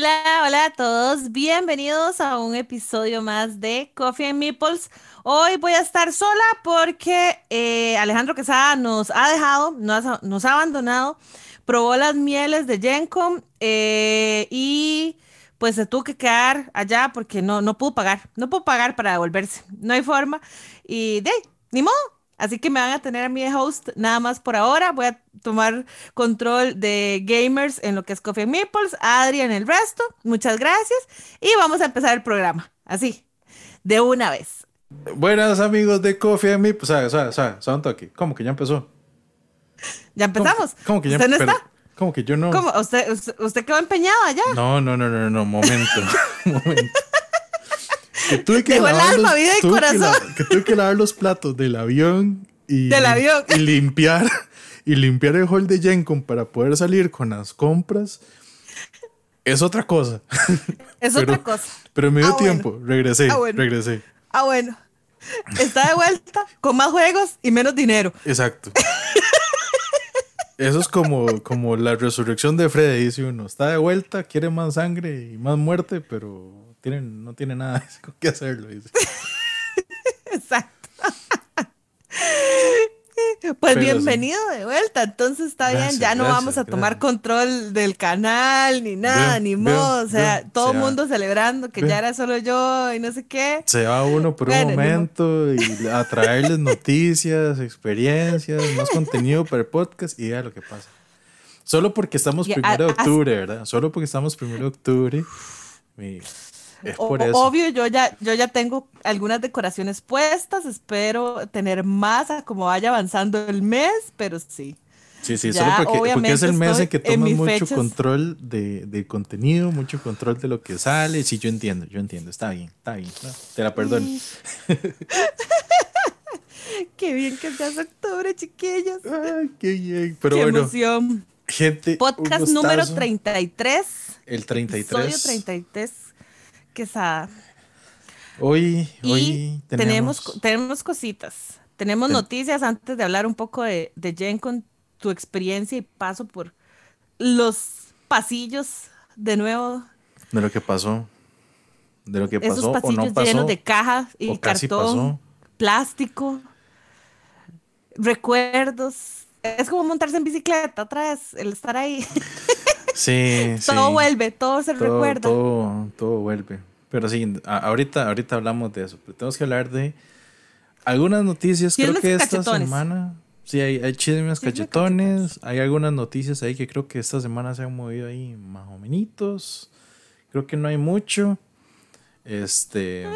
Hola, hola a todos. Bienvenidos a un episodio más de Coffee and Meeples. Hoy voy a estar sola porque eh, Alejandro Quesada nos ha dejado, nos ha, abandonado, probó las mieles de Gencom eh, y pues se tuvo que quedar allá porque no, no pudo pagar, no pudo pagar para devolverse, no hay forma. Y de, ni modo, Así que me van a tener a mí de host nada más por ahora. Voy a tomar control de gamers en lo que es Coffee Meeples, Adri en el resto. Muchas gracias. Y vamos a empezar el programa. Así, de una vez. Buenas amigos de Coffee Meeples. O sea, o sea, o sea, un toque. ¿Cómo que ya empezó? Ya empezamos. ¿Cómo que, ya ¿Usted no está? ¿Cómo que yo no? ¿Cómo? ¿Usted, usted, usted quedó empeñado allá? No, no, no, no, no, momento. momento. Que tuve que, lavar alma, los, vida tuve que corazón. la- que tuve que lavar los platos del avión y, Del avión. y limpiar y limpiar el hall de Gencom para poder salir con las compras es otra cosa. Es Pero- otra cosa. Pero me dio Ah, bueno. tiempo, regresé, Ah, bueno. regresé. Ah, bueno. Está de vuelta con más juegos y menos dinero. Exacto. Eso es como, como la resurrección de Freddy, dice uno. Está de vuelta, quiere más sangre y más muerte, pero tiene, no tiene nada con qué hacerlo. Dice. Exacto. Pues Pero bienvenido de vuelta, entonces está bien, ya no gracias, vamos a tomar gracias. control del canal ni nada, Veo, ni veo, modo, o sea, veo, todo el mundo celebrando que ya era solo yo y no sé qué. Se va uno por Bueno, un momento y a traerles noticias, experiencias, más contenido para el podcast y ya lo que pasa. Solo porque estamos primero de octubre, ¿verdad? Solo porque estamos primero de octubre. y es O- por eso. Obvio, yo ya, yo ya tengo algunas decoraciones puestas, espero tener más como vaya avanzando el mes, pero sí. Sí, sí, Ya, solo porque, porque es el mes en que tomas mucho fechas. control de, del contenido, mucho control de lo que sale. Sí, yo entiendo, yo entiendo. Está bien, está bien. ¿no? Te la perdono. Qué bien que seas octubre, chiquillos. Ay, qué bien. Pero Qué bueno, emoción. gente. Podcast número gustazo. 33. El Episodio 33. 33. Quesada. Hoy, Y hoy tenemos, tenemos. co- tenemos cositas. Tenemos Ten- noticias antes de hablar un poco de, de Jen con tu experiencia y paso por los pasillos de nuevo. de lo que pasó. De lo que Esos pasó o pasillos no pasó. llenos de cajas y cartón, plástico, recuerdos. Es como montarse en bicicleta otra vez, el estar ahí. Sí, sí. todo vuelve, todo se todo, recuerda. todo, todo vuelve. Pero sí, ahorita, ahorita hablamos de eso. Pero tenemos que hablar de algunas noticias. Creo que esta semana. Sí, hay, hay chismes cachetones. Hay algunas noticias ahí que creo que esta semana se han movido ahí más o menos. Creo que no hay mucho. Este.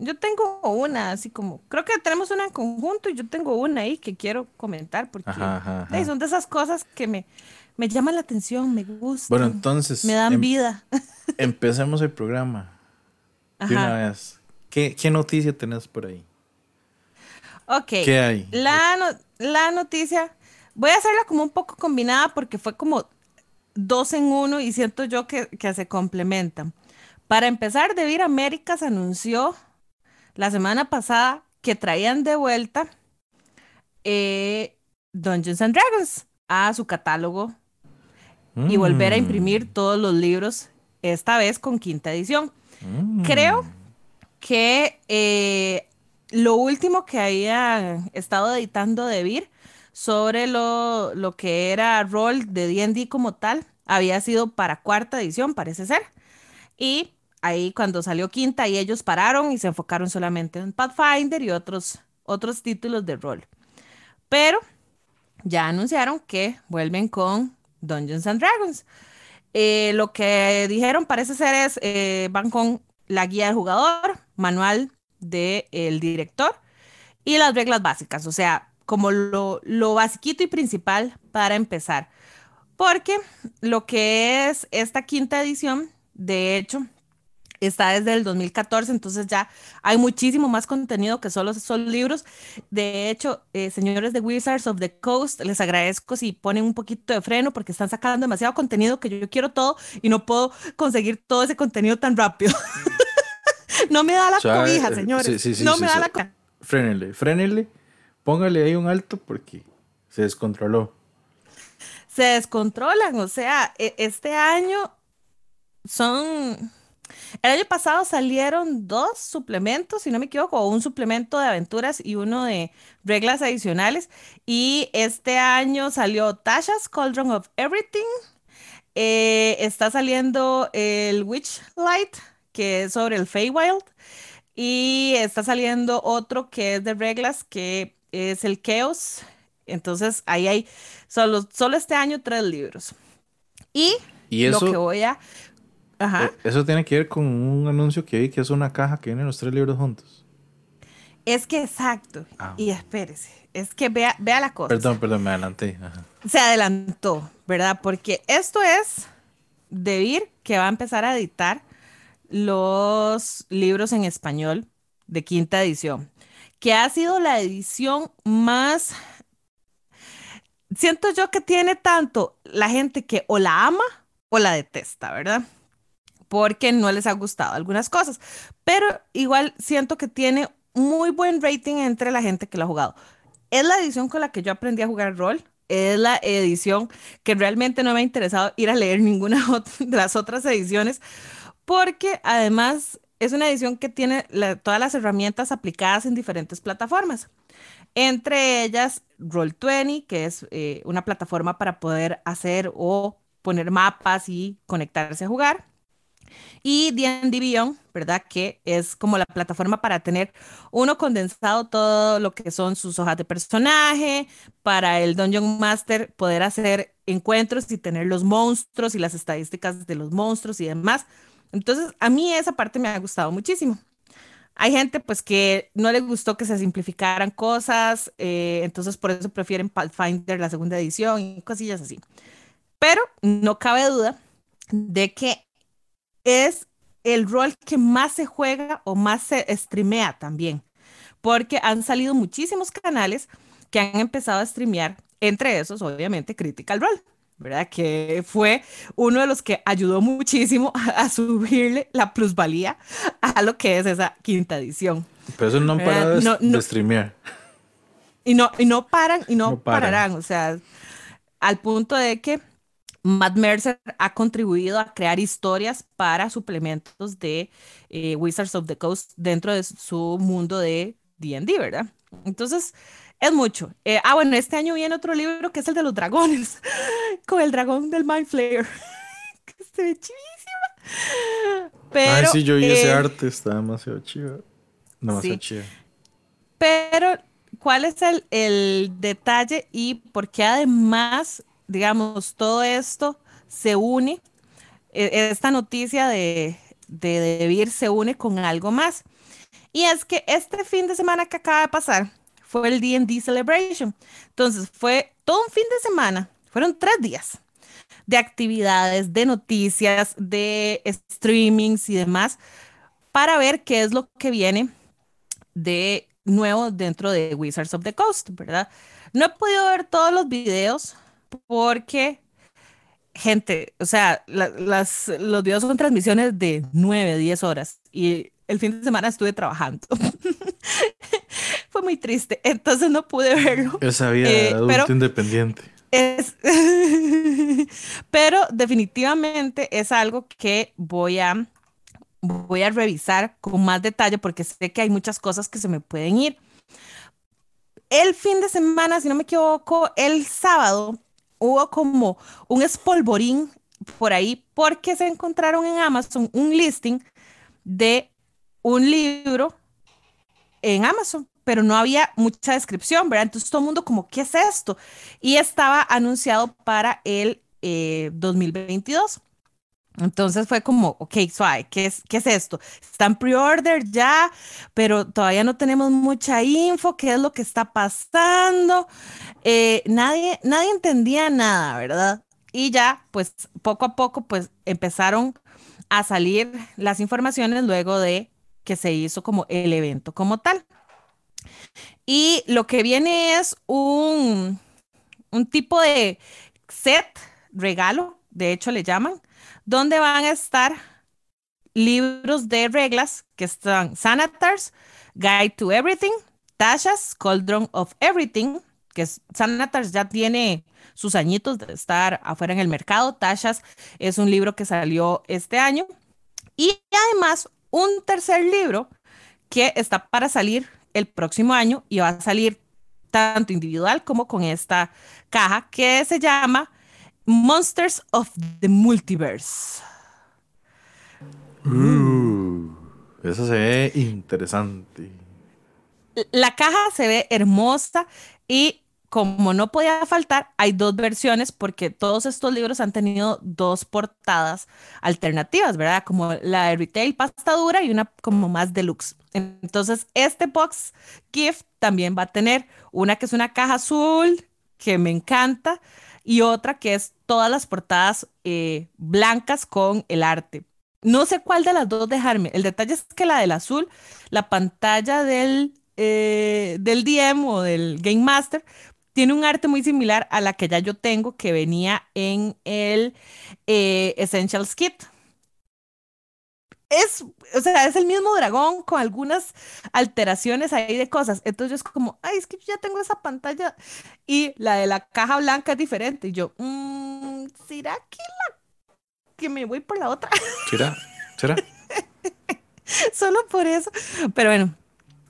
Yo tengo una, así como, creo que tenemos una en conjunto y yo tengo una ahí que quiero comentar porque Ajá, ajá, ajá. eh, son de esas cosas que me, me llaman la atención, me gustan, Bueno, entonces. me dan em- vida. Empecemos el programa. De Ajá. una vez. ¿Qué, ¿Qué noticia tenés por ahí? Ok. ¿Qué hay? La, no- la noticia, voy a hacerla como un poco combinada porque fue como dos en uno y siento yo que, que se complementan. Para empezar, Devir Américas anunció la semana pasada que traían de vuelta eh, Dungeons and Dragons a su catálogo y volver a Mm, imprimir todos los libros, esta vez con quinta edición. mm. Creo que eh, lo último que había estado editando Devir sobre lo, lo que era rol de D&D como tal había sido para cuarta edición, parece ser. Y ahí cuando salió quinta, ahí ellos pararon y se enfocaron solamente en Pathfinder y otros, otros títulos de rol. Pero ya anunciaron que vuelven con Dungeons and Dragons. Eh, lo que dijeron parece ser es, eh, van con la guía del jugador, manual del director y las reglas básicas, o sea, como lo, lo basiquito y principal para empezar. Porque lo que es esta quinta edición, de hecho, está desde el 2014, entonces ya hay muchísimo más contenido que solo son libros. De hecho, eh, señores de Wizards of the Coast, les agradezco si ponen un poquito de freno porque están sacando demasiado contenido que yo, quiero todo y no puedo conseguir todo ese contenido tan rápido. no me da la O sea, cobija, eh, señores. sí, sí, sí, no me da la cobija. Frénele, frénele. Póngale ahí un alto porque se descontroló. se descontrolan. O sea, e- este año son el año pasado salieron dos suplementos, si no me equivoco, un suplemento de aventuras y uno de reglas adicionales. Y este año salió Tasha's Cauldron of Everything. Eh, está saliendo el Witch Light, que es sobre el Feywild. Y está saliendo otro que es de reglas, que es el Chaos. Entonces ahí hay solo, solo este año tres libros. Y, lo que voy a eh, eso tiene que ver con un anuncio que vi que es una caja que vienen los tres libros juntos. Es que exacto. Ah. Y espérese. Es que vea, vea la cosa. Perdón, perdón, me adelanté. Se adelantó, ¿verdad? Porque esto es de Vir que va a empezar a editar los libros en español de quinta edición, que ha sido la edición más... Siento yo que tiene tanto la gente que o la ama o la detesta, ¿verdad? Porque no les ha gustado algunas cosas. Pero igual siento que tiene muy buen rating entre la gente que lo ha jugado. Es la edición con la que yo aprendí a jugar rol. Es la edición que realmente no me ha interesado ir a leer ninguna de las otras ediciones, porque además es una edición que tiene todas las herramientas aplicadas en diferentes plataformas. Entre ellas, Roll20, que es eh, una plataforma para poder hacer o poner mapas y conectarse a jugar. Y D&D Beyond, ¿verdad? Que es como la plataforma para tener uno condensado todo lo que son sus hojas de personaje, para el Dungeon Master poder hacer encuentros y tener los monstruos y las estadísticas de los monstruos y demás. Entonces, a mí esa parte me ha gustado muchísimo. Hay gente pues que no le gustó que se simplificaran cosas, eh, entonces por eso prefieren Pathfinder la segunda edición y cosillas así. Pero no cabe duda de que es el rol que más se juega o más se streamea también, porque han salido muchísimos canales que han empezado a streamear, entre esos obviamente Critical Role. ¿verdad? Que fue uno de los que ayudó muchísimo a, subirle la plusvalía a lo que es esa quinta edición. Pero eso no han parado de, streamear. Y no, y no paran y no, pararán, o sea, al punto de que Matt Mercer ha contribuido a crear historias para suplementos de eh, Wizards of the Coast dentro de su mundo de D&D, ¿verdad? Entonces, es mucho. Eh, ah, bueno, este año viene otro libro que es el de los dragones, con el dragón del Mind Flayer, que se ve chivísima. Pero, Ay, sí, yo vi ese eh, arte, está demasiado chido. Demasiado chido. Pero, ¿cuál es el, el detalle y por qué además digamos, todo esto se une, e, esta noticia de, de DeVir se une con algo más. Y es que este fin de semana que acaba de pasar fue el D&D Celebration. Entonces fue todo un fin de semana, fueron tres días de actividades, de noticias, de streamings y demás, para ver qué es lo que viene de nuevo dentro de Wizards of the Coast, ¿verdad? No he podido ver todos los videos, porque, gente, o sea, las, los videos son transmisiones de 9, 10 horas y el fin de semana estuve trabajando. Fue muy triste, entonces no pude verlo. Esa vida eh, adulto independiente. Es, pero definitivamente es algo que voy a, voy a revisar con más detalle porque sé que hay muchas cosas que se me pueden ir. El fin de semana, si no me equivoco, el sábado hubo como un espolvorín por ahí porque se encontraron en Amazon un listing de un libro en Amazon, pero no había mucha descripción, ¿verdad? Entonces todo el mundo como, ¿qué es esto? Y estaba anunciado para el 2022. Entonces fue como, ok, suave, ¿qué es, ¿qué es esto? Está en pre-order ya, pero todavía no tenemos mucha info, ¿qué es lo que está pasando? Eh, nadie, nadie entendía nada, ¿verdad? Y ya, pues poco a poco, pues empezaron a salir las informaciones luego de que se hizo como el evento como tal. Y lo que viene es un, un tipo de set, regalo, de hecho le llaman, donde van a estar libros de reglas que están Sanatars, Guide to Everything, Tasha's Cauldron of Everything, porque Sanatars ya tiene sus añitos de estar afuera en el mercado. Tashas es un libro que salió este año. Y además, un tercer libro que está para salir el próximo año y va a salir tanto individual como con esta caja que se llama Monsters of the Multiverse. Uh, eso se ve interesante. La caja se ve hermosa y como no podía faltar, hay dos versiones porque todos estos libros han tenido dos portadas alternativas, ¿verdad? Como la de retail pasta dura y una como más deluxe. Entonces, este box gift también va a tener una que es una caja azul, que me encanta, y otra que es todas las portadas eh, blancas con el arte. No sé cuál de las dos dejarme. El detalle es que la del azul, la pantalla del, eh, del DM o del Game Master, tiene un arte muy similar a la que ya yo tengo que venía en el eh, Essentials Kit. Es, o sea, es el mismo dragón con algunas alteraciones ahí de cosas. Entonces yo es como, ay, es que ya tengo esa pantalla y la de la caja blanca es diferente. Y yo, mmm, ¿será que la que me voy por la otra? ¿Será? ¿Será? Solo por eso. Pero bueno,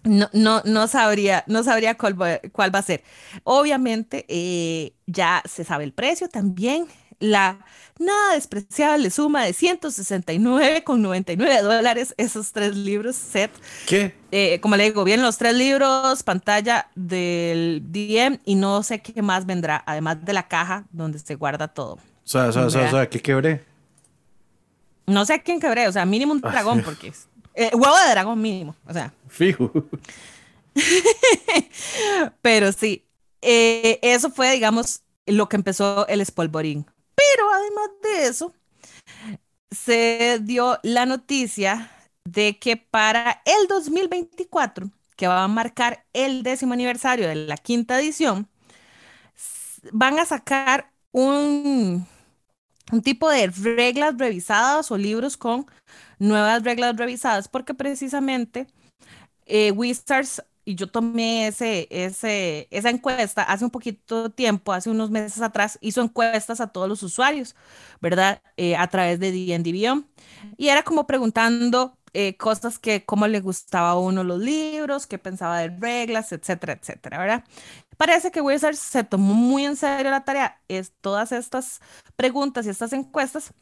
no, no, no sabría, no sabría cuál va, cuál va a ser. Obviamente, eh, ya se sabe el precio también. La nada despreciable suma de 169,99 dólares esos tres libros set. ¿Qué? Eh, como le digo, bien los tres libros, pantalla del DM y no sé qué más vendrá, además de la caja donde se guarda todo. O sea, o sea, o sea, o sea ¿qué quebré? No sé a quién quebré, o sea, mínimo un dragón, porque es eh, huevo de dragón mínimo, o sea. Fijo. Pero sí, eh, eso fue, digamos, lo que empezó el espolvorín. Pero además de eso, se dio la noticia de que para el 2024, que va a marcar el décimo aniversario de la quinta edición, van a sacar un, un tipo de reglas revisadas o libros con nuevas reglas revisadas, porque precisamente eh, Wizards, y yo tomé ese, ese, esa encuesta hace un poquito tiempo, hace unos meses atrás, hizo encuestas a todos los usuarios, ¿verdad? Eh, a través de D&D. Y era como preguntando eh, cosas que, cómo le gustaba a uno los libros, qué pensaba de reglas, etcétera, etcétera, ¿verdad? Parece que Wizards se tomó muy en serio la tarea, es todas estas preguntas y estas encuestas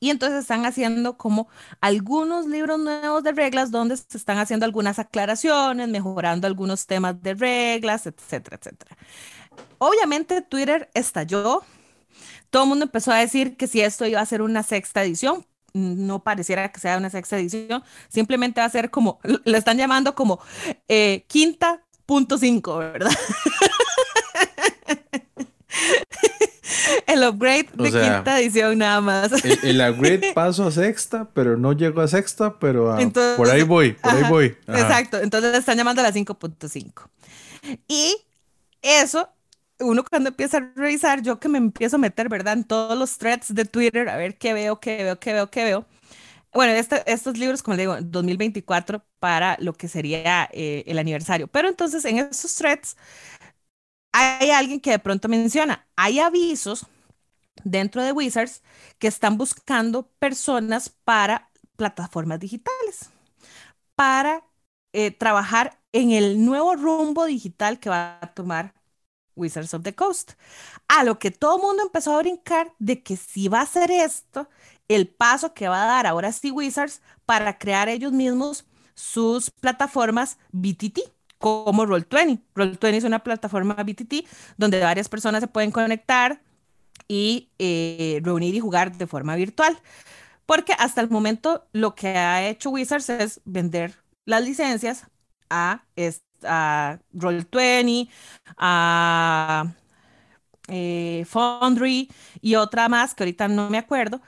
y entonces están haciendo como algunos libros nuevos de reglas donde se están haciendo algunas aclaraciones, mejorando algunos temas de reglas, etcétera, etcétera. Obviamente Twitter estalló. Todo el mundo empezó a decir que si esto iba a ser una sexta edición, no pareciera que sea una sexta edición, simplemente va a ser como, le están llamando como eh, quinta punto cinco, ¿verdad? el upgrade de quinta edición nada más. El, upgrade pasó a sexta, pero no llegó a sexta, pero por ahí voy, por ahí voy. Exacto, entonces están llamando a la 5.5. Y eso, uno cuando empieza a revisar, yo que me empiezo a meter, ¿verdad? En todos los threads de Twitter, a ver qué veo, qué veo, qué veo, qué veo. Bueno, este, estos libros, como le digo, 2024 para lo que sería eh, el aniversario. Pero entonces en esos threads hay alguien que de pronto menciona, hay avisos dentro de Wizards que están buscando personas para plataformas digitales, para eh, trabajar en el nuevo rumbo digital que va a tomar Wizards of the Coast. A lo que todo el mundo empezó a brincar de que si va a ser esto, el paso que va a dar ahora sí Wizards para crear ellos mismos sus plataformas BTT como Roll20. Roll20 es una plataforma BTT donde varias personas se pueden conectar y eh, reunir y jugar de forma virtual. Porque hasta el momento lo que ha hecho Wizards es vender las licencias a, a Roll20, a eh, Foundry y otra más que ahorita no me acuerdo,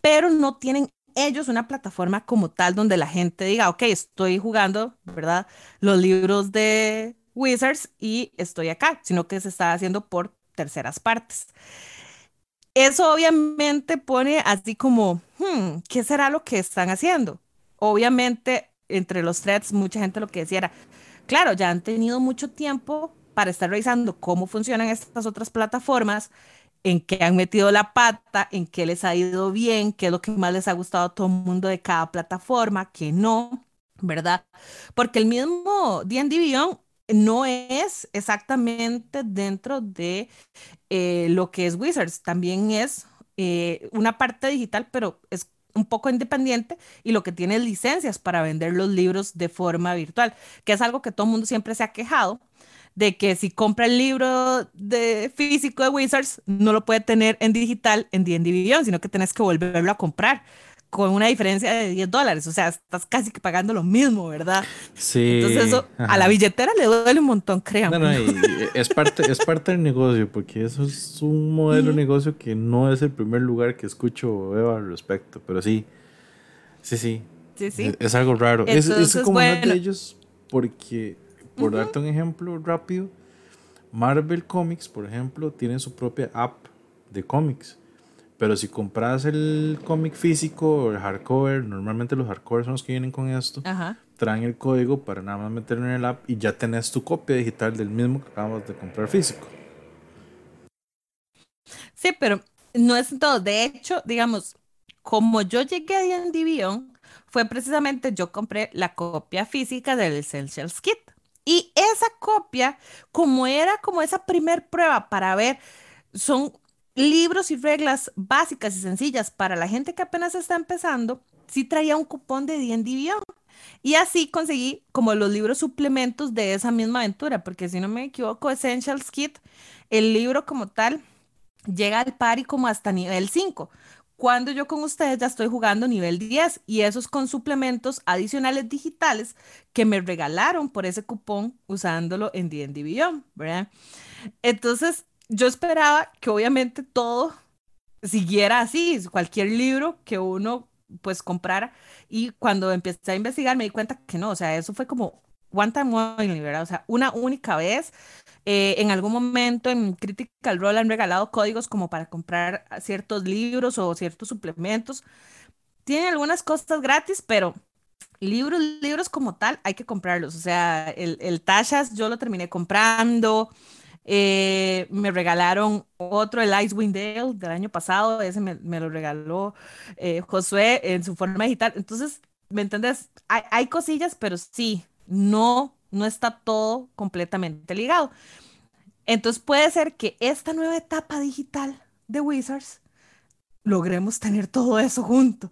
pero no tienen ellos una plataforma como tal donde la gente diga, ok, estoy jugando, ¿verdad? Los libros de Wizards y estoy acá, sino que se está haciendo por terceras partes. Eso obviamente pone así como, hmm, ¿qué será lo que están haciendo? Obviamente, entre los threads, mucha gente lo que decía era, claro, ya han tenido mucho tiempo para estar revisando cómo funcionan estas otras plataformas, en qué han metido la pata, en qué les ha ido bien, qué es lo que más les ha gustado a todo el mundo de cada plataforma, qué no, ¿verdad? Porque el mismo D&D Beyond no es exactamente dentro de eh, lo que es Wizards, también es eh, una parte digital, pero es un poco independiente y lo que tiene es licencias para vender los libros de forma virtual, que es algo que todo el mundo siempre se ha quejado de que si compra el libro de físico de Wizards, no lo puede tener en digital en D&D Beyond, sino que tienes que volverlo a comprar con una diferencia de 10 dólares. O sea, estás casi que pagando lo mismo, ¿verdad? Sí. Entonces eso a la billetera le duele un montón, créanme. No, no, es, parte, es parte del negocio, porque eso es un modelo de negocio que no es el primer lugar que escucho Eva al respecto, pero sí, sí, sí. Sí, sí. Es, algo raro. es, como uno de ellos, porque, por darte un ejemplo rápido, Marvel Comics, por ejemplo, tiene su propia app de cómics. Pero si compras el cómic físico o el hardcover, normalmente los hardcovers son los que vienen con esto, traen el código para nada más meterlo en el app y ya tenés tu copia digital del mismo que acabas de comprar físico. Sí, pero no es todo. De hecho, digamos, como yo llegué a D&D Beyond, fue precisamente yo compré la copia física del Essentials Kit. Y esa copia, como era como esa primer prueba para ver, son libros y reglas básicas y sencillas para la gente que apenas está empezando, sí traía un cupón de D&D. Y así conseguí como los libros suplementos de esa misma aventura, porque si no me equivoco, Essentials Kit, el libro como tal, llega al party como hasta nivel 5. Cuando yo con ustedes ya estoy jugando nivel 10 y esos con suplementos adicionales digitales que me regalaron por ese cupón usándolo en D&D Beyond, ¿verdad? Entonces, yo esperaba que obviamente todo siguiera así, cualquier libro que uno pues comprara y cuando empecé a investigar me di cuenta que no, o sea, eso fue como one time only, ¿verdad? O sea, una única vez. Eh, en algún momento en Critical Role han regalado códigos como para comprar ciertos libros o ciertos suplementos. Tienen algunas cosas gratis, pero libros, libros como tal, hay que comprarlos. O sea, el, el Tashas yo lo terminé comprando. Eh, me regalaron otro, el Icewind Dale del año pasado, ese me, lo regaló eh, Josué en su forma digital. Entonces, ¿me entiendes? Hay, hay, cosillas, pero sí, no, no está todo completamente ligado. Entonces puede ser que esta nueva etapa digital de Wizards logremos tener todo eso junto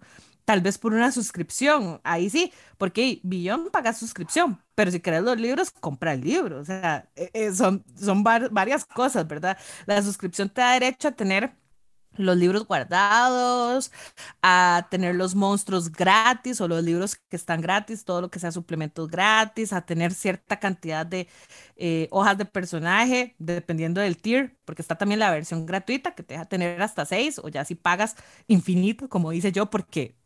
tal vez por una suscripción, ahí sí, porque Billón paga suscripción, pero si querés los libros, compra el libro, o sea, eh, son, son varias cosas, ¿verdad? La suscripción te da derecho a tener los libros guardados, a tener los monstruos gratis o los libros que están gratis, todo lo que sea suplementos gratis, a tener cierta cantidad de eh, hojas de personaje, dependiendo del tier, porque está también la versión gratuita que te deja tener hasta seis, o ya si pagas infinito, como dice yo, porque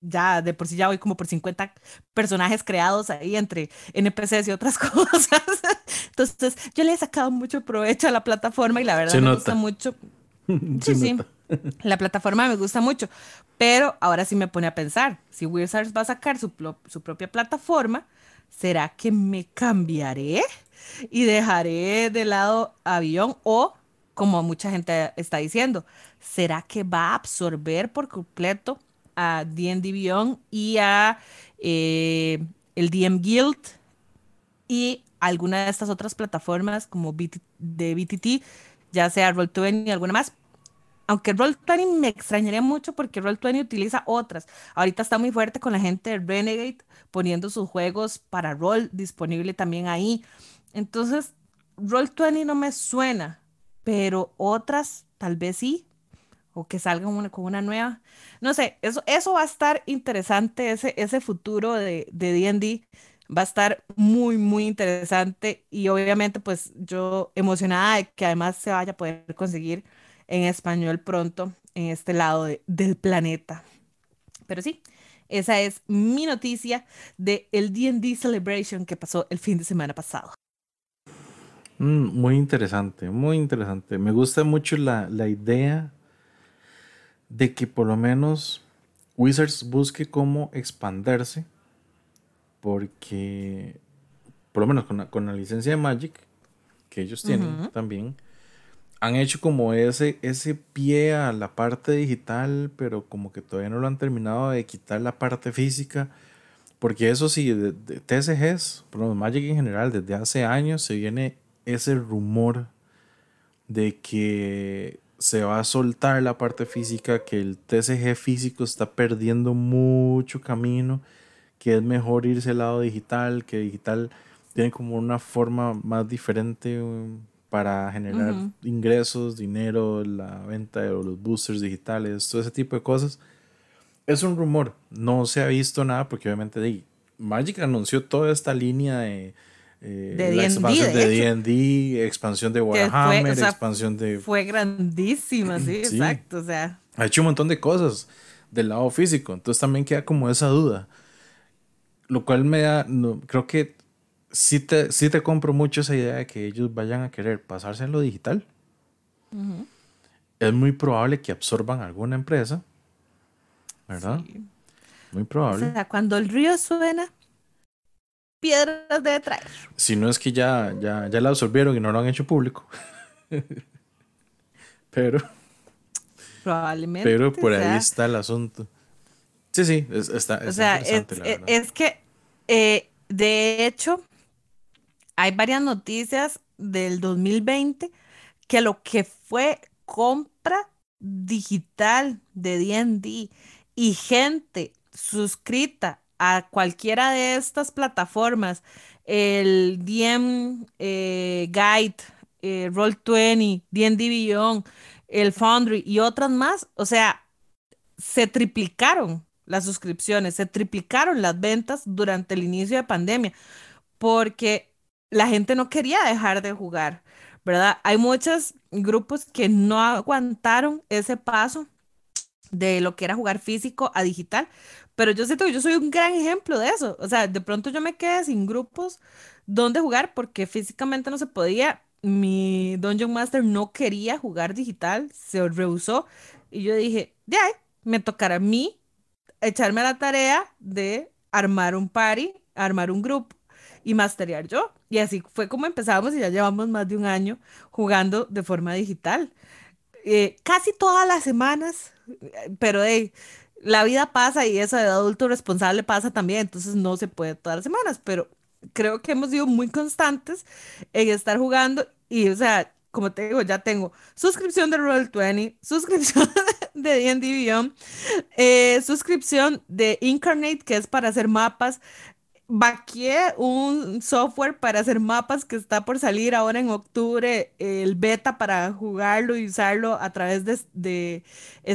ya de por sí ya voy como por 50 personajes creados ahí entre NPCs y otras cosas. Entonces, yo le he sacado mucho provecho a la plataforma y la verdad me gusta mucho. Sí, sí. La plataforma me gusta mucho, pero ahora sí me pone a pensar, si Wizards va a sacar su, su propia plataforma, ¿será que me cambiaré y dejaré de lado avión o, como mucha gente está diciendo, ¿será que va a absorber por completo a D&D Beyond y a eh, el DM Guild y alguna de estas otras plataformas como de BTT, ya sea Roll20 y alguna más, aunque Roll20 me extrañaría mucho porque Roll20 utiliza otras. Ahorita está muy fuerte con la gente de Renegade poniendo sus juegos para Roll disponible también ahí. Entonces, Roll20 no me suena, pero otras tal vez sí, o que salgan una, con una nueva. No sé, eso, eso va a estar interesante, ese, ese futuro de D&D va a estar muy, muy interesante y obviamente pues yo emocionada de que además se vaya a poder conseguir en español pronto en este lado del planeta. Pero sí, esa es mi noticia de el D&D Celebration que pasó el fin de semana pasado. Mm, muy interesante, muy interesante. Me gusta mucho la, la, idea de que por lo menos Wizards busque cómo expandirse, porque por lo menos con la, con la licencia de Magic, que ellos tienen también, han hecho como ese, ese pie a la parte digital, pero como que todavía no lo han terminado de quitar la parte física. Porque eso sí, de, TSGs, por lo Magic en general, desde hace años se viene ese rumor de que se va a soltar la parte física, que el TCG físico está perdiendo mucho camino, que es mejor irse al lado digital, que digital tiene como una forma más diferente um, para generar ingresos, dinero, la venta de los boosters digitales, todo ese tipo de cosas. Es un rumor, no se ha visto nada porque obviamente Magic anunció toda esta línea de eh, de la expansión de D&D, expansión de Warhammer, expansión de... Fue grandísima, sí, exacto, o sea... Ha hecho un montón de cosas del lado físico, entonces también queda como esa duda. Lo cual me da, no, creo que sí te, sí te compro mucho esa idea de que ellos vayan a querer pasarse en lo digital. Es muy probable que absorban alguna empresa, ¿verdad? Muy probable. O sea, cuando el río suena, piedras debe traer. Si no es que ya, ya, ya la absorbieron y no lo han hecho público. pero. Probablemente. Pero por ahí está el asunto. Sí, sí, está, o sea, es, que, eh, de hecho, hay varias noticias del 2020 que lo que fue compra digital de D&D y gente suscrita a cualquiera de estas plataformas, el DM eh, Guide, eh, Roll20, D&D Beyond, el Foundry y otras más, o sea, se triplicaron las suscripciones, se triplicaron las ventas durante el inicio de pandemia, porque la gente no quería dejar de jugar, ¿verdad? Hay muchos grupos que no aguantaron ese paso de lo que era jugar físico a digital, pero yo siento que yo soy un gran ejemplo de eso. O sea, de pronto yo me quedé sin grupos donde jugar porque físicamente no se podía. Mi Dungeon Master no quería jugar digital, se rehusó. Y yo dije, ya, me tocará a mí echarme a la tarea de armar un party, armar un grupo y masterear yo. Y así fue como empezamos y ya llevamos más de un año jugando de forma digital. Eh, casi todas las semanas, pero hey, la vida pasa y eso de adulto responsable pasa también, entonces no se puede todas las semanas, pero creo que hemos sido muy constantes en estar jugando y, o sea, como te digo, ya tengo suscripción de Roll20, suscripción de D&D Beyond, eh, suscripción de Incarnate, que es para hacer mapas, vaqué un software para hacer mapas que está por salir ahora en octubre, el beta para jugarlo y usarlo a través de, de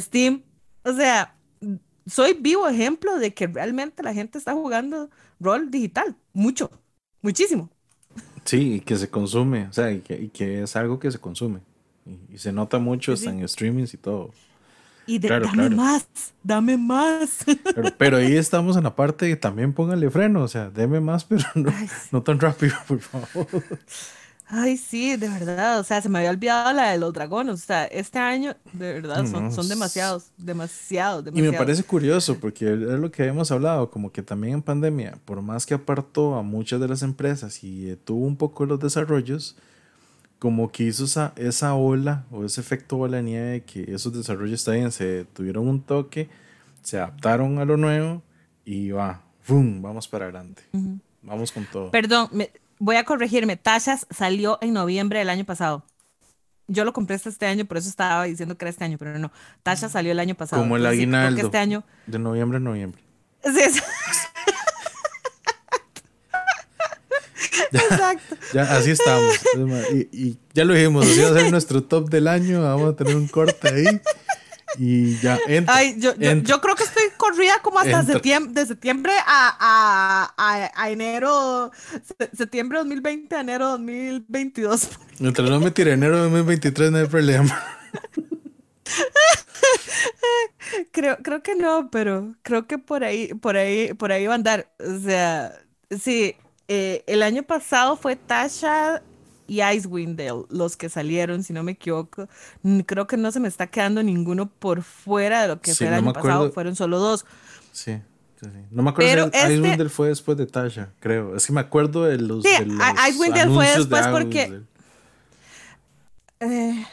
Steam. O sea, soy vivo ejemplo de que realmente la gente está jugando rol digital, mucho, muchísimo. Sí, y que se consume, o sea, y que, es algo que se consume. Y, se nota mucho hasta en streamings y todo. Y de, dame más, dame más. Pero, ahí estamos en la parte de también póngale freno, o sea, deme más, pero no, no tan rápido, por favor. Ay, sí, de verdad, o sea, se me había olvidado la de los dragones, o sea, este año, de verdad, son, son demasiados, demasiados, demasiados. Y me parece curioso, porque es lo que habíamos hablado, como que también en pandemia, por más que apartó a muchas de las empresas y tuvo un poco los desarrollos, como que hizo esa, esa ola o ese efecto bola de nieve que esos desarrollos también se tuvieron un toque, se adaptaron a lo nuevo y va, ¡boom! Vamos para adelante. Vamos con todo. Perdón, me, voy a corregirme, Tachas salió en noviembre del año pasado. Yo lo compré este año, por eso estaba diciendo que era este año, pero no. Tasha salió el año pasado. Como el aguinaldo. este año... De noviembre a noviembre. Sí, Exacto. Ya, así estamos. Y, ya lo dijimos, así va a ser nuestro top del año. Vamos a tener un corte ahí. Y ya entra, Ay, yo, yo, creo que estoy corrida como hasta septiembre, de septiembre a, a, a, enero, septiembre 2020 a enero 2022. Mientras no me tire enero 2023 no hay problema. creo, creo que no, pero creo que por ahí, por ahí, por ahí va a andar. O sea, sí, eh, el año pasado fue Tasha y Icewind los que salieron, si no me equivoco. Creo que no se me está quedando ninguno por fuera de lo que fue el año pasado, fueron solo dos. Sí. sí, No me acuerdo si este Icewind fue después de Tasha, creo. Es que me acuerdo de los. Sí, Icewind fue después porque. eh,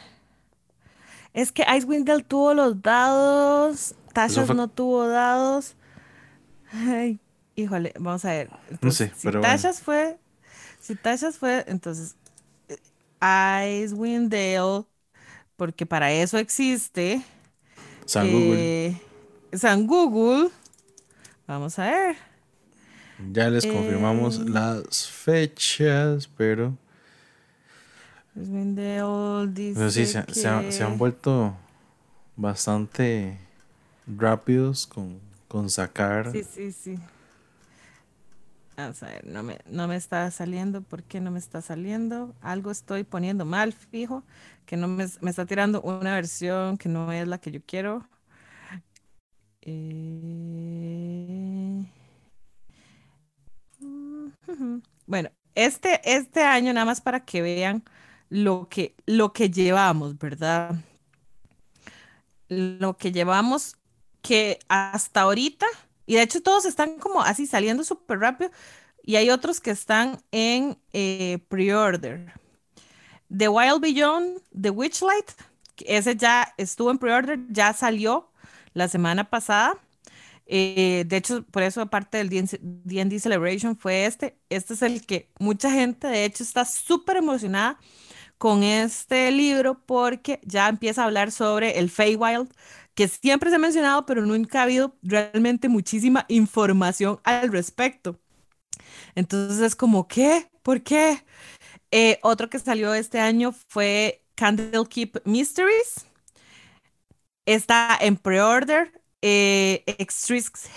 es que Icewind Dale tuvo los dados, Tasha no tuvo dados. Ay, híjole, vamos a ver. no sé, si Tasha fue, si Tasha fue, entonces Icewind Dale, porque para eso existe. San Google. Eh, San Google. Vamos a ver. Ya les confirmamos eh, las fechas, pero. Pero sí, se, han vuelto bastante rápidos con, con sacar. Sí, sí, sí. A no me, no me está saliendo. ¿Por qué no me está saliendo? Algo estoy poniendo mal, fijo. Que no me, me está tirando una versión que no es la que yo quiero. Eh... Bueno, este, este año, nada más para que vean lo que, lo que llevamos, ¿verdad? Lo que llevamos que hasta ahorita, y de hecho todos están como así saliendo súper rápido, y hay otros que están en eh, pre-order. The Wild Beyond, The Witchlight, ese ya estuvo en pre-order, ya salió la semana pasada. Eh, de hecho, por eso parte del D&D Celebration fue este. Este es el que mucha gente, de hecho, está súper emocionada con este libro porque ya empieza a hablar sobre el Feywild, que siempre se ha mencionado, pero nunca ha habido realmente muchísima información al respecto. Entonces es como, ¿qué? ¿Por qué? Eh, otro que salió este año fue Candlekeep Mysteries. Está en pre-order eh,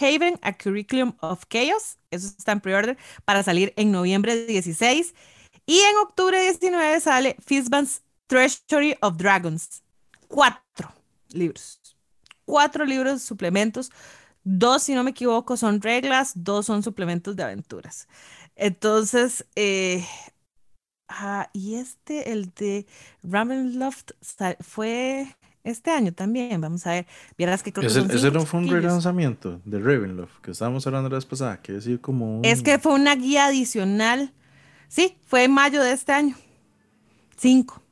Haven, A Curriculum of Chaos. Eso está en pre-order para salir en noviembre 16. Y en octubre 19 sale Fizban's Treasury of Dragons. Cuatro libros. Cuatro libros suplementos. Dos, si no me equivoco, son reglas, dos son suplementos de aventuras. Entonces, eh, ah, y este, el de Ravenloft, fue este año también, vamos a ver. Vieras que creo que ese no fue un relanzamiento de Ravenloft, que estábamos hablando la vez pasada, que decir como Es que fue una guía adicional. Sí, fue en mayo de este año. Cinco.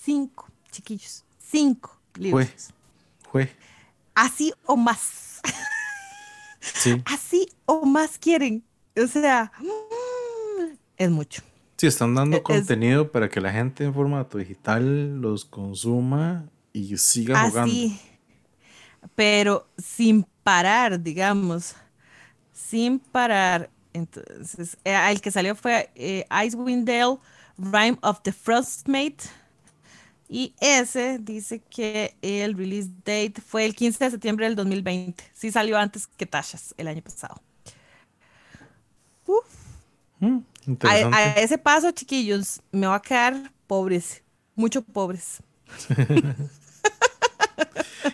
Cinco, chiquillos. Cinco libros. Fue. Fue. Así o más. Sí. Así o más quieren. O sea, es mucho. Sí, están dando contenido para que la gente en formato digital los consuma y siga jugando. Así, pero sin parar, digamos, sin parar. Entonces, eh, el que salió fue eh, Icewind Dale, Rhyme of the Frostmate. Y ese dice que el release date fue el 15 de septiembre del 2020. Sí salió antes que Tashas el año pasado. Mm, a, a, ese paso, chiquillos, me va a quedar pobres, mucho pobres.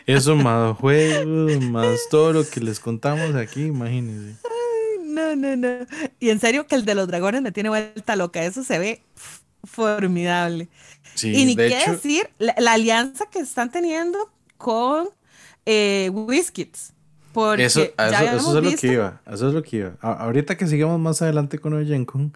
Eso más juegos, más todo lo que les contamos aquí, imagínense. no, no, no. Y en serio que el de los dragones me tiene vuelta loca. Eso se ve formidable. y ni qué decir la, alianza que están teniendo con eh, Whiskits. Porque eso, eso, es lo que iba. Eso es lo que iba. ahorita que sigamos más adelante con Oyencon,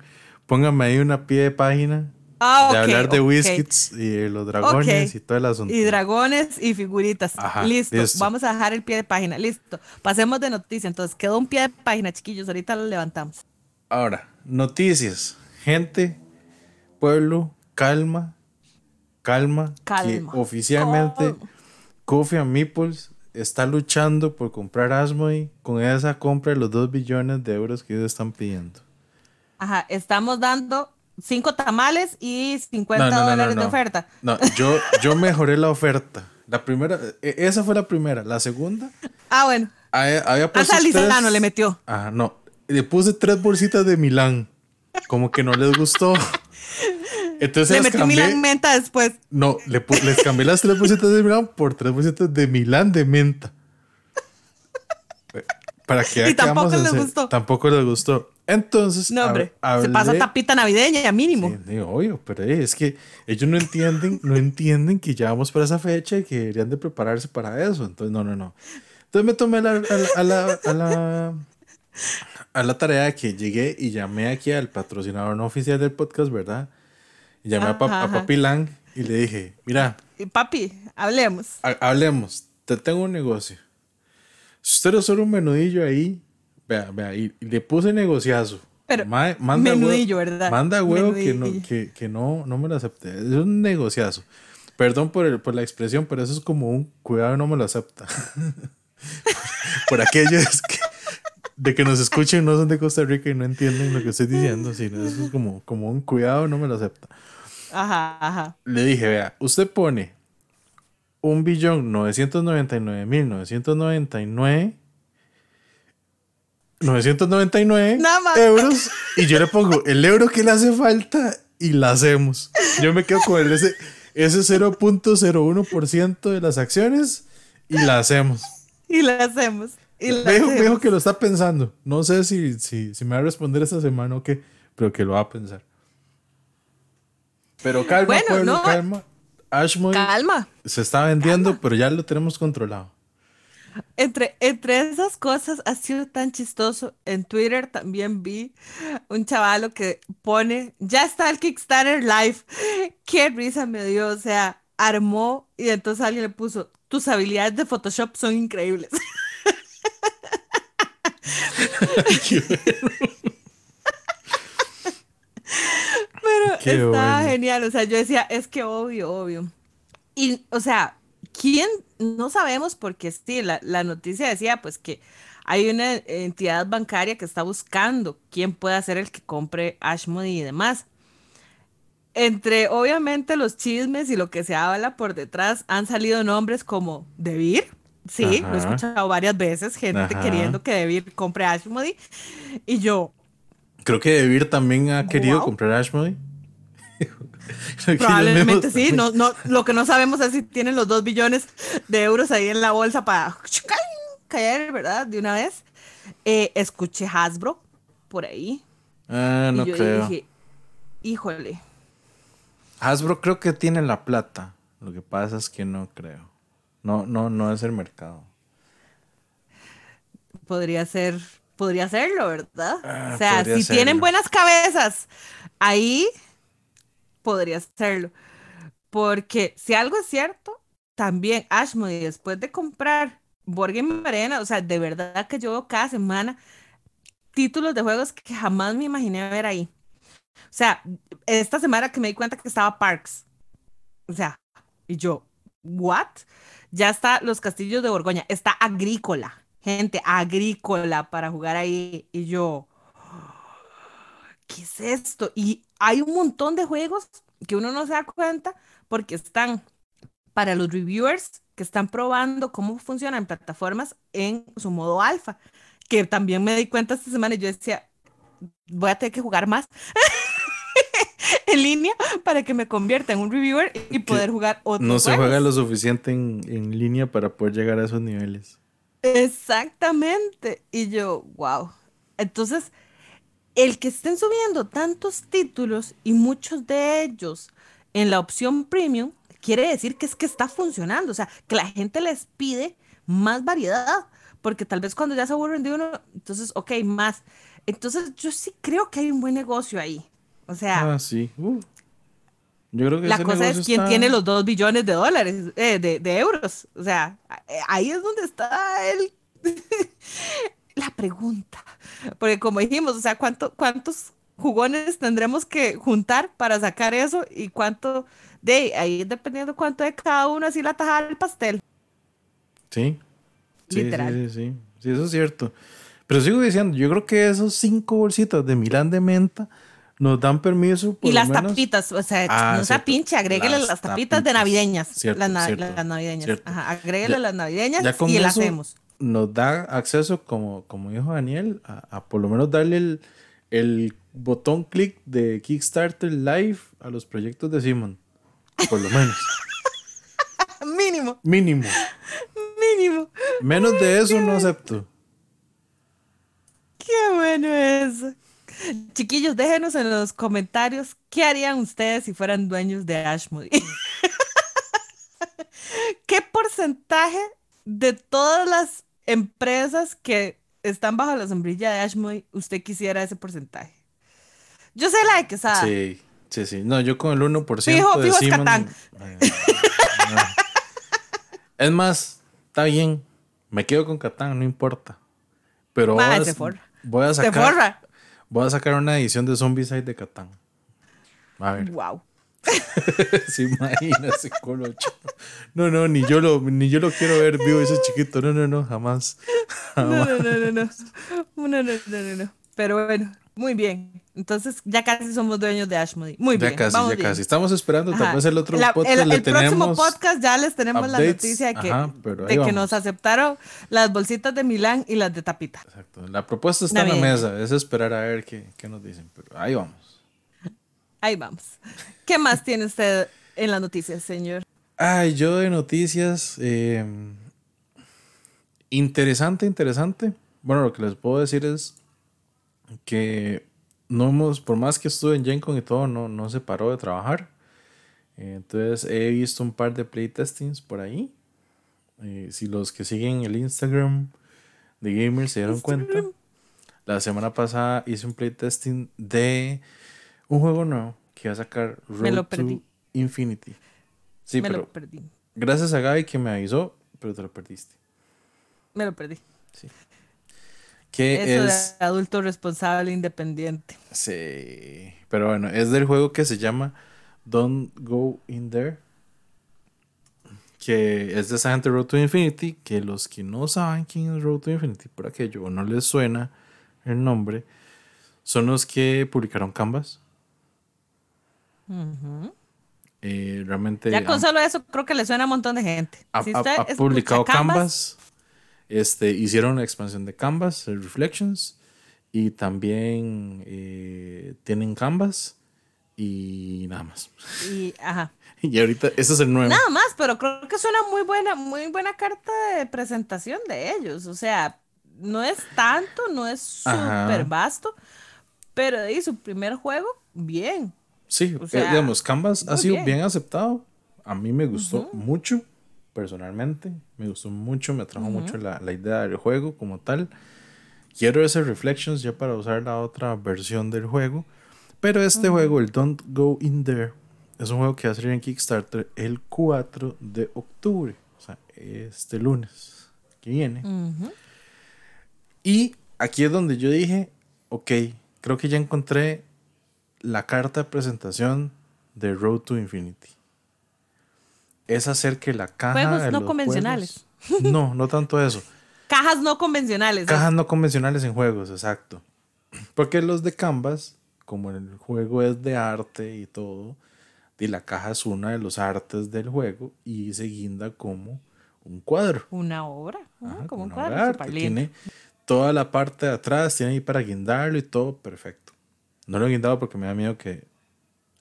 póngame ahí una pie de página Ah, de hablar de whiskits y los dragones y todo el asunto. Y dragones y figuritas. listo. Vamos a dejar el pie de página. Listo. Pasemos de noticias. Entonces, quedó un pie de página, chiquillos. Ahorita lo levantamos. Ahora, noticias. Gente, pueblo, calma. Calma. Calma. Que oficialmente Coffee and Meeples está luchando por comprar Asmodee con esa compra de los 2 billones de euros que ellos están pidiendo. Ajá, estamos dando cinco tamales y 50 dólares de oferta. No, yo, yo mejoré la oferta. La primera, e, esa fue la primera. La segunda. Ah, bueno. Había, puesto tres, le metió. Ah, no. Le puse tres bolsitas de Milán. Como que no les gustó. Entonces le metí Milán menta después. No, le, les cambié las tres bolsitas de Milán por tres bolsitas de Milán de menta. Para que y tampoco les gustó. Tampoco les gustó. Entonces, no, hombre, se pasa tapita navideña, mínimo. Sí, obvio, pero es que ellos no entienden, no entienden que ya vamos para esa fecha y que deberían de prepararse para eso. Entonces, no, no, no. Entonces me tomé la, a, la, a, la, a la tarea que llegué y llamé aquí al patrocinador no oficial del podcast, ¿verdad? Y llamé a, a, Papi Lang y le dije, mira. Papi, hablemos. hablemos, te tengo un negocio. Si usted solo un menudillo ahí, vea, vea, y, le puse negociazo. Pero, manda menudillo, ¿verdad? Manda huevo que, no, que, que no, no me lo acepte. Es un negociazo. Perdón por, el, por la expresión, pero eso es como un cuidado, no me lo acepta. por aquellos que, de que nos escuchen no son de Costa Rica y no entienden lo que estoy diciendo, sino eso es como, como un cuidado, no me lo acepta. Ajá, ajá. Le dije, vea, usted pone un billón 999 mil 999 999 euros y yo le pongo el euro que le hace falta y la hacemos. Yo me quedo con ese, ese 0.01% de las acciones y la hacemos. Y la hacemos. Y me, que lo está pensando. No sé si, si, si, me va a responder esta semana o qué, pero que lo va a pensar. Pero calma, pueblo, calma. Ashmore calma. se está vendiendo, pero ya lo tenemos controlado. Entre, entre esas cosas ha sido tan chistoso. En Twitter también vi un chavalo que pone, ya está el Kickstarter live. Qué risa me dio, o sea, armó y entonces alguien le puso, tus habilidades de Photoshop son increíbles. Pero estaba genial, o sea, yo decía, es que obvio, obvio. Y, o sea, ¿quién? No sabemos porque sí, la, la noticia decía pues que hay una entidad bancaria que está buscando quién puede ser el que compre Ashmody y demás. Entre obviamente los chismes y lo que se habla por detrás han salido nombres como Debir, Sí, lo he escuchado varias veces, gente queriendo que Debir compre Ashmody. Y yo. Creo que Debir también ha querido comprar Ashmody. Probablemente sí. No, no, lo que no sabemos es si tienen los dos billones de euros ahí en la bolsa para caer, ¿verdad? De una vez. Eh, escuché Hasbro por ahí. Ah, no creo. Dije, híjole. Hasbro creo que tiene la plata. Lo que pasa es que no creo. No, no, no es el mercado. Podría ser, podría serlo, ¿verdad? Ah, o sea, si tienen buenas cabezas, ahí podría serlo. Porque si algo es cierto, también Ashmody, después de comprar Borgen Arena, o sea, de verdad que yo veo cada semana títulos de juegos que jamás me imaginé ver ahí. O sea, esta semana que me di cuenta que estaba Parks. O sea, y yo, ¿what? Ya está los castillos de Borgoña, está agrícola, gente, agrícola para jugar ahí. Y yo, ¿qué es esto? Y hay un montón de juegos que uno no se da cuenta porque están para los reviewers que están probando cómo funcionan plataformas en su modo alfa, que también me di cuenta esta semana y yo decía, voy a tener que jugar más. en línea para que me convierta en un reviewer y poder jugar otros No se juega lo suficiente en, en, línea para poder llegar a esos niveles. Exactamente. Y yo, wow. Entonces, el que estén subiendo tantos títulos y muchos de ellos en la opción premium, quiere decir que es que está funcionando. O sea, que la gente les pide más variedad. Porque tal vez cuando ya se aburren de uno, entonces, ok, más. Entonces, yo sí creo que hay un buen negocio ahí. O sea. Ah, sí. Uh. Yo creo que la cosa es quién tiene los dos billones de dólares, eh, de, euros. O sea, ahí es donde está el, la pregunta. Porque como dijimos, o sea, ¿cuánto, ¿cuántos jugones tendremos que juntar para sacar eso? Y cuánto de ahí, dependiendo cuánto de cada uno, así la tajada del pastel. Sí. Literal. Sí, sí, sí, sí. eso es cierto. Pero sigo diciendo, yo creo que esos cinco bolsitas de Milán de menta nos dan permiso. y las tapitas, o sea, ah, no sea pinche, agréguele las, tapitas, de navideñas. las, navideñas. Ajá, agréguele las navideñas y las hacemos. Nos da acceso, como, como dijo Daniel, a, por lo menos darle el, el botón clic de Kickstarter Live a los proyectos de Simon. Por lo menos. Mínimo. Mínimo. Mínimo. Menos de eso no acepto. Qué bueno eso. Chiquillos, déjenos en los comentarios qué harían ustedes si fueran dueños de Ashmody. ¿Qué porcentaje de todas las empresas que están bajo la sombrilla de Ashmody usted quisiera ese porcentaje? Yo sé la de Quesada. Sí, Sí, sí. No, yo con el 1% fijo, de fijo Es más, está bien. Me quedo con Catán, no importa. Pero voy, a, sacar. Voy a sacar una edición de Zombicide de Catán. A ver. Wow. Se imagina ese colocho. No, no, ni yo lo, ni yo lo quiero ver vivo ese chiquito. No, no, no, jamás. No, no, no, no, no. No, no, no, no. Pero bueno, muy bien. Entonces ya casi somos dueños de Ashmody. Muy bien. Ya casi, ya casi. Estamos esperando tal vez el otro podcast. El, el próximo podcast ya les tenemos la noticia de que, de que nos aceptaron las bolsitas de Milán y las de tapita. Exacto. La propuesta está en la mesa. Es esperar a ver qué, qué nos dicen. Pero ahí vamos. Ahí vamos. ¿Qué más tiene usted en las noticias, señor? Ay, yo de noticias. Eh, interesante, interesante. Bueno, lo que les puedo decir es que no hemos, por más que estuve en GenCon y todo, no, no se paró de trabajar. entonces he visto un par de playtestings por ahí. Eh, si los que siguen el Instagram de Gamers se dieron cuenta, la semana pasada hice un playtesting de un juego nuevo que va a sacar Road to Infinity. Sí, me pero lo perdí. Gracias a Gaby que me avisó, pero te lo perdiste. Me lo perdí. Sí. Que Eso es de adulto responsable independiente. Sí, pero bueno, es del juego que se llama Don't Go In There. Que es de esa gente Road to Infinity. Que los que no saben quién es Road to Infinity por aquello o no les suena el nombre, son los que publicaron Canvas. Eh, realmente. Ya con solo eso creo que le suena a un montón de gente. Ha, publicado Canvas, este, hicieron una expansión de Canvas, Reflections, y también eh, tienen Canvas y nada más. Y, ajá. y ahorita, ese es el nuevo. Nada más, pero creo que es una muy buena, muy buena carta de presentación de ellos. O sea, no es tanto, no es súper vasto, pero de su primer juego, bien. Sí, eh, digamos, Canvas ha sido bien. aceptado. A mí me gustó mucho, personalmente. Me gustó mucho, me atrajo mucho la, idea del juego como tal. Quiero ese Reflections ya para usar la otra versión del juego. Pero este juego, el Don't Go In There, es un juego que va a salir en Kickstarter el 4 de octubre. O sea, este lunes que viene. Y aquí es donde yo dije, ok, creo que ya encontré la carta de presentación de Road to Infinity. Es hacer que la caja. Juegos no convencionales. no, no tanto eso. Cajas no convencionales. Cajas no convencionales en juegos, exacto. Porque los de Canvas, como el juego es de arte y todo, y la caja es una de los artes del juego y se guinda como un cuadro. Una obra, como un cuadro. Tiene toda la parte de atrás, tiene ahí para guindarlo y todo perfecto. No lo he guindado porque me da miedo que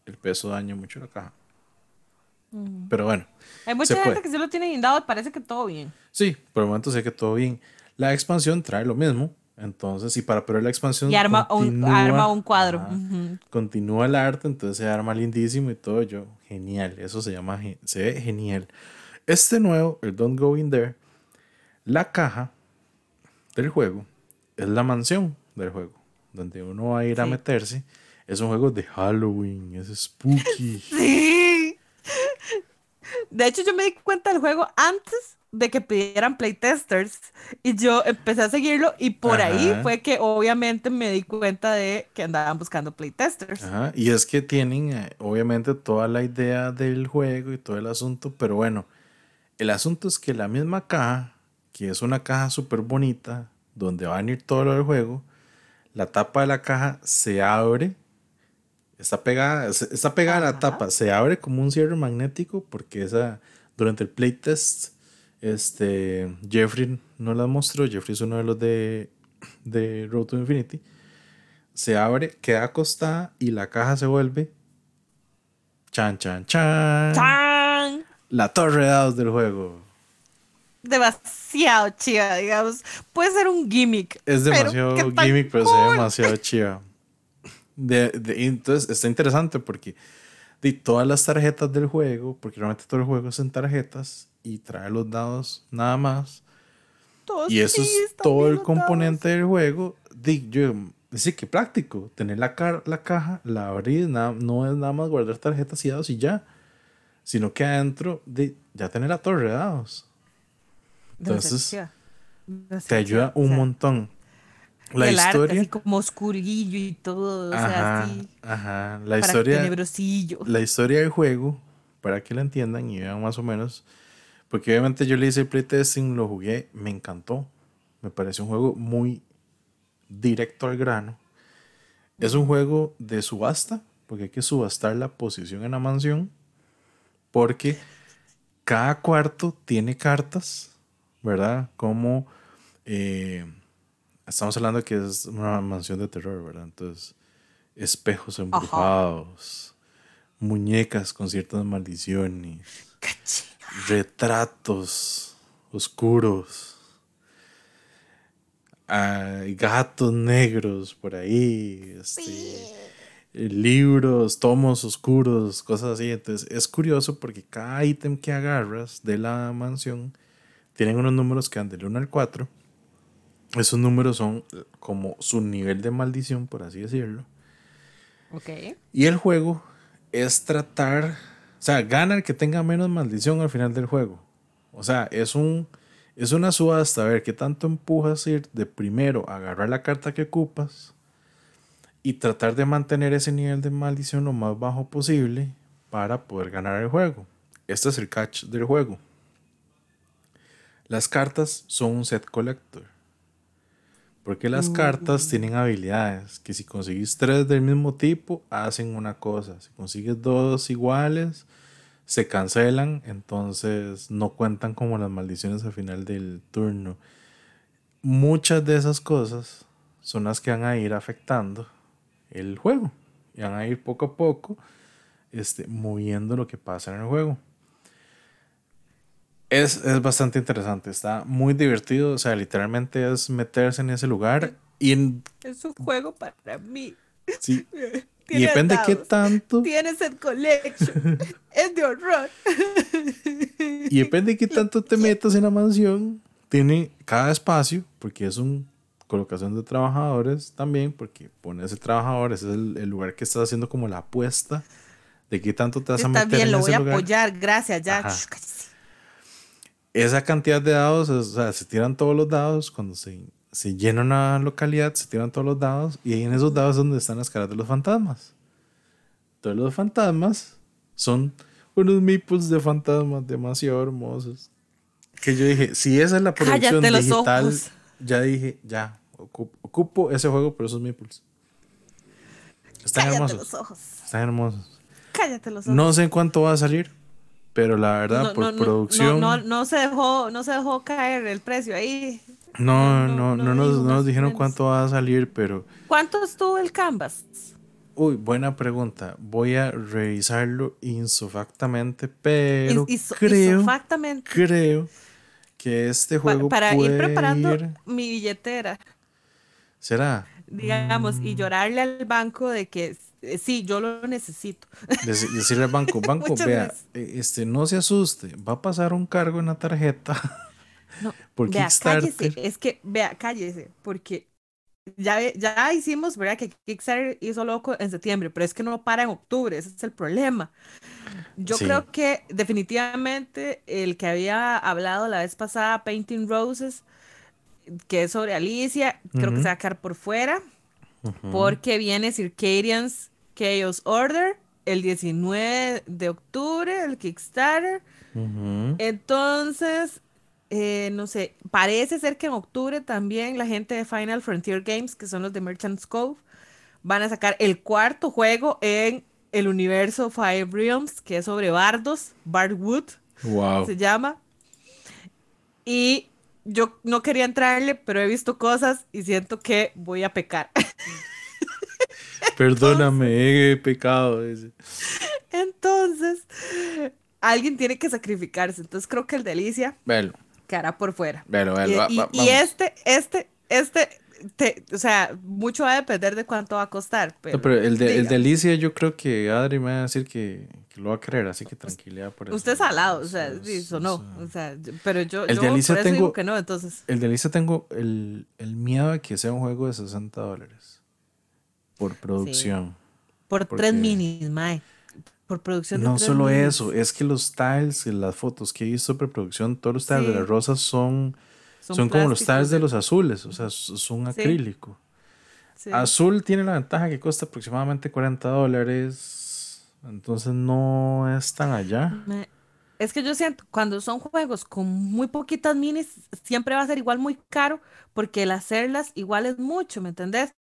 el peso dañe mucho la caja. Pero bueno. Hay mucha gente que se lo tiene guindado y parece que todo bien. Sí, por el momento sé que todo bien. La expansión trae lo mismo. Entonces, y para pero la expansión. Y arma, un, arma un cuadro. Continúa el arte, entonces se arma lindísimo y todo. Yo, genial. Eso se llama. Se ve genial. Este nuevo, el Don't Go In There, la caja del juego es la mansión del juego donde uno va a ir a meterse, es un juego de Halloween, es spooky. Sí. De hecho, yo me di cuenta del juego antes de que pidieran playtesters y yo empecé a seguirlo y por ahí fue que obviamente me di cuenta de que andaban buscando playtesters. Ajá. Y es que tienen eh, obviamente toda la idea del juego y todo el asunto, pero bueno, el asunto es que la misma caja, que es una caja súper bonita, donde va a venir todo lo del juego, la tapa de la caja se abre. Está pegada, está pegada a la tapa, se abre como un cierre magnético porque esa, durante el playtest, este, Jeffrey no la mostró, Jeffrey es uno de los de, de Road to Infinity. Se abre, queda acostada y la caja se vuelve chan, chan, chan. ¡Chan! La torre de dados del juego demasiado chiva, digamos. Puede ser un gimmick. Es demasiado gimmick, pero es demasiado chiva. De, entonces está interesante porque de todas las tarjetas del juego, porque realmente todo el juego es en tarjetas y trae los dados nada más. y eso es todo el componente del juego. yo decir que práctico. Tener la, la caja, la abrir, no es nada más guardar tarjetas y dados y ya. Sino que adentro de, ya tener la torre de dados. Entonces, te ayuda un montón. La historia. así como oscurillo y todo. o sea, así. Ajá. La historia. La historia del juego, para que la entiendan y vean más o menos. Porque obviamente yo le hice el playtesting, lo jugué, me encantó. Me parece un juego muy directo al grano. Es un juego de subasta, porque hay que subastar la posición en la mansión. Porque cada cuarto tiene cartas, ¿verdad? Como eh, estamos hablando de que es una mansión de terror, ¿verdad? Entonces, espejos embrujados, muñecas con ciertas maldiciones, retratos oscuros hay gatos negros por ahí, este, libros, tomos oscuros, cosas así. Entonces es curioso porque cada ítem que agarras de la mansión tienen unos números que van del 1 al 4. Esos números son como su nivel de maldición, por así decirlo. Ok. Y el juego es tratar, o sea, gana el que tenga menos maldición al final del juego. O sea, es un es una subasta a ver qué tanto empujas ir de primero agarrar la carta que ocupas y tratar de mantener ese nivel de maldición lo más bajo posible para poder ganar el juego. Este es el catch del juego. Las cartas son un set collector. Porque las mm. cartas tienen habilidades que si consigues tres del mismo tipo, hacen una cosa. Si consigues dos iguales, se cancelan, entonces no cuentan como las maldiciones al final del turno. Muchas de esas cosas son las que van a ir afectando el juego. Y van a ir poco a poco este, moviendo lo que pasa en el juego. Es, es, bastante interesante, está muy divertido, o sea, literalmente es meterse en ese lugar y Es un juego para mí. Sí. Y depende de qué tanto. Tienes el collection. es de horror. y depende de qué tanto te metas en la mansión. Tiene cada espacio, porque es una colocación de trabajadores también, porque pones ese trabajador, ese es el, lugar que estás haciendo como la apuesta de qué tanto te vas a meter bien, lo voy a apoyar, gracias, ya. Esa cantidad de dados, o sea, se tiran todos los dados cuando se se llena una localidad, se tiran todos los dados y ahí en esos dados es donde están las caras de los fantasmas. Todos los fantasmas son unos meeples de fantasmas demasiado hermosos. Que yo dije, si esa es la producción digital, ya dije, ya, ocupo, ese juego por esos meeples. Están hermosos. Los ojos. Están hermosos. Cállate los ojos. No sé en cuánto va a salir, pero la verdad, por producción. No, no, se dejó, no se dejó caer el precio ahí. No, no, no, nos, no nos dijeron cuánto va a salir, pero... ¿Cuánto estuvo el canvas? Uy, buena pregunta. Voy a revisarlo insofactamente, pero creo, creo que este juego para, ir preparando mi billetera. ¿Será? Digamos, y llorarle al banco de que eh, sí, yo lo necesito. decirle al banco, banco, vea, eh, este, no se asuste, va a pasar un cargo en la tarjeta. No, vea, cállese, es que, vea, cállese, porque ya, ya hicimos, ¿verdad? Que Kickstarter hizo loco en septiembre, pero es que no para en octubre, ese es el problema. Yo creo que definitivamente el que había hablado la vez pasada, Painting Roses, que es sobre Alicia, creo que se va a quedar por fuera, porque viene Circadians Chaos Order el 19 de octubre, el Kickstarter. Entonces, eh, no sé, parece ser que en octubre también la gente de Final Frontier Games, que son los de Merchant's Cove, van a sacar el cuarto juego en el universo Fire Realms, que es sobre bardos, Bardwood, wow. se llama. Y yo no quería entrarle, pero he visto cosas y siento que voy a pecar. Perdóname, he pecado. Entonces, alguien tiene que sacrificarse. Entonces creo que el Delicia. Velo cara por fuera. y, y, este, este, este, o sea, mucho va a depender de cuánto va a costar. Pero, el, de, el yo creo que Adri me va a decir que, que lo va a querer, así que tranquilidad por eso. Usted es alado, o sea, eso no, o sea, pero yo, el yo por tengo, digo que no, entonces. El Delicia tengo el, el miedo de que sea un juego de 60 dólares. por producción. Por tres minis, mae. Por producción de No solo eso, es que los tiles, las fotos que he visto preproducción, todos los tiles de las rosas son, son, como los tiles de los azules, o sea, son acrílico. Azul tiene la ventaja que cuesta aproximadamente 40 dólares, entonces no es tan allá. Es que yo siento, cuando son juegos con muy poquitas minis, siempre va a ser igual muy caro, porque el hacerlas igual es mucho, ¿me entendés?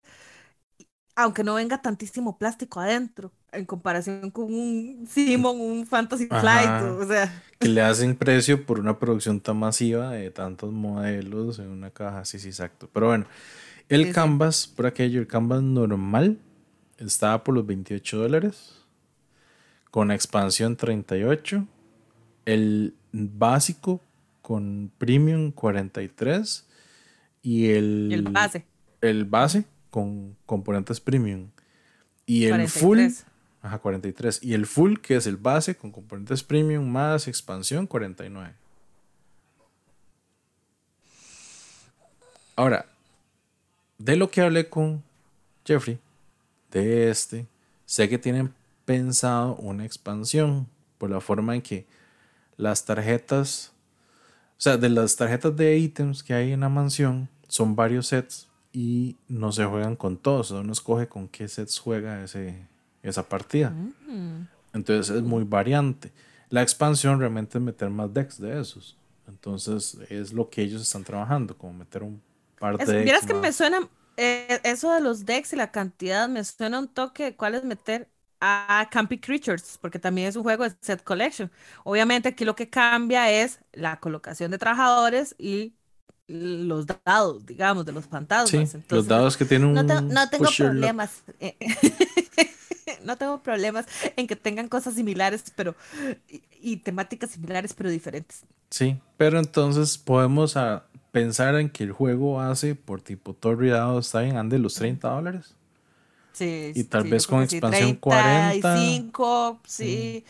Aunque no venga tantísimo plástico adentro, en comparación con un Simon, un Fantasy Flight, o sea. Que le hacen precio por una producción tan masiva de tantos modelos en una caja, sí, sí, exacto. Pero bueno, el canvas, por aquello, el canvas normal estaba por los 28 dólares, con expansión 38 el básico con premium 43 y el, el base. El base con componentes premium. Y el full, ajá, 43. Y el full, que es el base con componentes premium más expansión, 49. Ahora, de lo que hablé con Jeffrey, de este, sé que tienen pensado una expansión por la forma en que las tarjetas, o sea, de las tarjetas de ítems que hay en la mansión, son varios sets y no se juegan con todos. Uno escoge con qué sets juega ese, esa partida. Mm. Entonces es muy variante. La expansión realmente es meter más decks de esos. Entonces es lo que ellos están trabajando, como meter un par de decks. Miras que me suena, eh, eso de los decks y la cantidad, me suena un toque cuál es meter a Campy Creatures, porque también es un juego de set collection. Obviamente aquí lo que cambia es la colocación de trabajadores y los dados, digamos, de los fantasmas. los dados que tienen un... No, tengo problemas. No tengo problemas en que tengan cosas similares, pero... Y, temáticas similares, pero diferentes. Sí, pero entonces podemos ah, pensar en que el juego hace por tipo torre y dados, está bien, ande los 30 dólares. Sí, y tal vez con expansión 45, sí.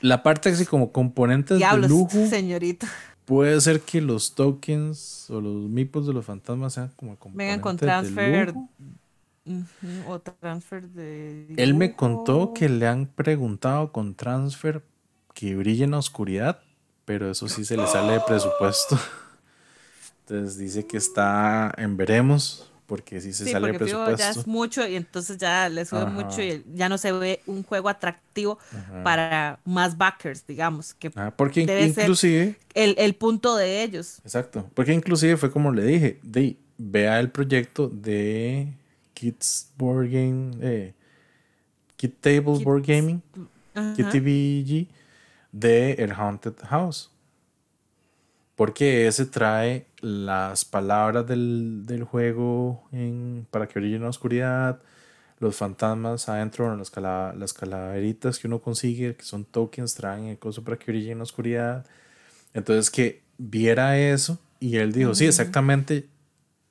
La parte así como componentes de lujo. Señorita. Puede ser que los tokens o los mipos de los fantasmas sean como componentes Vengan con transfer. O transfer de. Él me contó que le han preguntado con transfer que brille en la oscuridad, pero eso sí se le sale de presupuesto. Entonces dice que está en veremos porque si se sale el presupuesto. ya es mucho y entonces ya le sube mucho y ya no se ve un juego atractivo para más backers, digamos. Que porque inclusive. el, el, punto de ellos. Exacto. Porque inclusive fue como le dije: de, vea el proyecto de Kids Board Game, eh, Kid Table Board Gaming, Kid TVG, de El Haunted House. Porque ese trae las palabras del, juego en, para que brille en la oscuridad, los fantasmas adentro, las, las calaveritas que uno consigue, que son tokens, traen el coso para que brille en la oscuridad. Entonces que viera eso y él dijo, sí, exactamente,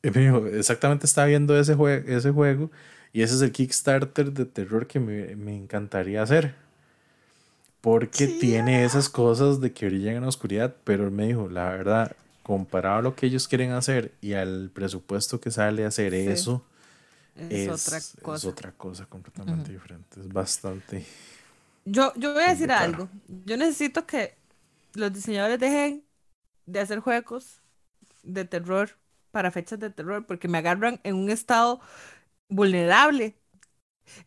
exactamente está viendo ese, ese juego y ese es el Kickstarter de terror que me, me encantaría hacer porque tiene esas cosas de que brillan en la oscuridad, pero él me dijo, la verdad, comparado a lo que ellos quieren hacer y al presupuesto que sale hacer eso, es, otra cosa. es, otra cosa. completamente diferente. Es bastante... Yo, yo voy a decir algo. Yo necesito que los diseñadores dejen de hacer juegos de terror para fechas de terror, porque me agarran en un estado vulnerable.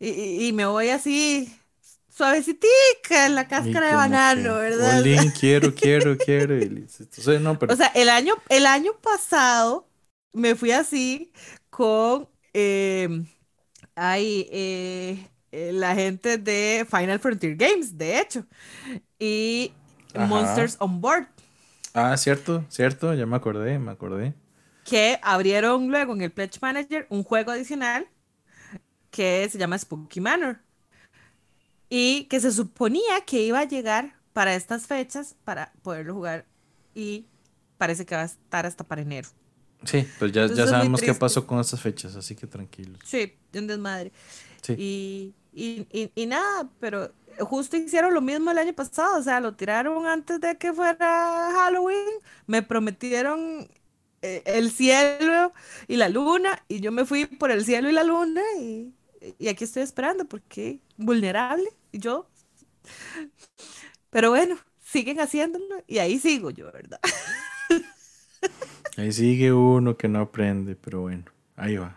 y, y me voy así suavecitica en la cáscara de banano, ¿verdad? quiero, quiero, quiero. O sea, el año, el año pasado me fui así con em, eh, eh, la gente de Final Frontier Games, de hecho, y Monsters on Board. Ah, cierto, cierto, ya me acordé, me acordé. Que abrieron luego en el Pledge Manager un juego adicional que se llama Spooky Manor y que se suponía que iba a llegar para estas fechas para poderlo jugar y parece que va a estar hasta para enero. Sí, pues ya, ya sabemos qué pasó con estas fechas, así que tranquilos. Sí, un desmadre. Sí. Y, y, y, nada, pero justo hicieron lo mismo el año pasado, o sea, lo tiraron antes de que fuera Halloween, me prometieron el cielo y la luna y yo me fui por el cielo y la luna y y aquí estoy esperando porque vulnerable, y yo. Pero bueno, siguen haciéndolo y ahí sigo yo, ¿verdad? Ahí sigue uno que no aprende, pero bueno. Ahí va,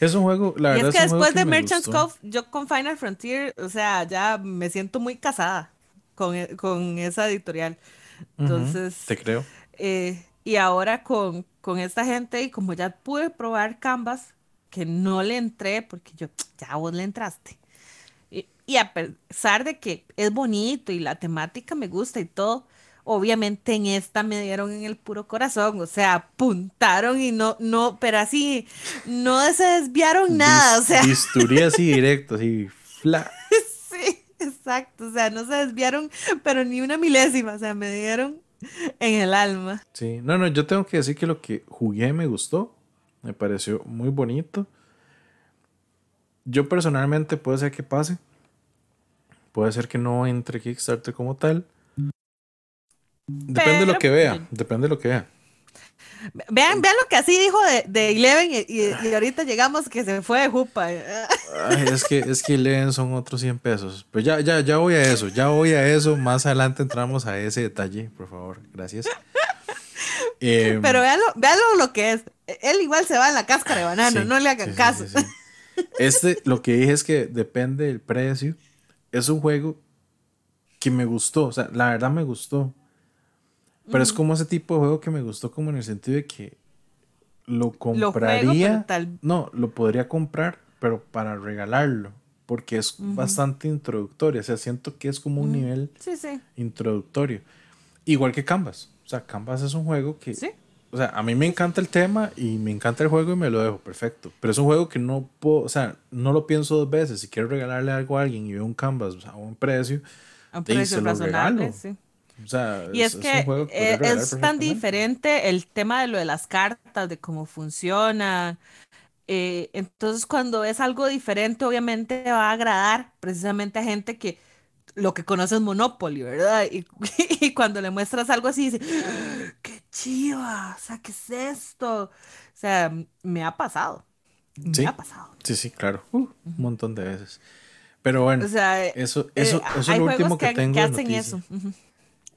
Es un juego, la verdad. es que después de Merchant's Cove, yo con Final Frontier, o sea, ya me siento muy casada con, e, con esa editorial. Entonces. te creo. Eh, y ahora con, con esta gente, y como ya pude probar Canvas, que no le entré, porque yo, ya vos le entraste. Y, y a pesar de que es bonito y la temática me gusta y todo, obviamente en esta me dieron en el puro corazón, o sea, apuntaron y no, no, pero así, no se desviaron nada, o sea. Bisturí así directo, así, fla. Sí, exacto, o sea, no se desviaron, pero ni una milésima, o sea, me dieron en el alma. Sí, no, no, yo tengo que decir que lo que jugué me gustó, me pareció muy bonito. Yo personalmente puede ser que pase, puede ser que no entre Kickstarter como tal Depende de lo que vea, depende de lo que vea. Vean, vean lo que así dijo de, de Eleven y, ahorita llegamos que se fue de Jupa. es que, es que Eleven son otros 100 pesos. Pues ya, ya, ya voy a eso, ya voy a eso. Más adelante entramos a ese detalle, por favor. Gracias. Em, Pero véanlo, véanlo lo que es. Él igual se va en la cáscara de banano, no le hagan caso. este, lo que dije es que depende del precio. Es un juego que me gustó, o sea, la verdad me gustó. Pero es como ese tipo de juego que me gustó como en el sentido de que lo compraría. No, lo podría comprar, pero para regalarlo. Porque es bastante introductorio. O sea, siento que es como un nivel introductorio. Igual que Canvas. O sea, Canvas es un juego que. O sea, a mí me encanta el tema y me encanta el juego y me lo dejo, perfecto. Pero es un juego que no puedo, o sea, no lo pienso dos veces. Si quiero regalarle algo a alguien y veo un Canvas a un precio, a un precio razonable, sí y es, que eh, es, tan diferente el tema de lo de las cartas, de cómo funciona. Eh, entonces, cuando es algo diferente, obviamente va a agradar precisamente a gente que lo que conoce es Monopoly, ¿verdad? Y, y cuando le muestras algo así, dice, ¡Ah, ¡qué chiva! O sea, ¿qué es esto? O sea, me ha pasado. Me ha pasado. Sí, sí, claro. Uh, un montón de veces. Pero bueno, eso, eh, eso, eso es lo último que, tengo. Que hacen eso.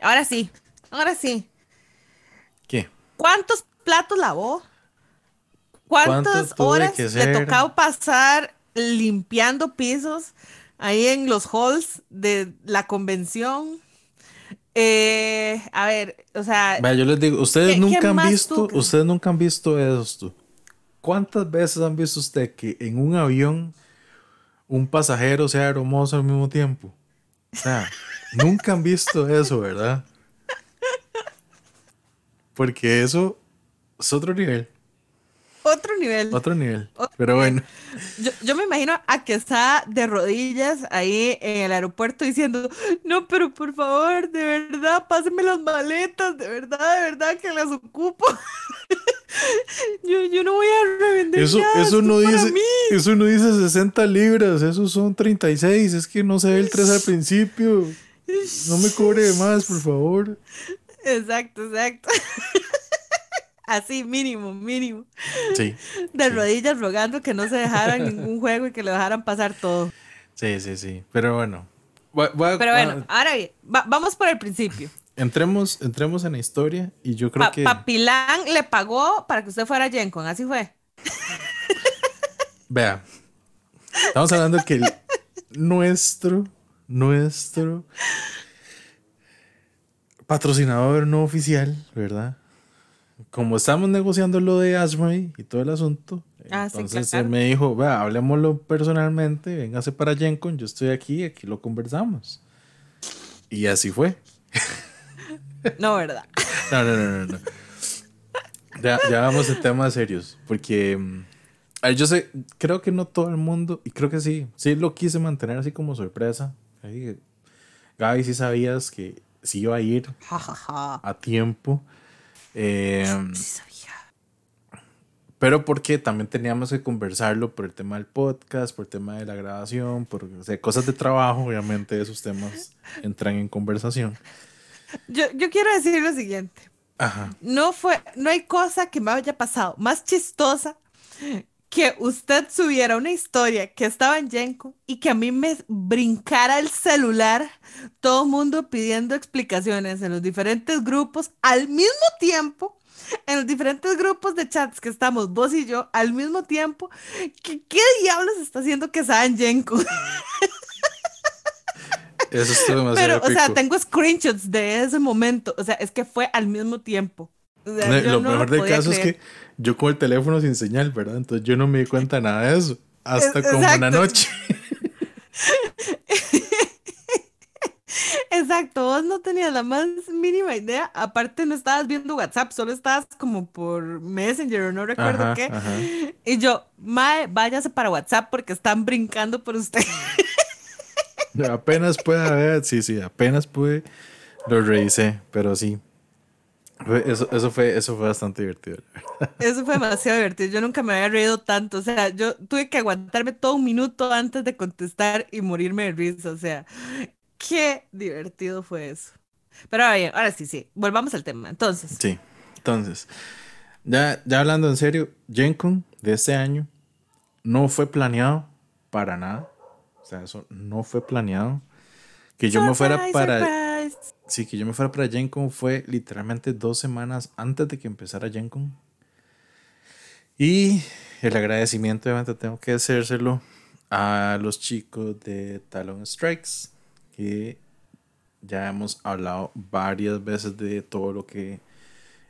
Ahora sí, ahora sí. ¿Qué? ¿Cuántos platos lavó? ¿Cuántas horas le tocaba pasar limpiando pisos ahí en los halls de la convención? Eh, a ver, o sea. Vaya, yo les digo, ustedes nunca han visto, ustedes nunca han visto esto. ¿Cuántas veces han visto usted que en un avión un pasajero sea hermoso al mismo tiempo? Sea, nunca han visto eso, ¿verdad? Porque eso es otro nivel. Otro nivel. Otro nivel. Pero bueno. Yo, me imagino a que está de rodillas ahí en el aeropuerto diciendo, no, pero por favor, de verdad, pásenme las maletas, de verdad, de verdad que las ocupo. yo, no voy a revender eso, eso no dice Eso no dice 60 libras, eso son 36, es que no se ve el 3 al principio. No me cobre más, por favor. Exacto, exacto. Así, mínimo, mínimo. Sí. De rodillas rogando que no se dejaran ningún juego y que le dejaran pasar todo. Sí, sí, sí. Pero bueno. Pero bueno, ahora bien, vamos por el principio. Entremos, entremos en la historia y yo creo que. Papilán le pagó para que usted fuera Gencon, así fue. Vea. Estamos hablando que nuestro, nuestro patrocinador no oficial, ¿verdad? Como estamos negociando lo de Ashbury y todo el asunto, ah, entonces él me dijo, vea, hablemoslo personalmente, véngase para Gencon, yo estoy aquí, aquí lo conversamos. Y así fue. No, ¿verdad? no, no, no, no. Ya, ya vamos a temas serios, porque mm, yo sé, creo que no todo el mundo, y creo que sí, sí lo quise mantener así como sorpresa. Gaby, sí sabías que sí iba a ir a tiempo. Eh, pero porque también teníamos que conversarlo por el tema del podcast, por el tema de la grabación, por cosas de trabajo, obviamente esos temas entran en conversación. Yo, yo quiero decir lo siguiente. No fue, no hay cosa que me haya pasado más chistosa que usted subiera una historia que estaba en Jenko y que a mí me brincara el celular, todo el mundo pidiendo explicaciones en los diferentes grupos al mismo tiempo, en los diferentes grupos de chats que estamos vos y yo al mismo tiempo. ¿Qué, qué diablos está haciendo que estaba en Jenko? Eso estuvo demasiado Pero, o sea, tengo screenshots de ese momento. O sea, es que fue al mismo tiempo. Lo mejor del caso es que yo con el teléfono sin señal, ¿verdad? Entonces yo no me di cuenta de nada de eso. Hasta como una noche. Exacto, vos no tenías la más mínima idea. Aparte, no estabas viendo WhatsApp, solo estabas como por Messenger o no recuerdo qué. Y yo, Mae, váyase para WhatsApp porque están brincando por usted. apenas puede haber, sí, sí, apenas pude, lo revisé, pero sí. Eso, eso, fue, eso fue bastante divertido. Eso fue demasiado divertido. Yo nunca me había reído tanto. O sea, yo tuve que aguantarme todo un minuto antes de contestar y morirme de risa. O sea, qué divertido fue eso. Pero ahora bien, ahora sí, sí. Volvamos al tema. Entonces. Sí, entonces. Ya, ya hablando en serio, GenCon de este año no fue planeado para nada. O sea, eso no fue planeado. Que yo me fuera para. Sí, que yo me fuera para GenCon fue literalmente dos semanas antes de que empezara GenCon. Y el agradecimiento, obviamente, tengo que hacérselo a los chicos de Talon Strikes, que ya hemos hablado varias veces de todo lo que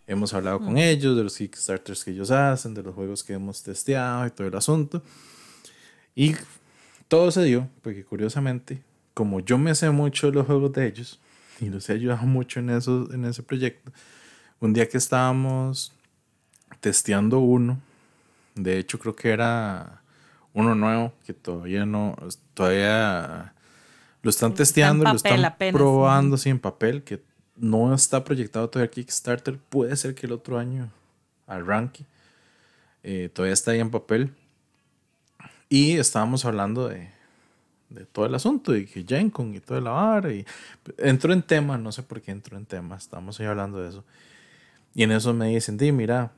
hemos hablado con ellos, de los Kickstarters que ellos hacen, de los juegos que hemos testeado y todo el asunto. Y todo se dio, porque curiosamente, como yo me sé mucho de los juegos de ellos, y los he ayudado mucho en, eso, en ese proyecto. Un día que estábamos testeando uno, de hecho creo que era uno nuevo, que todavía no, todavía lo están testeando, lo están probando así en papel, que no está proyectado todavía Kickstarter, puede ser que el otro año arranque, eh, todavía está ahí en papel. Y estábamos hablando de, de todo el asunto y que Jenkins y toda la vara y entró en tema, no sé por qué entró en tema, estamos ahí hablando de eso. Y en eso me dicen, di, mira,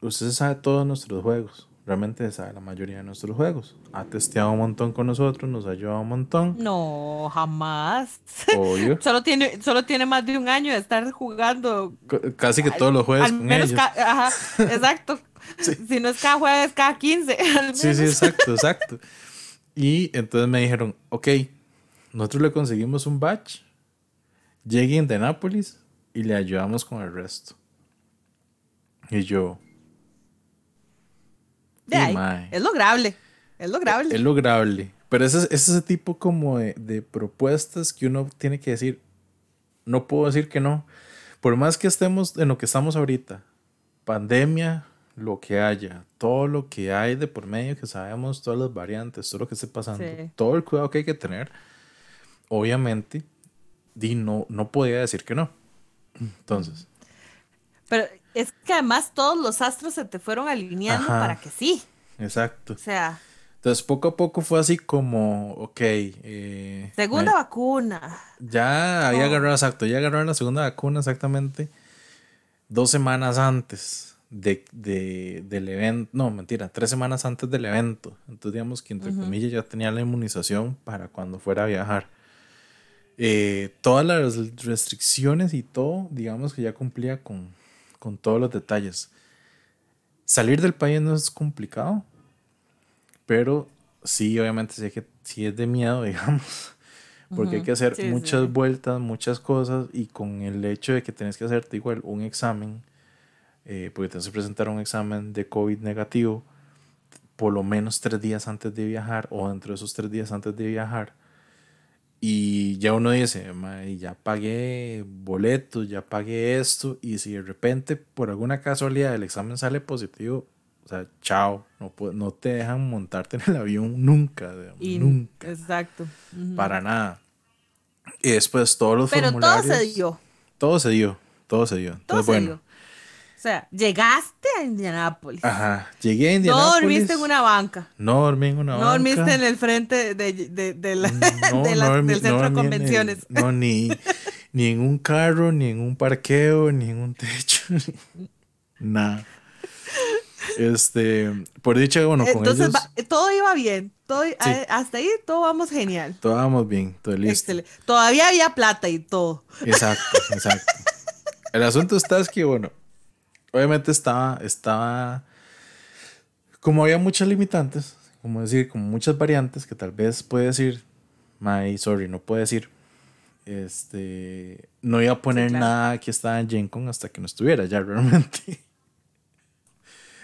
usted sabe todos nuestros juegos, realmente sabe la mayoría de nuestros juegos. Ha testeado un montón con nosotros, nos ha ayudado un montón. No, jamás. solo, tiene, solo tiene más de un año de estar jugando. casi que todos los jueves con ellos. Ajá, exacto. Si no es cada jueves, cada 15. Sí, sí, exacto, exacto. Y entonces me dijeron, ok, nosotros le conseguimos un batch, lleguen de Nápoles y le ayudamos con el resto. Y yo... es lograble, es lograble. Es, lograble. Pero ese es ese tipo como de, de propuestas que uno tiene que decir, no puedo decir que no. Por más que estemos en lo que estamos ahorita, pandemia, lo que haya, todo lo que hay de por medio, que sabemos todas las variantes, todo lo que esté pasando, todo el cuidado que hay que tener, obviamente, Di no, no podía decir que no. Entonces. Pero es que además todos los astros se te fueron alineando para que sí. Exacto. O sea. Entonces poco a poco fue así como, ok. Eh, segunda vacuna. Ya había agarrado, exacto, ya agarraron la segunda vacuna exactamente dos semanas antes de, del evento, no, mentira, tres semanas antes del evento. Entonces, digamos que entre comillas ya tenía la inmunización para cuando fuera a viajar. Eh, todas las restricciones y todo, digamos que ya cumplía con, con todos los detalles. Salir del país no es complicado, pero sí, obviamente, sí, que, sí es de miedo, digamos, porque hay que hacer muchas vueltas, muchas cosas, y con el hecho de que tienes que hacerte igual un examen eh, porque tienes que presentar un examen de COVID negativo por lo menos tres días antes de viajar o dentro de esos tres días antes de viajar. Y ya uno dice, ya pagué boletos, ya pagué esto, y si de repente por alguna casualidad el examen sale positivo, o sea, chao, no, no te dejan montarte en el avión nunca, nunca. Exacto. Para nada. Y después todos los Pero todo se dio. Todo se dio, todo se dio. Entonces, bueno, sea, llegaste a Indianápolis. Ajá, llegué a Indianápolis. No dormiste en una banca. No dormí en una banca. No dormiste en el frente de, de, de la, del centro de convenciones. no, ni, ni en un carro, ni en un parqueo, ni en un techo. Nada. Este, por dicha, bueno, con Entonces, todo iba bien. Todo, Hasta ahí todo vamos genial. Todo vamos bien, todo listo. Todavía había plata y todo. Exacto, exacto. El asunto está es que, bueno, obviamente estaba, estaba, como había muchas limitantes, como decir, como muchas variantes que tal vez puede decir, my, sorry, no puede decir, este, no iba a poner nada que estaba en GenCon hasta que no estuviera ya realmente.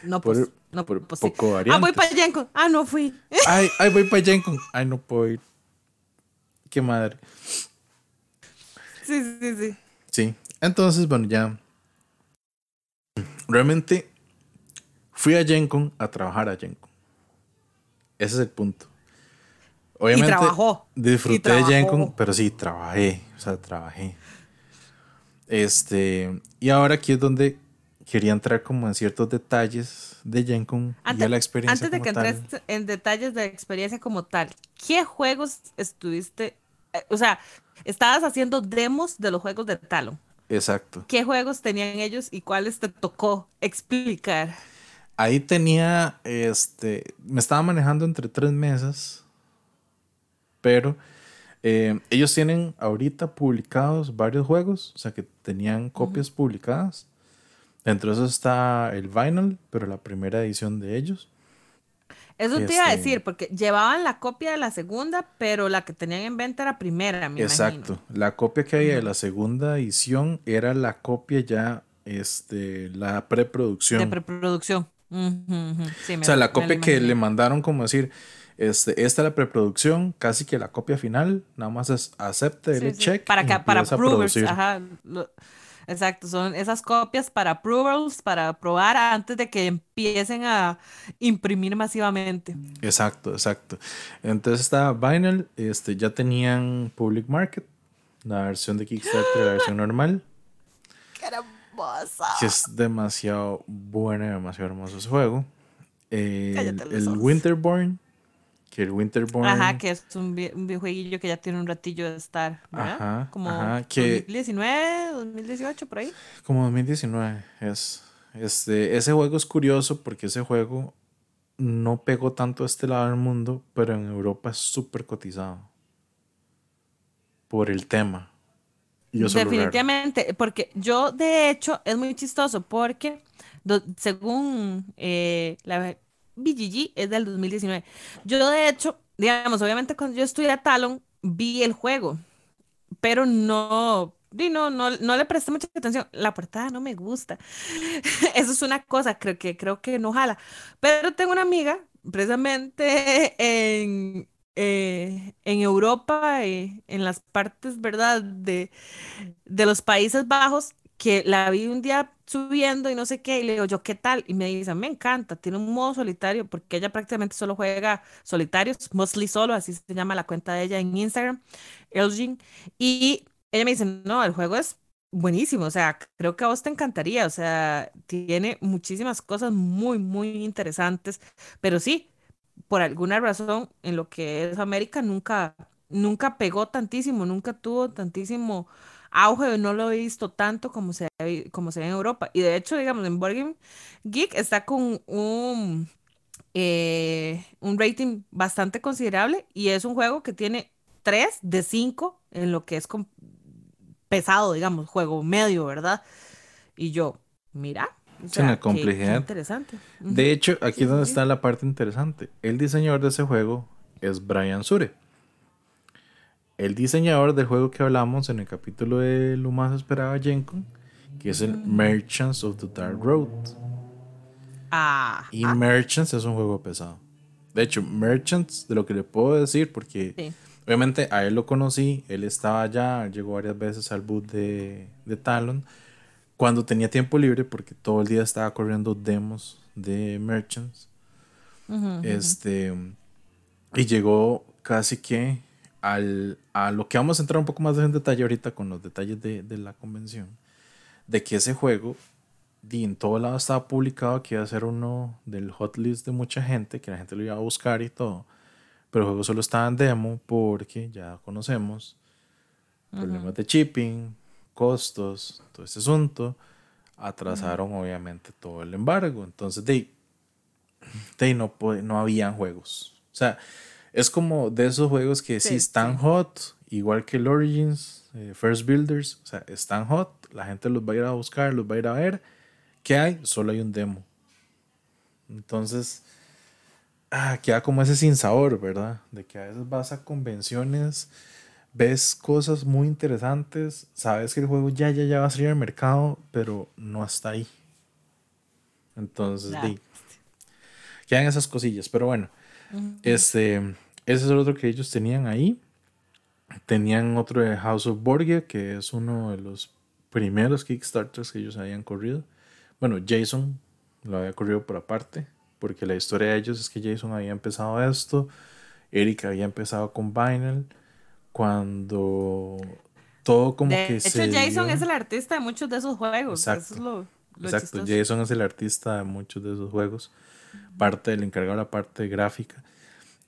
No, pues, no, por pues, poco Ah, voy para GenCon. Ah, no fui. Ay, ay, voy para GenCon. Ay, no puedo ir. Qué madre. Sí, sí, sí. Sí. Entonces, bueno, ya. Realmente fui a GenCon a trabajar a GenCon. Ese es el punto. Obviamente, y trabajó. Disfruté de GenCon, pero sí, trabajé. O sea, trabajé. Este. Y ahora aquí es donde quería entrar como en ciertos detalles de GenCon y la experiencia. Antes de que entres en detalles de experiencia como tal, ¿qué juegos estuviste? Eh, o sea, estabas haciendo demos de los juegos de Talon. Exacto. ¿Qué juegos tenían ellos y cuáles te tocó explicar? Ahí tenía, este, me estaba manejando entre tres mesas, pero eh, ellos tienen ahorita publicados varios juegos, o sea que tenían copias publicadas. Dentro de eso está el vinyl, pero la primera edición de ellos. Eso te iba a este, decir, porque llevaban la copia de la segunda, pero la que tenían en venta era primera, me Exacto. La copia que había de la segunda edición era la copia ya, este, la preproducción. De preproducción. o sea, la copia que le mandaron, como decir, este, esta es la preproducción, casi que la copia final, nada más es acepte el check. Para que, para ajá. Exacto, son esas copias para approvals, para probar antes de que empiecen a imprimir masivamente. Exacto, exacto. Entonces está Vinyl, este, ya tenían Public Market, la versión de Kickstarter, la versión normal. ¡Qué hermosa! Que es demasiado bueno y demasiado hermoso ese juego. el, el Winterborn que el Winterborn. Ajá, que es un, videojueguillo que ya tiene un ratillo de estar, ¿verdad? Ajá, como ajá, que, 2019, 2018, por ahí. Como 2019, es. Este, ese juego es curioso porque ese juego no pegó tanto a este lado del mundo, pero en Europa es súper cotizado. Por el tema. Definitivamente, porque yo de hecho es muy chistoso porque según eh, la BGG es del 2019. Yo, de hecho, digamos, obviamente cuando yo estudié a Talon, vi el juego, pero no, no, no, no le presté mucha atención. La portada no me gusta. Eso es una cosa, creo que, creo que no jala. Pero tengo una amiga, precisamente en, eh, en Europa, eh, en las partes, ¿verdad?, de, de los Países Bajos, que la vi un día subiendo y no sé qué, y le digo yo, ¿qué tal? Y me dice, me encanta, tiene un modo solitario, porque ella prácticamente solo juega solitarios, mostly solo, así se llama la cuenta de ella en Instagram, Elgin, y ella me dice, no, el juego es buenísimo, o sea, creo que a vos te encantaría, o sea, tiene muchísimas cosas muy, muy interesantes, pero sí, por alguna razón, en lo que es América, nunca, nunca pegó tantísimo, nunca tuvo tantísimo auge, no lo he visto tanto como se, como se ve en Europa. Y de hecho, digamos, en Board Geek está con un, eh, un rating bastante considerable y es un juego que tiene 3 de 5 en lo que es pesado, digamos, juego medio, ¿verdad? Y yo, mira. es una complejidad. interesante. De hecho, aquí es donde está la parte interesante. El diseñador de ese juego es Brian Sure el diseñador del juego que hablamos en el capítulo de Lo más esperaba Gencon, que es el Merchants of the Dark Road. Ah, y Merchants es un juego pesado. De hecho, Merchants, de lo que le puedo decir, porque obviamente a él lo conocí, él estaba allá, llegó varias veces al boot de, de Talon, cuando tenía tiempo libre, porque todo el día estaba corriendo demos de Merchants. este, y llegó casi que al, a lo que vamos a entrar un poco más en detalle ahorita con los detalles de, de la convención, de que ese juego en todo lado estaba publicado que iba a ser uno del hot list de mucha gente, que la gente lo iba a buscar y todo, pero el juego solo estaba en demo porque ya conocemos problemas de shipping, costos, todo ese asunto, atrasaron obviamente todo el embargo. Entonces, de, de no, no habían juegos. O sea, es como de esos juegos que sí, están hot, igual que el Origins, eh, First Builders, o sea, están hot, la gente los va a ir a buscar, los va a ir a ver. ¿Qué hay? Solo hay un demo. Entonces, ah, queda como ese sin sabor, ¿verdad? De que a veces vas a convenciones, ves cosas muy interesantes, sabes que el juego ya, ya, ya va a salir al mercado, pero no está ahí. Entonces, quedan esas cosillas, pero bueno, este, ese es el otro que ellos tenían ahí. Tenían otro de House of Borgia, que es uno de los primeros Kickstarters que ellos habían corrido. Bueno, Jason lo había corrido por aparte, porque la historia de ellos es que Jason había empezado esto, Eric había empezado con Vinyl, cuando todo como que hecho, Jason es el artista de muchos de esos juegos. Exacto, Exacto. Jason es el artista de muchos de esos juegos, parte del encargado de la parte gráfica.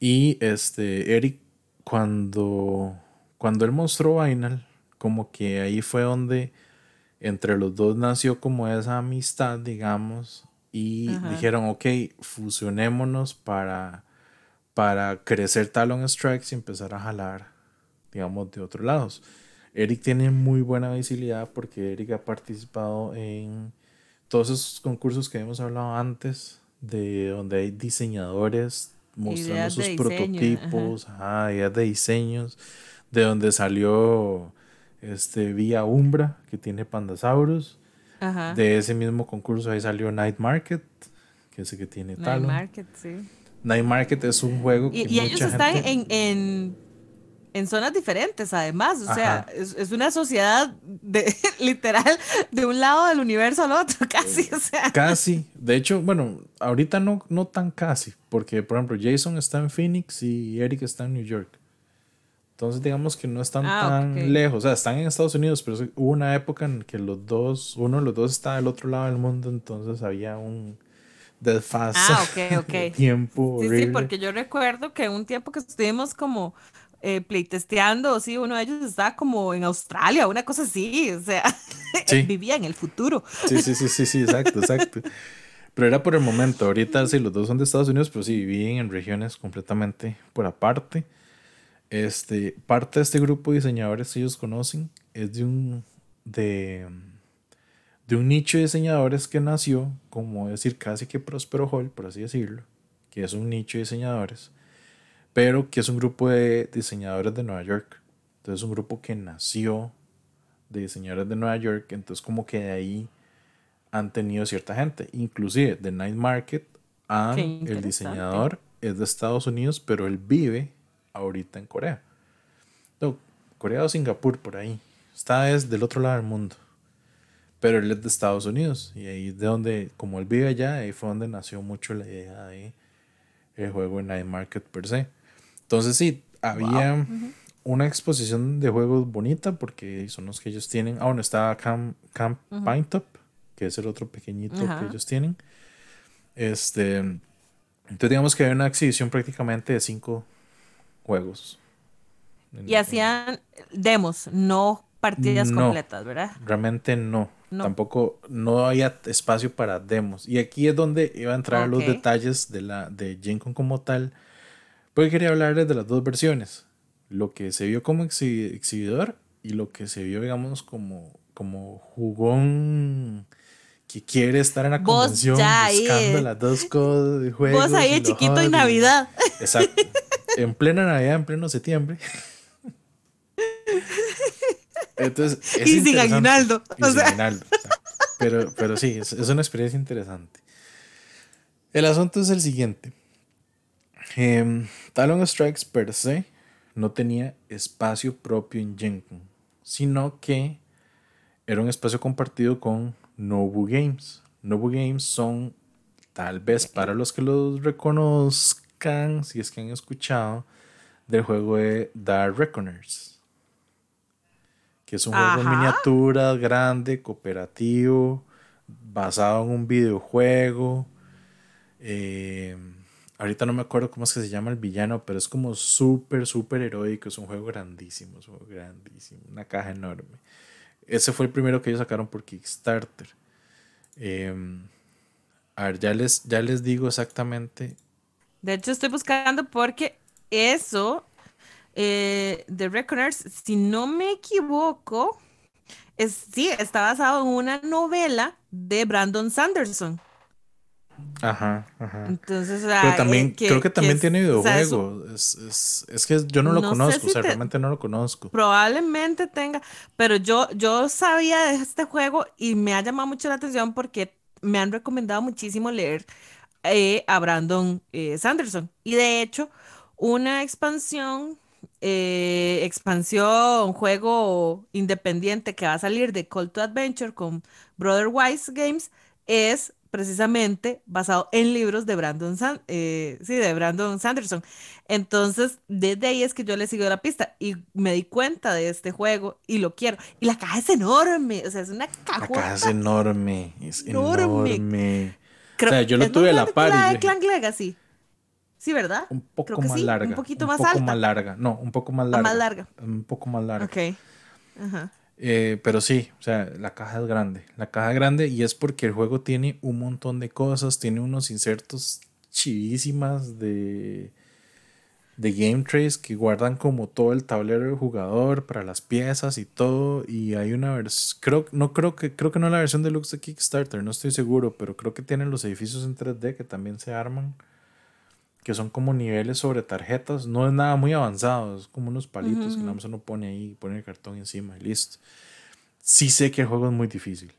Y este, Eric, cuando, cuando él mostró Vinyl, como que ahí fue donde entre los dos nació como esa amistad, digamos, y dijeron, ok, fusionémonos para, para crecer Talon Strikes y empezar a jalar, digamos, de otros lados. Eric tiene muy buena visibilidad porque Eric ha participado en todos esos concursos que hemos hablado antes, de donde hay diseñadores mostrando sus prototipos, ideas de diseños, de donde salió este, Vía Umbra, que tiene Pandasaurus. De ese mismo concurso ahí salió Night Market, que es el que tiene Night Market, sí. Night Market es un juego que Y, y ellos están en, en, en, zonas diferentes, además. O sea, es, es, una sociedad de, literal de un lado del universo al otro, casi. O sea. Casi. De hecho, bueno, ahorita no, no tan casi, porque por ejemplo, Jason está en Phoenix y Eric está en New York. Entonces, digamos que no están ah, tan lejos. O sea, están en Estados Unidos, pero hubo una época en que los dos, uno de los dos estaba del otro lado del mundo, entonces había un desfase ah, de tiempo. Sí, sí, porque yo recuerdo que un tiempo que estuvimos como eh, playtesteando, sí, uno de ellos estaba como en Australia, una cosa así, o sea, vivía en el futuro. Sí, sí, sí, sí, sí, exacto, exacto. Pero era por el momento, ahorita sí, los dos son de Estados Unidos, pero sí, vivían en regiones completamente por aparte. Este, parte de este grupo de diseñadores que ellos conocen es de un, de, de un nicho de diseñadores que nació, como decir, casi que Prospero Hall, por así decirlo, que es un nicho de diseñadores, pero que es un grupo de diseñadores de Nueva York. Entonces es un grupo que nació de diseñadores de Nueva York, entonces como que de ahí han tenido cierta gente, inclusive de Night Market, el diseñador es de Estados Unidos, pero él vive ahorita en Corea. No, Corea o Singapur, por ahí. Está es del otro lado del mundo. Pero él es de Estados Unidos. Y ahí de donde, como él vive allá, ahí fue donde nació mucho la idea de el juego en Night Market per se. Entonces sí, había una exposición de juegos bonita porque son los que ellos tienen. Ah, bueno, estaba Camp, Camp Top, que es el otro pequeñito que ellos tienen. Este, entonces digamos que hay una exhibición prácticamente de cinco juegos. Y hacían demos, no partidas completas, ¿verdad? Realmente no. Tampoco no había espacio para demos. Y aquí es donde iba a entrar los detalles de la de Gencon como tal. Porque quería hablarles de las dos versiones. Lo que se vio como exhibidor y lo que se vio, digamos, como, como jugón que quiere estar en la convención buscando las dos cosas de juegos. Vos ahí chiquito en Navidad. Exacto. en plena Navidad, en pleno septiembre. Entonces, y sin aguinaldo. pero, pero sí, es, una experiencia interesante. El asunto es el siguiente. Eh, Talon Strikes per se no tenía espacio propio en Gencon, sino que era un espacio compartido con Nobu Games. Nobu Games son, tal vez para los que los reconozcan, si es que han escuchado, del juego de Dark Reckoners. Que es un juego en miniatura, grande, cooperativo, basado en un videojuego. Eh, ahorita no me acuerdo cómo es que se llama el villano, pero es como súper, súper heroico. Es un juego grandísimo, grandísimo, una caja enorme. Ese fue el primero que ellos sacaron por Kickstarter. Eh, A ver, ya les, ya les digo exactamente. De hecho, estoy buscando porque eso, eh, The Reckoners, si no me equivoco, es, sí, está basado en una novela de Brandon Sanderson. Ajá, ajá. Entonces, Pero también, eh, creo que también tiene videojuego. es, que yo no lo conozco, o sea, realmente no lo conozco. Probablemente tenga, pero yo, yo sabía de este juego y me ha llamado mucho la atención porque me han recomendado muchísimo leer eh, a Brandon eh, Sanderson. Y de hecho, una expansión, expansión, juego independiente que va a salir de Call to Adventure con Brother Wise Games es precisamente basado en libros de Brandon, eh, sí, de Brandon Sanderson. Entonces, desde ahí es que yo le sigo la pista y me di cuenta de este juego y lo quiero. Y la caja es enorme, o sea, es una caja. La caja es enorme, es enorme. o sea, yo lo tuve a la par. La de Clan Legacy. Sí, ¿verdad? Un poco más larga. Un poquito más alta. Un poco más larga. No, un poco más larga. más larga. Un poco más larga. Ok. Ajá. Eh, pero sí, o sea, la caja es grande. La caja es grande y es porque el juego tiene un montón de cosas, tiene unos insertos chivísimas de, de game trays que guardan como todo el tablero del jugador para las piezas y todo. Y hay una versión, creo, no creo que, creo que no la versión deluxe de Kickstarter, no estoy seguro, pero creo que tienen los edificios en 3D que también se arman que son como niveles sobre tarjetas. No es nada muy avanzado, es como unos palitos que nada más uno pone ahí, pone el cartón encima y listo. Sí sé que el juego es muy difícil,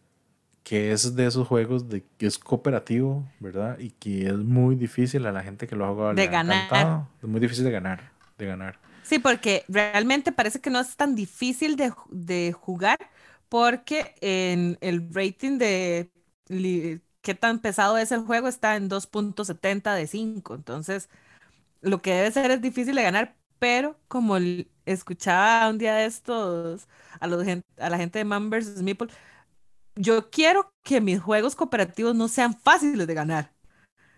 que es de esos juegos de que es cooperativo, ¿verdad? Y que es muy difícil a la gente que lo haga de ganar. Es muy difícil de ganar, de ganar. Sí, porque realmente parece que no es tan difícil de, de jugar porque en el rating de qué tan pesado es el juego está en 2.70 de 5. Entonces, lo que debe ser es difícil de ganar, pero como escuchaba un día de estos a, los, a la gente de Man vs. Meeple, yo quiero que mis juegos cooperativos no sean fáciles de ganar.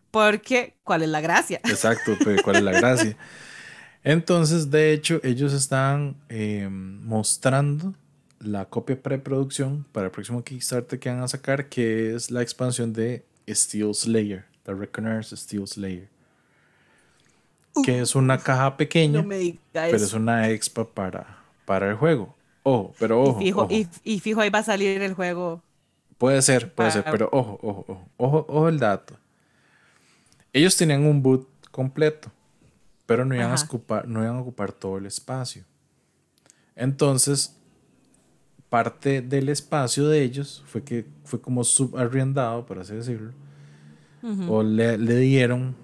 Porque, ¿cuál es la gracia? Exacto, ¿cuál es la gracia? Entonces, de hecho, ellos están eh, mostrando la copia preproducción para el próximo Kickstarter que van a sacar, que es la expansión de Steel Slayer, The Reckoners Steel Slayer. que es una caja pequeña, pero es una expa para, para el juego. Ojo, pero ojo y, fijo, Y, fijo, ahí va a salir el juego. Puede ser, puede ser, pero ojo, ojo, ojo, ojo, ojo el dato. Ellos tenían un boot completo, pero no iban, a ocupar, no iban a ocupar todo el espacio. Entonces, parte del espacio de ellos fue que fue como subarriendado, por así decirlo, o le, dieron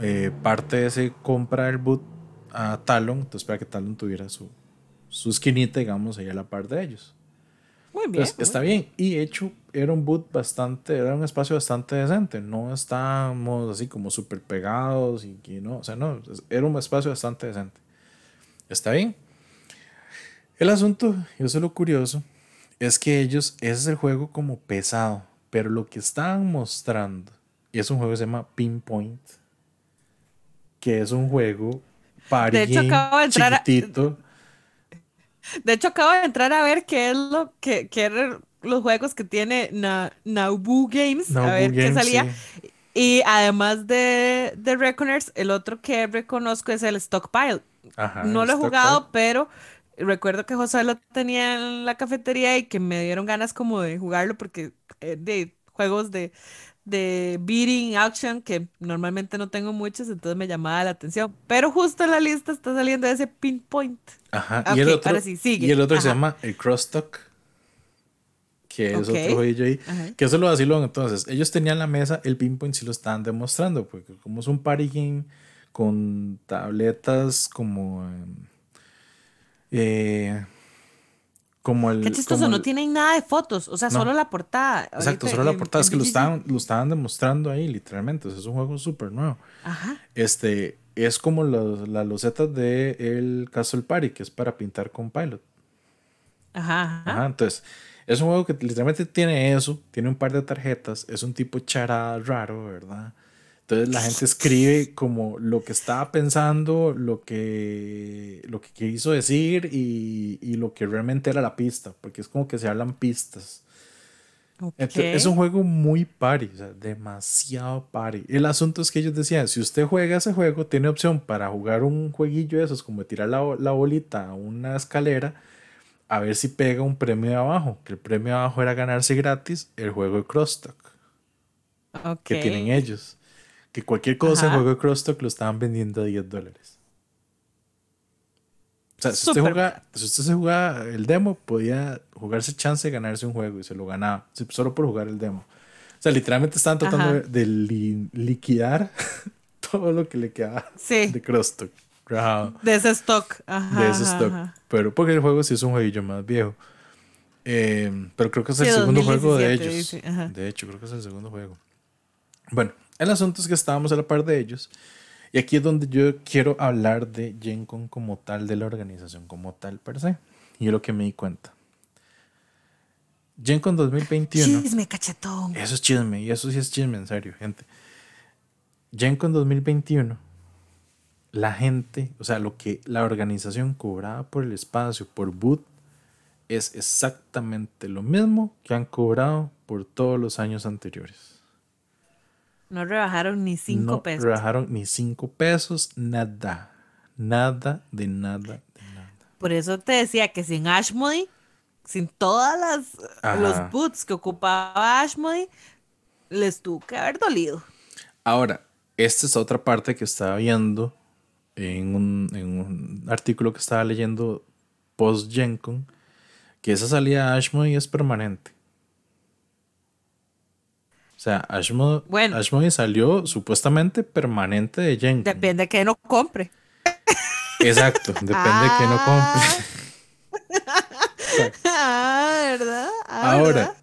eh, parte de ese compra del boot a Talon, entonces para que Talon tuviera su, su esquinita, digamos, ahí a la par de ellos. Muy bien. está bien. Y hecho, era un boot bastante, era un espacio bastante decente. No estábamos así como súper pegados y que no, o sea, no, era un espacio bastante decente. Está bien. El asunto, y eso es lo curioso, es que ellos, ese es el juego como pesado, pero lo que estaban mostrando es un juego que se llama Pinpoint, que es un juego party de hecho, acabo de entrar chiquitito. De hecho, acabo de entrar a ver qué es lo que, que los juegos que tiene Na, Naubu Games, a ver qué salía. Y además de, de Reckoners, el otro que reconozco es el Stockpile. no lo he jugado, pero recuerdo que José lo tenía en la cafetería y que me dieron ganas como de jugarlo porque eh, de juegos de, de beating action que normalmente no tengo muchos, entonces me llamaba la atención. Pero justo en la lista está saliendo ese pinpoint. Ajá. y el otro, Y el otro se llama el Crosstalk. Que es otro juego ahí. Que eso lo vacilón. Entonces, ellos tenían la mesa, el pinpoint sí lo estaban demostrando. Porque como es un party game con tabletas como. Eh, como el. Qué chistoso, no tienen nada de fotos, o sea, solo la portada. Exacto, solo la portada. Es que lo estaban, lo estaban demostrando ahí, literalmente. es un juego súper nuevo. Ajá. Este, es como las losetas de el Castle Party, que es para pintar con Pilot. Ajá, ajá. Entonces, es un juego que literalmente tiene eso, tiene un par de tarjetas, es un tipo charada raro, ¿verdad? Entonces la gente escribe como lo que estaba pensando, lo que, lo que quiso decir y, y, lo que realmente era la pista, porque es como que se hablan pistas. es un juego muy party, o sea, demasiado party. El asunto es que ellos decían, si usted juega ese juego, tiene opción para jugar un jueguillo de esos, como tirar la, la bolita a una escalera, a ver si pega un premio de abajo, que el premio de abajo era ganarse gratis el juego de Crosstalk que tienen ellos. Que cualquier cosa, el juego de Crosstalk lo estaban vendiendo a 10 dólares. O sea, si usted, jugaba, si usted se jugaba el demo, podía jugarse chance de ganarse un juego y se lo ganaba, solo por jugar el demo. O sea, literalmente estaban tratando de, liquidar todo lo que le quedaba de Crosstalk. De ese stock. de ese stock. Pero porque el juego sí es un jueguillo más viejo. Eh, pero creo que es el segundo juego de ellos. De hecho, creo que es el segundo juego. Bueno, el asunto es que estábamos a la par de ellos. Y aquí es donde yo quiero hablar de GenCon como tal, de la organización como tal, per se. Y es lo que me di cuenta. GenCon 2021. Chisme, cachetón. Eso es chisme, y eso sí es chisme, en serio, gente. GenCon 2021, la gente, o sea, lo que la organización cobraba por el espacio, por boot, es exactamente lo mismo que han cobrado por todos los años anteriores. No rebajaron ni cinco no pesos. rebajaron ni cinco pesos, nada. Nada de nada de nada. Por eso te decía que sin Ashmody, sin todas las los boots que ocupaba Ashmody, les tuvo que haber dolido. Ahora, esta es otra parte que estaba viendo en un, en un artículo que estaba leyendo post Gencon, que esa salida de Ashmody es permanente. O sea, Ashmody, salió supuestamente permanente de Jenkins. Depende de que no compre. Exacto, depende de que no compre. ah, ¿verdad? Ah, Ahora,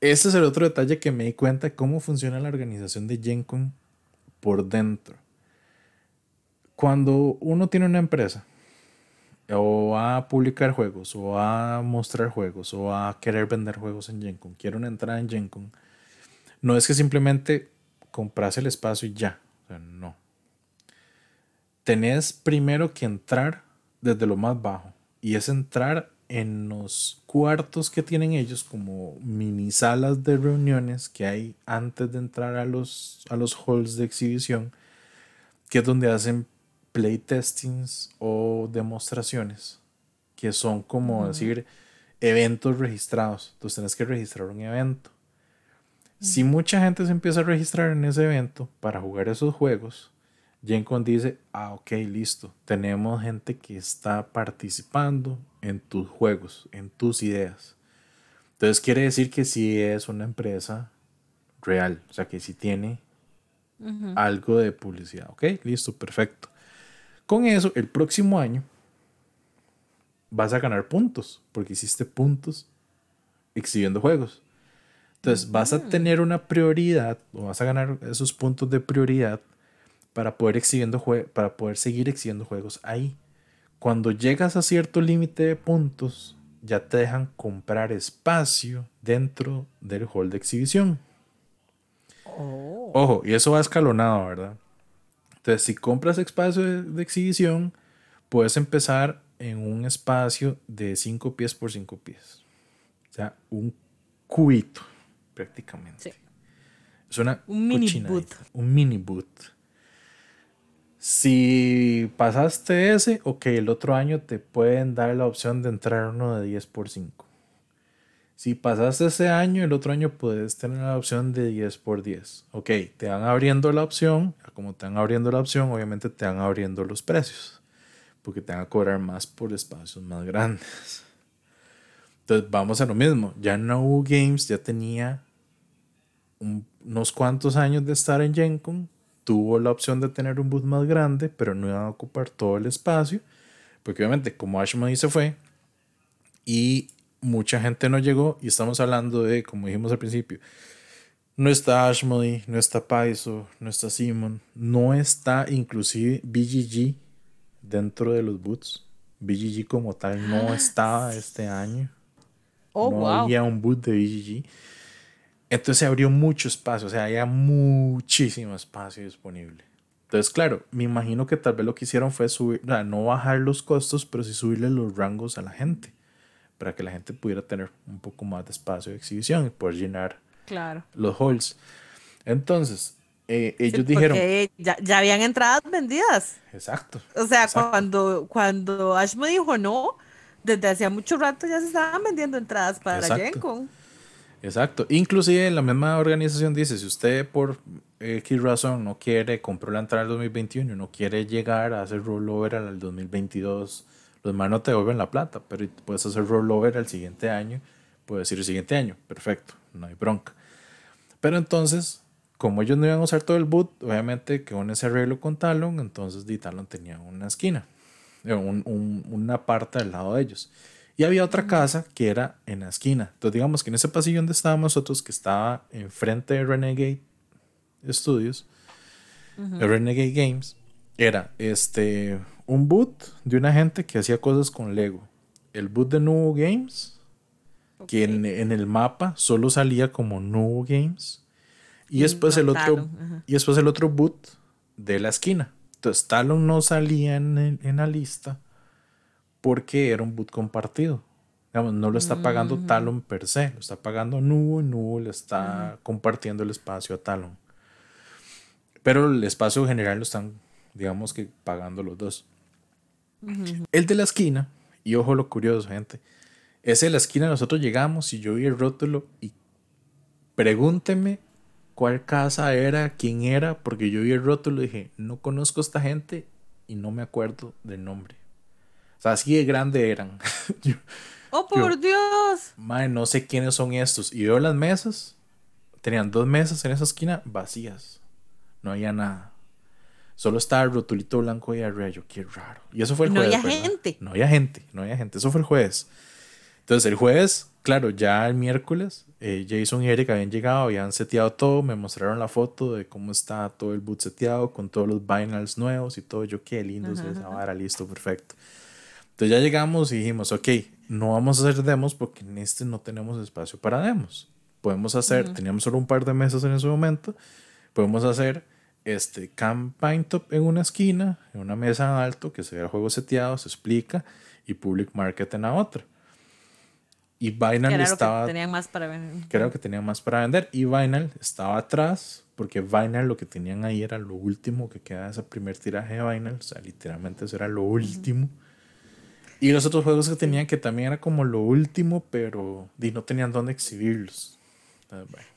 ese es el otro detalle que me di cuenta cómo funciona la organización de Jenkins por dentro. Cuando uno tiene una empresa o va a publicar juegos o va a mostrar juegos o va a querer vender juegos en Jenkins, quiere una entrada en Jenkins no es que simplemente compras el espacio y ya. O sea, no. Tenés primero que entrar desde lo más bajo. Y es entrar en los cuartos que tienen ellos como mini salas de reuniones que hay antes de entrar a los, a los halls de exhibición, que es donde hacen playtestings o demostraciones, que son como decir eventos registrados. Entonces tienes que registrar un evento. Si mucha gente se empieza a registrar en ese evento para jugar esos juegos, GenCon dice, ah, ok, listo, tenemos gente que está participando en tus juegos, en tus ideas. Entonces quiere decir que sí es una empresa real, o sea que sí tiene algo de publicidad, ok, listo, perfecto. Con eso, el próximo año vas a ganar puntos, porque hiciste puntos exhibiendo juegos. Entonces vas a tener una prioridad o vas a ganar esos puntos de prioridad para poder, exhibiendo para poder seguir exhibiendo juegos ahí. Cuando llegas a cierto límite de puntos, ya te dejan comprar espacio dentro del hall de exhibición. Oh. Ojo, y eso va escalonado, ¿verdad? Entonces, si compras espacio de, de exhibición, puedes empezar en un espacio de 5 pies por 5 pies. O sea, un cubito prácticamente. Es una un mini boot. Un mini boot. Si pasaste ese, ok, el otro año te pueden dar la opción de entrar uno de 10 por 5. Si pasaste ese año, el otro año puedes tener la opción de 10 por 10. Ok, te van abriendo la opción. Como te van abriendo la opción, obviamente te van abriendo los precios. Porque te van a cobrar más por espacios más grandes. Entonces vamos a lo mismo. Ya No Games ya tenía unos cuantos años de estar en GenCon, tuvo la opción de tener un booth más grande, pero no iba a ocupar todo el espacio, porque obviamente como Ashmody se fue y mucha gente no llegó, y estamos hablando de, como dijimos al principio, no está Ashmody, no está Paiso, no está Simon, no está inclusive BGG dentro de los booths. BGG como tal no ah, estaba este año. Oh, no había un boot de BGG. Entonces se abrió mucho espacio, o sea, había muchísimo espacio disponible. Entonces, claro, me imagino que tal vez lo que hicieron fue subir, no bajar los costos, pero sí subirle los rangos a la gente. para que la gente pudiera tener un poco más de espacio de exhibición y poder llenar claro. los halls. Entonces, eh, ellos dijeron... Ya, ya, habían entradas vendidas. Exacto. O sea, cuando, cuando Ash me dijo no, desde hacía mucho rato ya se estaban vendiendo entradas para la Gen Con. Exacto. Inclusive la misma organización dice, si usted por X razón no quiere, compró la entrada del 2021, no quiere llegar a hacer rollover al 2022, los más no te devuelven la plata, pero puedes hacer rollover al siguiente año, puedes decir el siguiente año, perfecto, no hay bronca. Pero entonces, como ellos no iban a usar todo el boot, obviamente que con ese arreglo con Talon, entonces Talon tenía una esquina, eh, una parte al lado de ellos. Y había otra casa que era en la esquina. Entonces, digamos que en ese pasillo donde estábamos nosotros, que estaba enfrente de Renegade Studios, Renegade Games, era este, un boot de una gente que hacía cosas con Lego. El boot de Nuevo Games, que en, el mapa solo salía como Nuevo Games. Y después, el otro, y después el otro boot de la esquina. Entonces Talon no salía en, en la lista porque era un boot compartido. Digamos, no lo está pagando Talon per se, lo está pagando Nubo y Nubo le está compartiendo el espacio a Talon. Pero el espacio general lo están, digamos que pagando los dos. El de la esquina, y ojo lo curioso, gente, ese de la esquina nosotros llegamos y yo vi el rótulo y pregúnteme cuál casa era, quién era, porque yo vi el rótulo y dije, no conozco a esta gente y no me acuerdo del nombre. Sea, así de grande eran. ¡Oh, por Dios! Madre, no sé quiénes son estos. Y veo las mesas. Tenían dos mesas en esa esquina vacías. No había nada. Solo estaba el rotulito blanco y arreyo. Qué raro. Y eso fue el jueves. No había gente. No había gente. No había gente. Eso fue el jueves. Entonces, el jueves, claro, ya el miércoles, eh, Jason y Eric habían llegado, habían seteado todo. Me mostraron la foto de cómo está todo el boot seteado con todos los binals nuevos y todo. Yo, qué lindo es esa vara. Listo, perfecto. Entonces ya llegamos y dijimos, ok, no vamos a hacer demos porque en este no tenemos espacio para demos. Podemos hacer, teníamos solo un par de mesas en ese momento, podemos hacer este Campaign Top en una esquina, en una mesa en alto, que se vea el juego seteado, se explica, y Public Market en la otra. Y Vinyl estaba... Que tenían más para vender. Creo que tenían más para vender. Y Vinyl estaba atrás, porque Vinyl lo que tenían ahí era lo último que queda de ese primer tiraje de Vinyl. O sea, literalmente eso era lo último. Y los otros juegos que tenían que también era como lo último, pero no tenían dónde exhibirlos.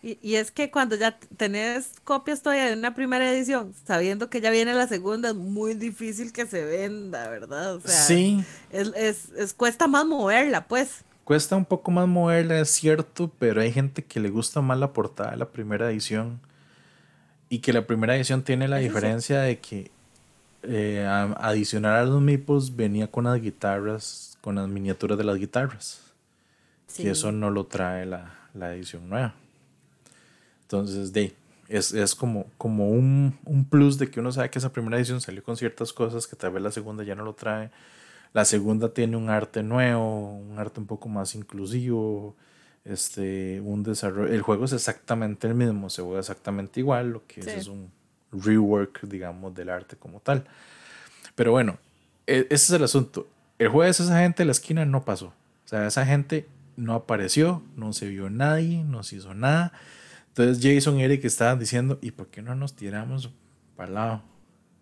Y, y, es que cuando ya tenés copias todavía de una primera edición, sabiendo que ya viene la segunda, es muy difícil que se venda, ¿verdad? O sea, sí. Es, es, es, cuesta más moverla, pues. Cuesta un poco más moverla, es cierto, pero hay gente que le gusta más la portada de la primera edición. Y que la primera edición tiene la diferencia de que eh, adicionar a los mipos venía con las guitarras, con las miniaturas de las guitarras. Y eso no lo trae la, la edición nueva. Entonces, de, es, es como, como un, un, plus de que uno sabe que esa primera edición salió con ciertas cosas que tal vez la segunda ya no lo trae. La segunda tiene un arte nuevo, un arte un poco más inclusivo, este, un desarrollo. El juego es exactamente el mismo, se juega exactamente igual, lo que es un rework, digamos, del arte como tal. Pero bueno, e, ese es el asunto. El jueves esa gente de la esquina no pasó. O sea, esa gente no apareció, no se vio nadie, no se hizo nada. Entonces Jason y Eric estaban diciendo, ¿y por qué no nos tiramos para el lado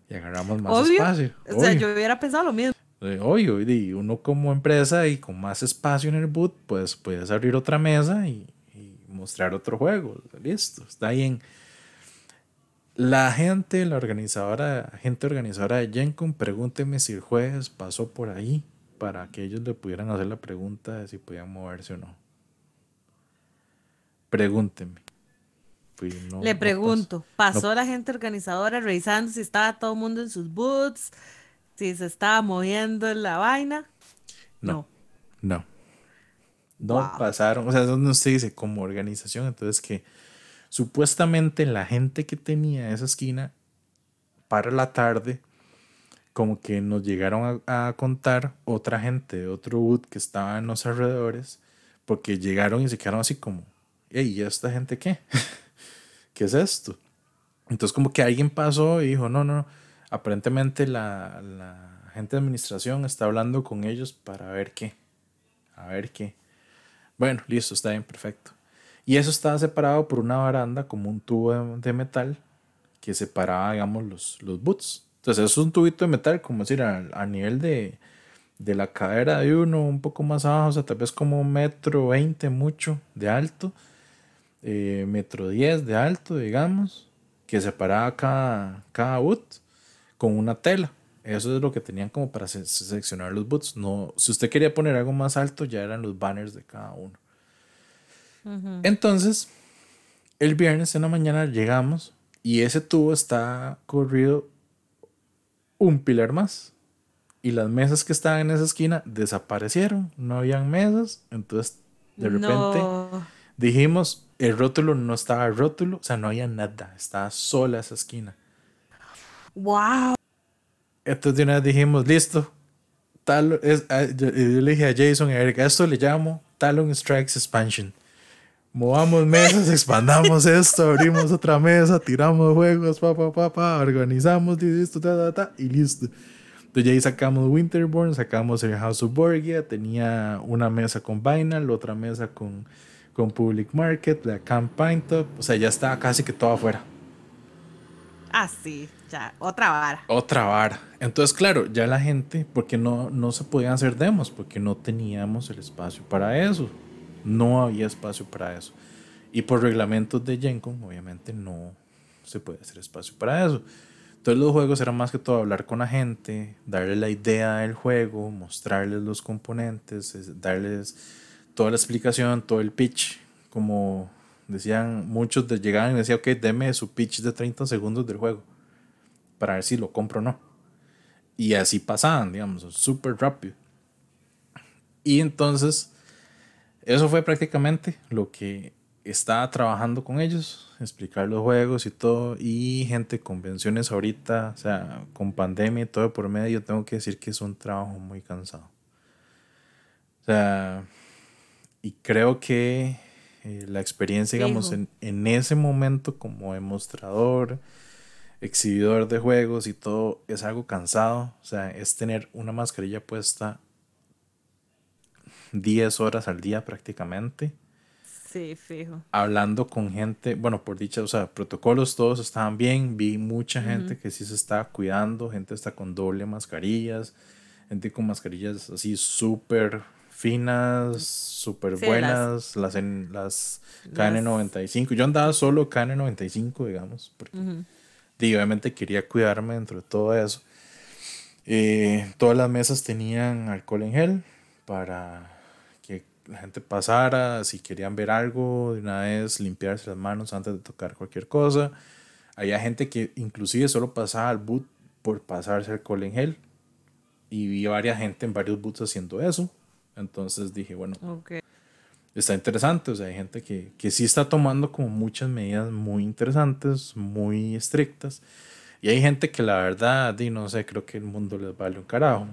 y agarramos más espacio? O sea, yo hubiera pensado lo mismo. Obvio, y uno como empresa y con más espacio en el boot, pues puedes abrir otra mesa y, y mostrar otro juego. Listo, está bien. La gente, la organizadora, gente organizadora de GenCon, pregúnteme si el jueves pasó por ahí para que ellos le pudieran hacer la pregunta de si podían moverse o no. Pregúntenme. le pregunto, ¿pasó, la gente organizadora revisando si estaba todo el mundo en sus boots? ¿Si se estaba moviendo en la vaina? No. No. No, pasaron. O sea, donde usted dice como organización, entonces que Supuestamente la gente que tenía esa esquina para la tarde, como que nos llegaron a, contar otra gente de otro boot que estaba en los alrededores, porque llegaron y se quedaron así como, hey, ¿y esta gente qué? ¿Qué es esto? Entonces como que alguien pasó y dijo, no, no, aparentemente la, la gente de administración está hablando con ellos para ver qué, a ver qué. Bueno, listo, está bien, perfecto. Y eso estaba separado por una baranda como un tubo de, metal que separaba, digamos, los, los boots. Entonces, eso es un tubito de metal, como decir, a, nivel de, de, la cadera de uno, un poco más abajo, o sea, tal vez como un metro veinte mucho de alto, eh, metro diez de alto, digamos, que separaba cada, cada boot con una tela. Eso es lo que tenían como para seleccionar los boots. No, si usted quería poner algo más alto, ya eran los banners de cada uno. Entonces, el viernes en la mañana llegamos y ese tubo está corrido un pilar más. Y las mesas que estaban en esa esquina desaparecieron. No habían mesas. Entonces, de repente, dijimos, el rótulo no estaba rótulo. O sea, no había nada. Estaba sola esa esquina. ¡Wow! Entonces de una vez dijimos, listo. Tal, es, ah, yo, le dije a Jason y a Eric, esto le llamo Talon Strikes Expansion. Movamos mesas, expandamos esto, abrimos otra mesa, tiramos juegos, pa, pa, pa, pa organizamos, listo, ta, ta, ta, y listo. Entonces ahí sacamos Winterborn, sacamos el House of Borgia, tenía una mesa con Binal, otra mesa con, con Public Market, la Camp Top, o sea, ya estaba casi que todo afuera. Ah, sí, ya, otra vara. Otra vara. Entonces, claro, ya la gente, porque no, no se podían hacer demos, porque no teníamos el espacio para eso. No había espacio para eso. Y por reglamentos de Gencom, obviamente no se puede hacer espacio para eso. Entonces los juegos eran más que todo hablar con la gente, darle la idea del juego, mostrarles los componentes, darles toda la explicación, todo el pitch, como Decían, muchos de, llegaban y decían, ok, deme su pitch de 30 segundos del juego para ver si lo compro o no. Y así pasaban, digamos, súper rápido. Y entonces, eso fue prácticamente lo que estaba trabajando con ellos, explicar los juegos y todo. Y gente, convenciones ahorita, o sea, con pandemia y todo por medio, tengo que decir que es un trabajo muy cansado. O sea, y creo que eh, la experiencia, digamos, en, en, ese momento como demostrador, exhibidor de juegos y todo, es algo cansado. O sea, es tener una mascarilla puesta 10 horas al día prácticamente. Sí, fijo. Hablando con gente, bueno, por dicha, o sea, protocolos todos estaban bien, vi mucha gente que sí se estaba cuidando, gente está con doble mascarillas, gente con mascarillas así súper finas, súper buenas, las, en, las KN95. Yo andaba solo KN95, digamos, porque obviamente quería cuidarme dentro de todo eso. Eh, todas las mesas tenían alcohol en gel para la gente pasara, si querían ver algo, de una vez limpiarse las manos antes de tocar cualquier cosa. Había gente que inclusive solo pasaba al boot por pasarse alcohol en gel. Y vi varias gente en varios boots haciendo eso. Entonces dije, bueno, está interesante. O sea, hay gente que, que sí está tomando como muchas medidas muy interesantes, muy estrictas. Y hay gente que la verdad, y no sé, creo que el mundo les vale un carajo.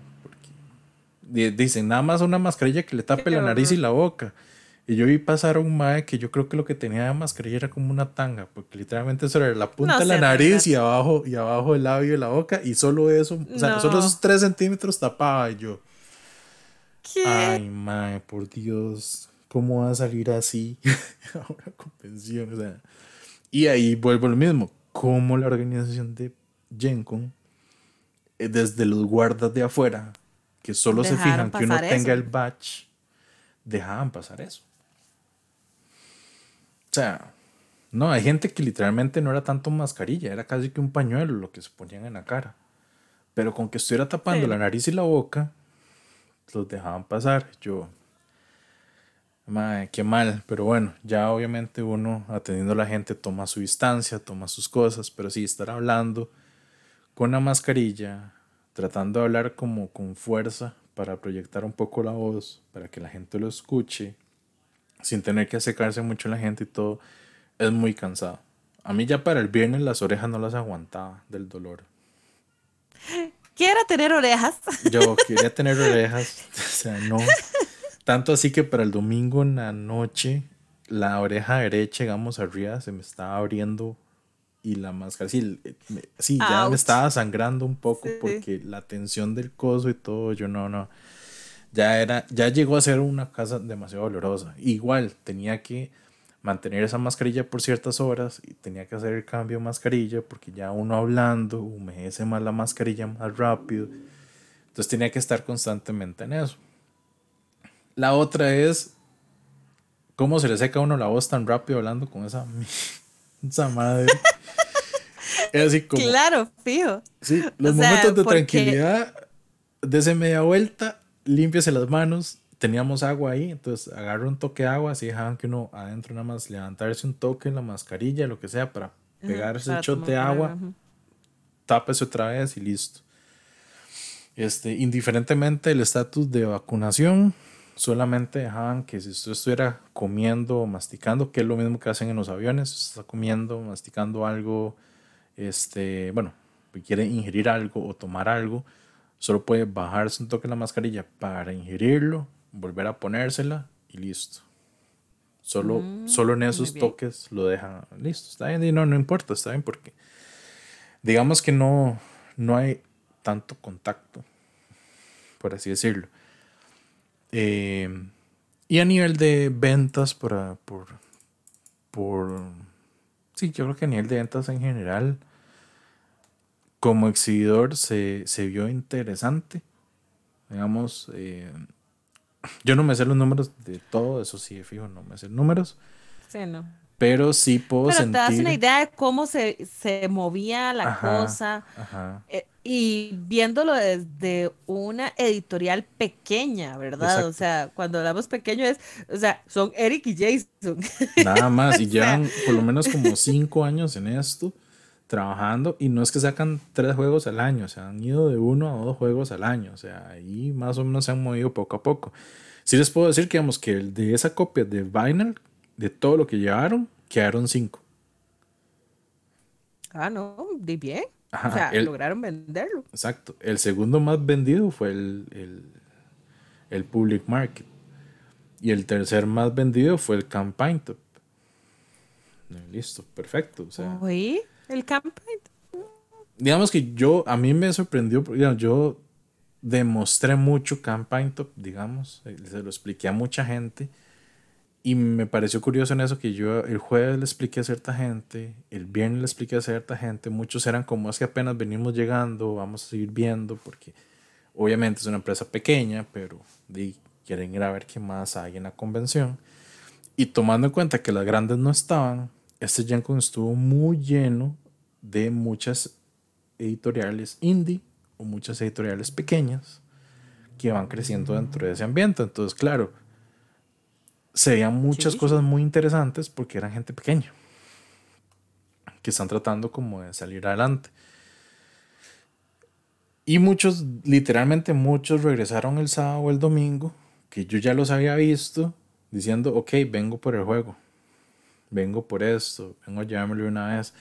Dicen, nada más una mascarilla que le tape la nariz y la boca. Y yo vi pasar a un mae que yo creo que lo que tenía de mascarilla era como una tanga, porque literalmente eso era la punta de la nariz y abajo, y abajo el labio y la boca, y solo eso, o sea, solo esos tres centímetros tapaba. Y yo, Ay, mae, por Dios, ¿cómo va a salir así a una convención? O sea, y ahí vuelvo a lo mismo, como la organización de GenCon, eh, desde los guardas de afuera, que solo se fijan que uno tenga el batch, dejaban pasar eso. O sea, no, hay gente que literalmente no era tanto mascarilla, era casi que un pañuelo lo que se ponían en la cara. Pero con que estuviera tapando la nariz y la boca, los dejaban pasar. Yo, madre, qué mal, pero bueno, ya obviamente uno atendiendo a la gente toma su distancia, toma sus cosas, pero sí estar hablando con la mascarilla, tratando de hablar como con fuerza para proyectar un poco la voz, para que la gente lo escuche, sin tener que acercarse mucho a la gente y todo, es muy cansado. A mí ya para el viernes las orejas no las aguantaba del dolor. quiero tener orejas. Yo quería tener orejas, o sea, no. Tanto así que para el domingo en la noche, la oreja derecha, digamos, arriba, se me estaba abriendo y la máscara, sí, sí ya me estaba sangrando un poco porque la tensión del coso y todo, yo no, no. Ya, era, ya llegó a ser una casa demasiado olorosa. Igual tenía que mantener esa mascarilla por ciertas horas y tenía que hacer el cambio de mascarilla porque ya uno hablando humedece más la mascarilla más rápido. Entonces tenía que estar constantemente en eso. La otra es cómo se le seca a uno la voz tan rápido hablando con esa, esa madre. Es así como, claro, fijo. Sí, los momentos de tranquilidad, dese media vuelta, límpiese las manos, teníamos agua ahí, entonces agarro un toque de agua, así dejaban que uno adentro nada más levantarse un toque en la mascarilla, lo que sea, para pegarse el shot de agua, tápese otra vez y listo. Este, indiferentemente del estatus de vacunación, solamente dejaban que si usted estuviera comiendo o masticando, que es lo mismo que hacen en los aviones, está comiendo, masticando algo, este, bueno, quiere ingerir algo o tomar algo, solo puede bajarse un toque la mascarilla para ingerirlo, volver a ponérsela y listo. Solo, mm, solo en esos toques lo dejan listo. Está bien, y no, no importa, está bien, porque digamos que no, no hay tanto contacto, por así decirlo. Eh, y a nivel de ventas, por, por, por. Sí, yo creo que a nivel de ventas en general, como exhibidor se, se vio interesante. Digamos, eh, yo no me sé los números de todo, eso sí, fijo, no me sé números. Sí, no. Pero sí puedo Pero te das una idea de cómo se, se movía la cosa. Ajá. Eh, y viéndolo desde una editorial pequeña, ¿verdad? O sea, cuando hablamos pequeño es, o sea, son Eric y Jason. Nada más, y llevan por lo menos como cinco años en esto, trabajando, y no es que sacan tres juegos al año, o sea, han ido de uno a dos juegos al año, o sea, ahí más o menos se han movido poco a poco. Sí les puedo decir que, digamos, que de esa copia de Vinyl, de todo lo que llevaron, quedaron cinco. Ah, no, de bien. O sea, lograron venderlo. Exacto. El segundo más vendido fue el, el, Public Market. Y el tercer más vendido fue el Campaign Top. Listo, perfecto. O sea, el Campaign Digamos que yo, a mí me sorprendió, digamos, yo demostré mucho Campaign Top, digamos, eh, se lo expliqué a mucha gente y me pareció curioso en eso que yo el jueves le expliqué a cierta gente, el viernes le expliqué a cierta gente, muchos eran como es que apenas venimos llegando, vamos a seguir viendo, porque obviamente es una empresa pequeña, pero quieren ir a ver qué más hay en la convención. Y tomando en cuenta que las grandes no estaban, este GenCon estuvo muy lleno de muchas editoriales indie o muchas editoriales pequeñas que van creciendo dentro de ese ambiente. Entonces, claro, se veían muchas cosas muy interesantes porque eran gente pequeña que están tratando como de salir adelante. Y muchos, literalmente muchos regresaron el sábado o el domingo, que yo ya los había visto, diciendo, ok, vengo por el juego, vengo por esto, vengo a llevármelo una vez.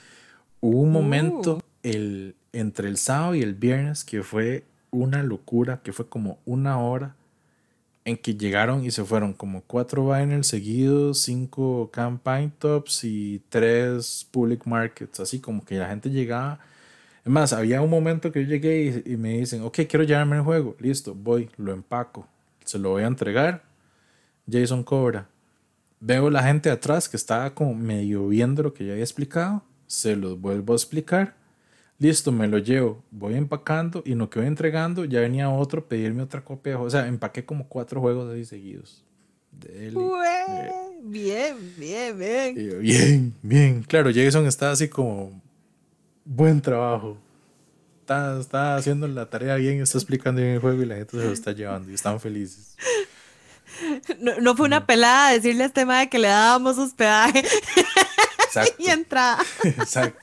Hubo un momento uh. el, entre el sábado y el viernes que fue una locura, que fue como una hora en que llegaron y se fueron como cuatro vinyls seguidos, cinco campaign tops y tres public markets, así como que la gente llegaba. Es más, había un momento que yo llegué y, me dicen, ok, quiero llevarme el juego, listo, voy, lo empaco, se lo voy a entregar, Jason cobra. Veo la gente atrás que estaba como medio viendo lo que yo había explicado, se los vuelvo a explicar listo, me lo llevo, voy empacando y lo que voy entregando, ya venía otro pedirme otra copia. O sea, empaqué como cuatro juegos así seguidos. bien, bien, bien. bien, bien. Claro, Jason está así como, buen trabajo. Está, está haciendo la tarea bien, está explicando bien el juego y la gente se lo está llevando y están felices. No, no fue una pelada decirle a este madre que le dábamos hospedaje y entrada. Exacto.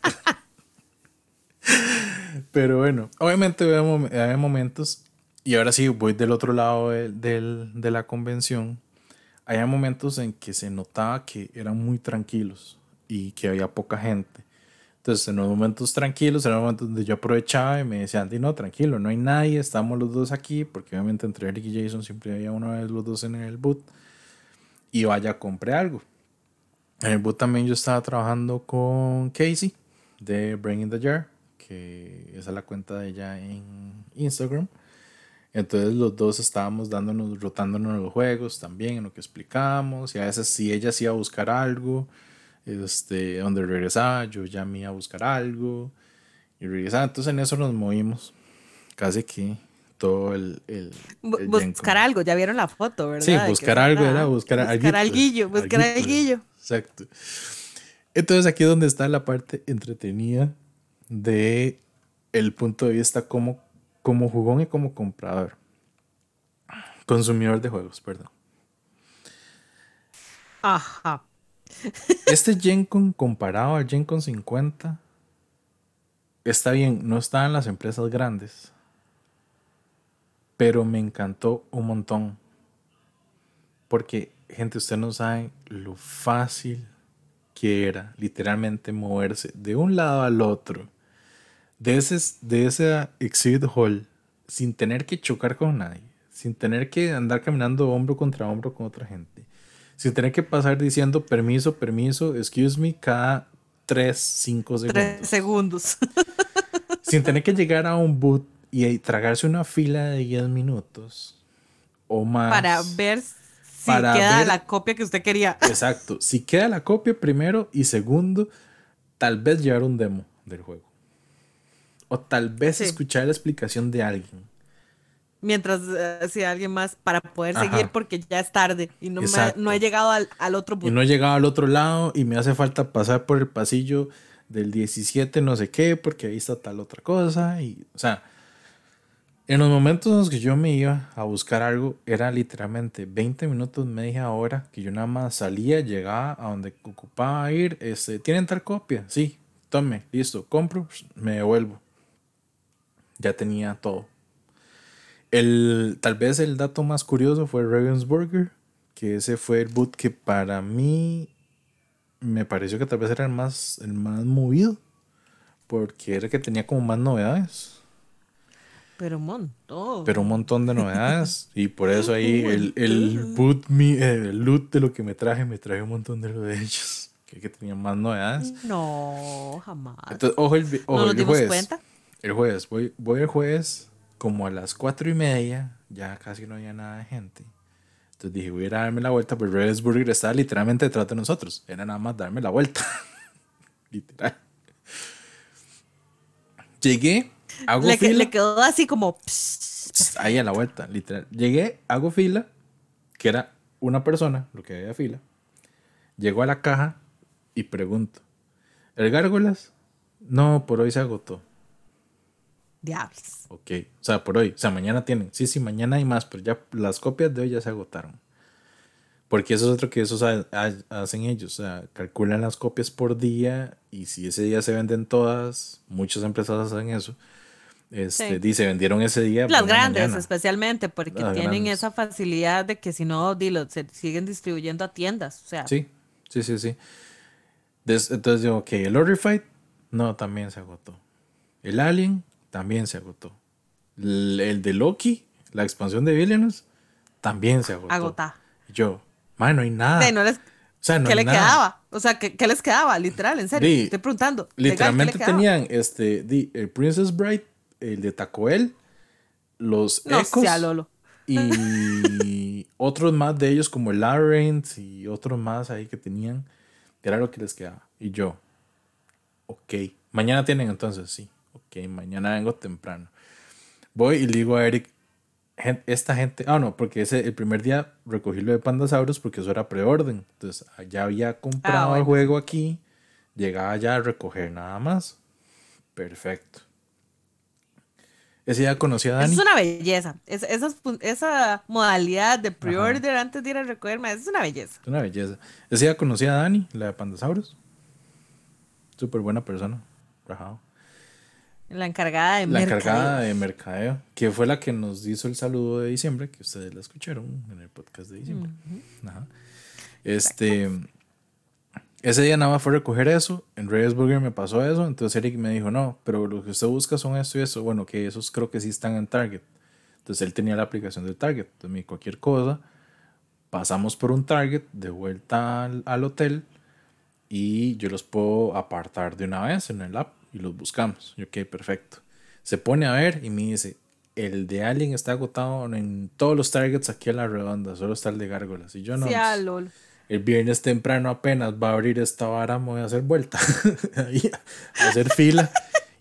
Pero bueno, obviamente había momentos, y ahora sí voy del otro lado de, la convención, había momentos en que se notaba que eran muy tranquilos y que había poca gente. Entonces, en los momentos tranquilos, eran momentos donde yo aprovechaba y me decían, Andy, no, tranquilo, no hay nadie, estamos los dos aquí, porque obviamente entre Eric y Jason siempre había una vez los dos en el boot, y vaya, compré algo. En el boot también yo estaba trabajando con Casey de Bring in the Jar esa es la cuenta de ella en Instagram. Entonces los dos estábamos dándonos, rotándonos los juegos también en lo que explicábamos. Y a veces si ella se iba a buscar algo, este, donde regresaba, yo ya me iba a buscar algo. Y regresaba. Entonces en eso nos movimos. Casi que todo el... el, buscar algo, ya vieron la foto, ¿verdad? Sí, buscar algo era buscar, buscar alguillo. Buscar alguillo. Exacto. Entonces aquí es donde está la parte entretenida de el punto de vista como, como jugón y como comprador. Consumidor de juegos, perdón. Ajá. Este Gencon comparado al Gencon 50 está bien, no está en las empresas grandes, pero me encantó un montón. Porque, gente, usted no sabe lo fácil que era literalmente moverse de un lado al otro de ese, de ese exhibit hall sin tener que chocar con nadie, sin tener que andar caminando hombro contra hombro con otra gente, sin tener que pasar diciendo permiso, permiso, excuse me cada 3, 5 segundos. 3 segundos. sin tener que llegar a un boot y tragarse una fila de 10 minutos o más. Para ver si queda la copia que usted quería. Exacto. Si queda la copia primero y segundo, tal vez llevar un demo del juego. O tal vez escuchar la explicación de alguien. Mientras hacía eh, alguien más para poder seguir porque ya es tarde y no, no he llegado al, otro punto. Y no he llegado al otro lado y me hace falta pasar por el pasillo del 17 no sé qué porque ahí está tal otra cosa. Y, o sea, en los momentos en los que yo me iba a buscar algo, era literalmente 20 minutos, media hora, que yo nada más salía, llegaba a donde ocupaba ir. Este, ¿Tienen tal copia? Sí, tome, listo, compro, me devuelvo. Ya tenía todo. El, tal vez el dato más curioso fue Ravensburger, que ese fue el boot que para mí me pareció que tal vez era el más, el más movido, porque era el que tenía como más novedades. Pero un montón. Pero un montón de novedades. y por eso ahí el, el boot, el loot de lo que me traje, me traje un montón de lo de ellos. Que, que tenían más novedades. No, jamás. Entonces, ojo el, ojo, ¿No nos dimos cuenta? El jueves. Voy, voy el jueves como a las cuatro y media. Ya casi no había nada de gente. Entonces dije, voy a ir a darme la vuelta. Pero Red Burger estaba literalmente detrás de nosotros. Era nada más darme la vuelta. Literal. Llegué le, quedó así como. ahí a la vuelta, literal. Llegué, hago fila, que era una persona, lo que había fila. Llegó a la caja y pregunto: ¿El gárgolas? No, por hoy se agotó. Diablos. Ok, o sea, por hoy. O sea, mañana tienen. Sí, sí, mañana hay más, pero ya las copias de hoy ya se agotaron. Porque eso es otro que esos hacen ellos. O sea, calculan las copias por día y si ese día se venden todas, muchas empresas hacen eso. Este, Dice, vendieron ese día. Las grandes, especialmente, porque tienen esa facilidad de que si no, dilo, se siguen distribuyendo a tiendas. O sea. Sí, sí, sí, sí. entonces digo, ok, el Order no, también se agotó. El Alien, también se agotó. El, de Loki, la expansión de Villainous, también se agotó. Agotá. Yo, man, no hay nada. no les, ¿Qué le quedaba? O sea, ¿qué, les quedaba? Literal, en serio. estoy preguntando. Literalmente tenían este, el Princess Bride el de Tacoel, los Ecos y otros más de ellos como el Labyrinth y otros más ahí que tenían, era lo que les quedaba. Y yo, ok, mañana tienen entonces, sí, ok, mañana vengo temprano. Voy y le digo a Eric, esta gente, ah, no, porque ese, el primer día recogí lo de Pandasaurus porque eso era preorden. Entonces, ya había comprado ah, el juego aquí, llegaba ya a recoger nada más. Perfecto. Ese día conocí a Dani. Es una belleza. Es, esa, modalidad de pre-order antes de ir a recogerme, es una belleza. Es una belleza. Ese día conocí a Dani, la de Pandasaurus. Súper buena persona. Rajado. La encargada de mercadeo. La encargada de mercadeo, que fue la que nos hizo el saludo de diciembre, que ustedes la escucharon en el podcast de diciembre. Ajá. Este. Ese día nada más fue recoger eso. En Burger me pasó eso. Entonces Eric me dijo, no, pero lo que usted busca son esto y eso. Bueno, que esos creo que sí están en Target. Entonces él tenía la aplicación de Target. Entonces me cualquier cosa. Pasamos por un Target de vuelta al, hotel. Y yo los puedo apartar de una vez en el app. Y los buscamos. Y ok, perfecto. Se pone a ver y me dice, el de Alien está agotado en todos los targets aquí en la redonda, solo está el de gárgolas. Y yo no. Pues, el viernes temprano apenas va a abrir esta vara, me voy a hacer vuelta, a hacer fila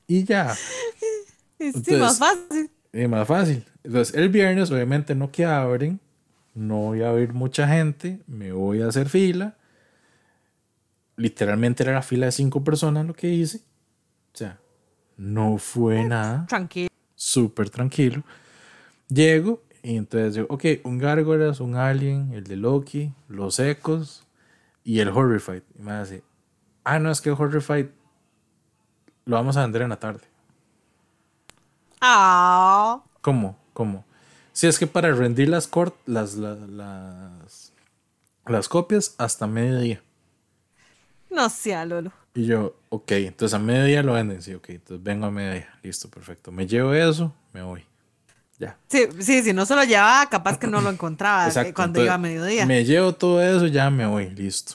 y ya. sí, más fácil. Es más fácil. Entonces, el viernes, obviamente, no que abren, no voy a ver mucha gente, me voy a hacer fila. Literalmente era la fila de cinco personas lo que hice. O sea, no fue nada. Tranquilo. Súper tranquilo. Llego y entonces digo, ok, un Gárgolas, un Alien, el de Loki, los Ecos y el Horrified. Y me dice, ah, no, es que el Horrified lo vamos a vender en la tarde. Ah. ¿Cómo? ¿Cómo? Si es que para rendir las, cort las, las, las, copias hasta mediodía. No sea, Lolo. Y yo, ok, entonces a mediodía lo venden. Sí, ok, entonces vengo a mediodía. Listo, perfecto. Me llevo eso, me voy. Ya. Sí, sí, si no se lo llevaba, capaz que no lo encontraba eh, cuando iba a mediodía. Me llevo todo eso, ya me voy, listo.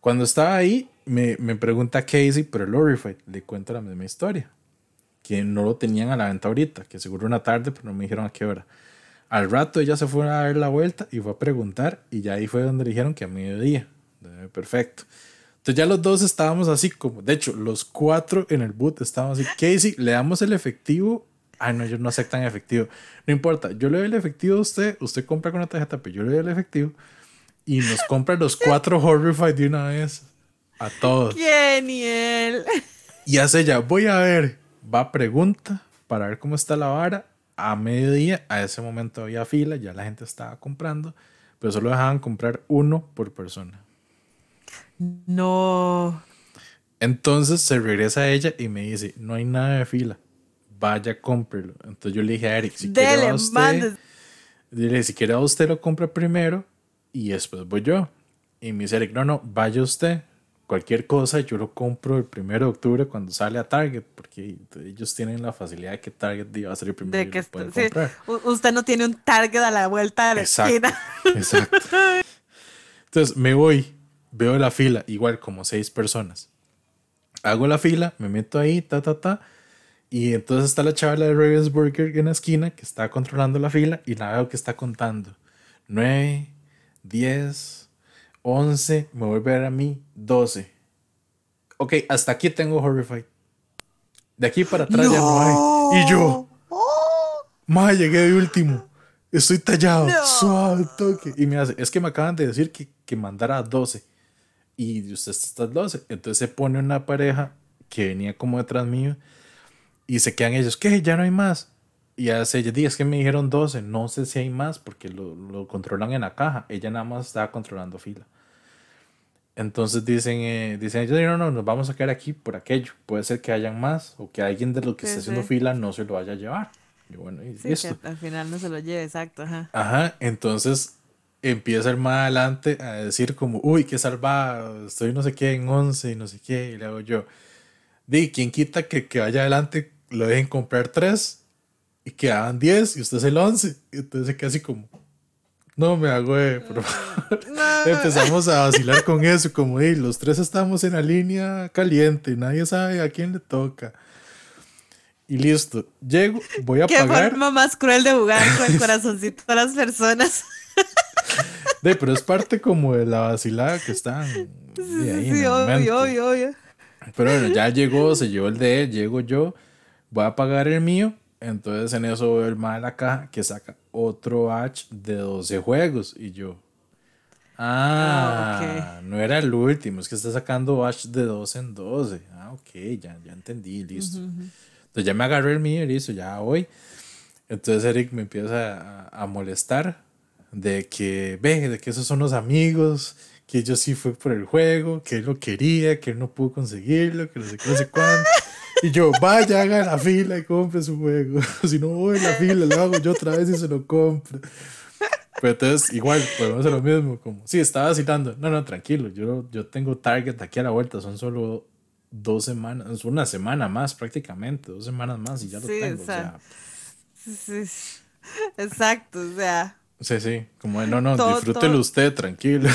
Cuando estaba ahí, me, me pregunta Casey, pero Lorified, le cuento la misma historia que no lo tenían a la venta ahorita, que seguro una tarde, pero no me dijeron a qué hora. Al rato ella se fue a dar la vuelta y fue a preguntar y ya ahí fue donde dijeron que a mediodía. Perfecto. Entonces ya los dos estábamos así como, de hecho, los cuatro en el boot estábamos así. Casey, le damos el efectivo. Ay, no, ellos no aceptan efectivo. No importa, yo le doy el efectivo a usted, usted compra con la tarjeta, pero yo le doy el efectivo y nos compra los cuatro Horrified de una vez a todos. Genial. Y hace ya, voy a ver va pregunta para ver cómo está la vara. A mediodía, a ese momento había fila, ya la gente estaba comprando, pero solo dejaban comprar uno por persona. No. Entonces se regresa a ella y me dice, no hay nada de fila, vaya, cómprelo. Entonces yo le dije a Eric, si quiere usted, dile, si quiere usted lo compra primero y después voy yo. Y me dice Eric, no, no, vaya usted, cualquier cosa yo lo compro el primero de octubre cuando sale a Target, porque ellos tienen la facilidad de que Target va a ser el primero de que comprar. Usted no tiene un Target a la vuelta de la esquina. Exacto. Entonces me voy, veo la fila, igual como seis personas. Hago la fila, me meto ahí, ta, ta, ta. Y entonces está la chavala de Ravensburger en la esquina que está controlando la fila y la veo que está contando. 9, 10, 11, me voy a ver a mí 12. Ok, hasta aquí tengo Horrified. De aquí para atrás ya no hay. Y yo, más llegué de último. Estoy tallado. Suave toque. Y me hace, es que me acaban de decir que, que mandara 12. Y usted está 12. Entonces se pone una pareja que venía como detrás mío. Y se quedan ellos, ¿qué? Ya no hay más. Y hace días que me dijeron 12, no sé si hay más porque lo, lo, controlan en la caja. Ella nada más estaba controlando fila. Entonces dicen, eh, dicen ellos, no, no, nos vamos a quedar aquí por aquello. Puede ser que hayan más o que alguien de los que está haciendo fila no se lo vaya a llevar. Y bueno, y sí, que al final no se lo lleve, exacto. Ajá, ajá entonces empieza el más adelante a decir como, uy, qué salvado, estoy no sé qué en 11 y no sé qué. Y le hago yo, di, ¿quién quita que, que vaya adelante, lo dejen comprar tres y que hagan 10 y usted es el 11. Entonces casi como, no me hago, por favor. Empezamos a vacilar con eso, como, hey, los tres estamos en la línea caliente, nadie sabe a quién le toca. Y listo, llego, voy a pagar. Qué forma más cruel de jugar con el corazoncito de las personas. De, pero es parte como de la vacilada que están. Sí, ahí sí, obvio, obvio, obvio. Pero bueno, ya llegó, se llevó el de él, llego yo, voy a pagar el mío entonces en eso veo el mal de la caja que saca otro batch de 12 juegos. Y yo, ah, ah no era el último, es que está sacando batch de 12 en 12. Ah, ok, ya, ya entendí, listo. Entonces ya me agarré el mío y listo, ya voy. Entonces Eric me empieza a, a, molestar de que, ve, de que esos son los amigos, que yo sí fue por el juego, que él lo quería, que él no pudo conseguirlo, que no sé qué, no sé cuánto. Y yo, vaya, haga la fila y compre su juego. si no voy en la fila, lo hago yo otra vez y se lo compro. Pero entonces, igual, podemos hacer lo mismo. Como, sí, estaba citando. No, no, tranquilo. Yo, yo tengo Target aquí a la vuelta. Son solo dos semanas, una semana más prácticamente. Dos semanas más y ya lo tengo. O sea, sí, exacto, o sea. Sí, sí. Como, no, no, disfrútelo usted, tranquilo.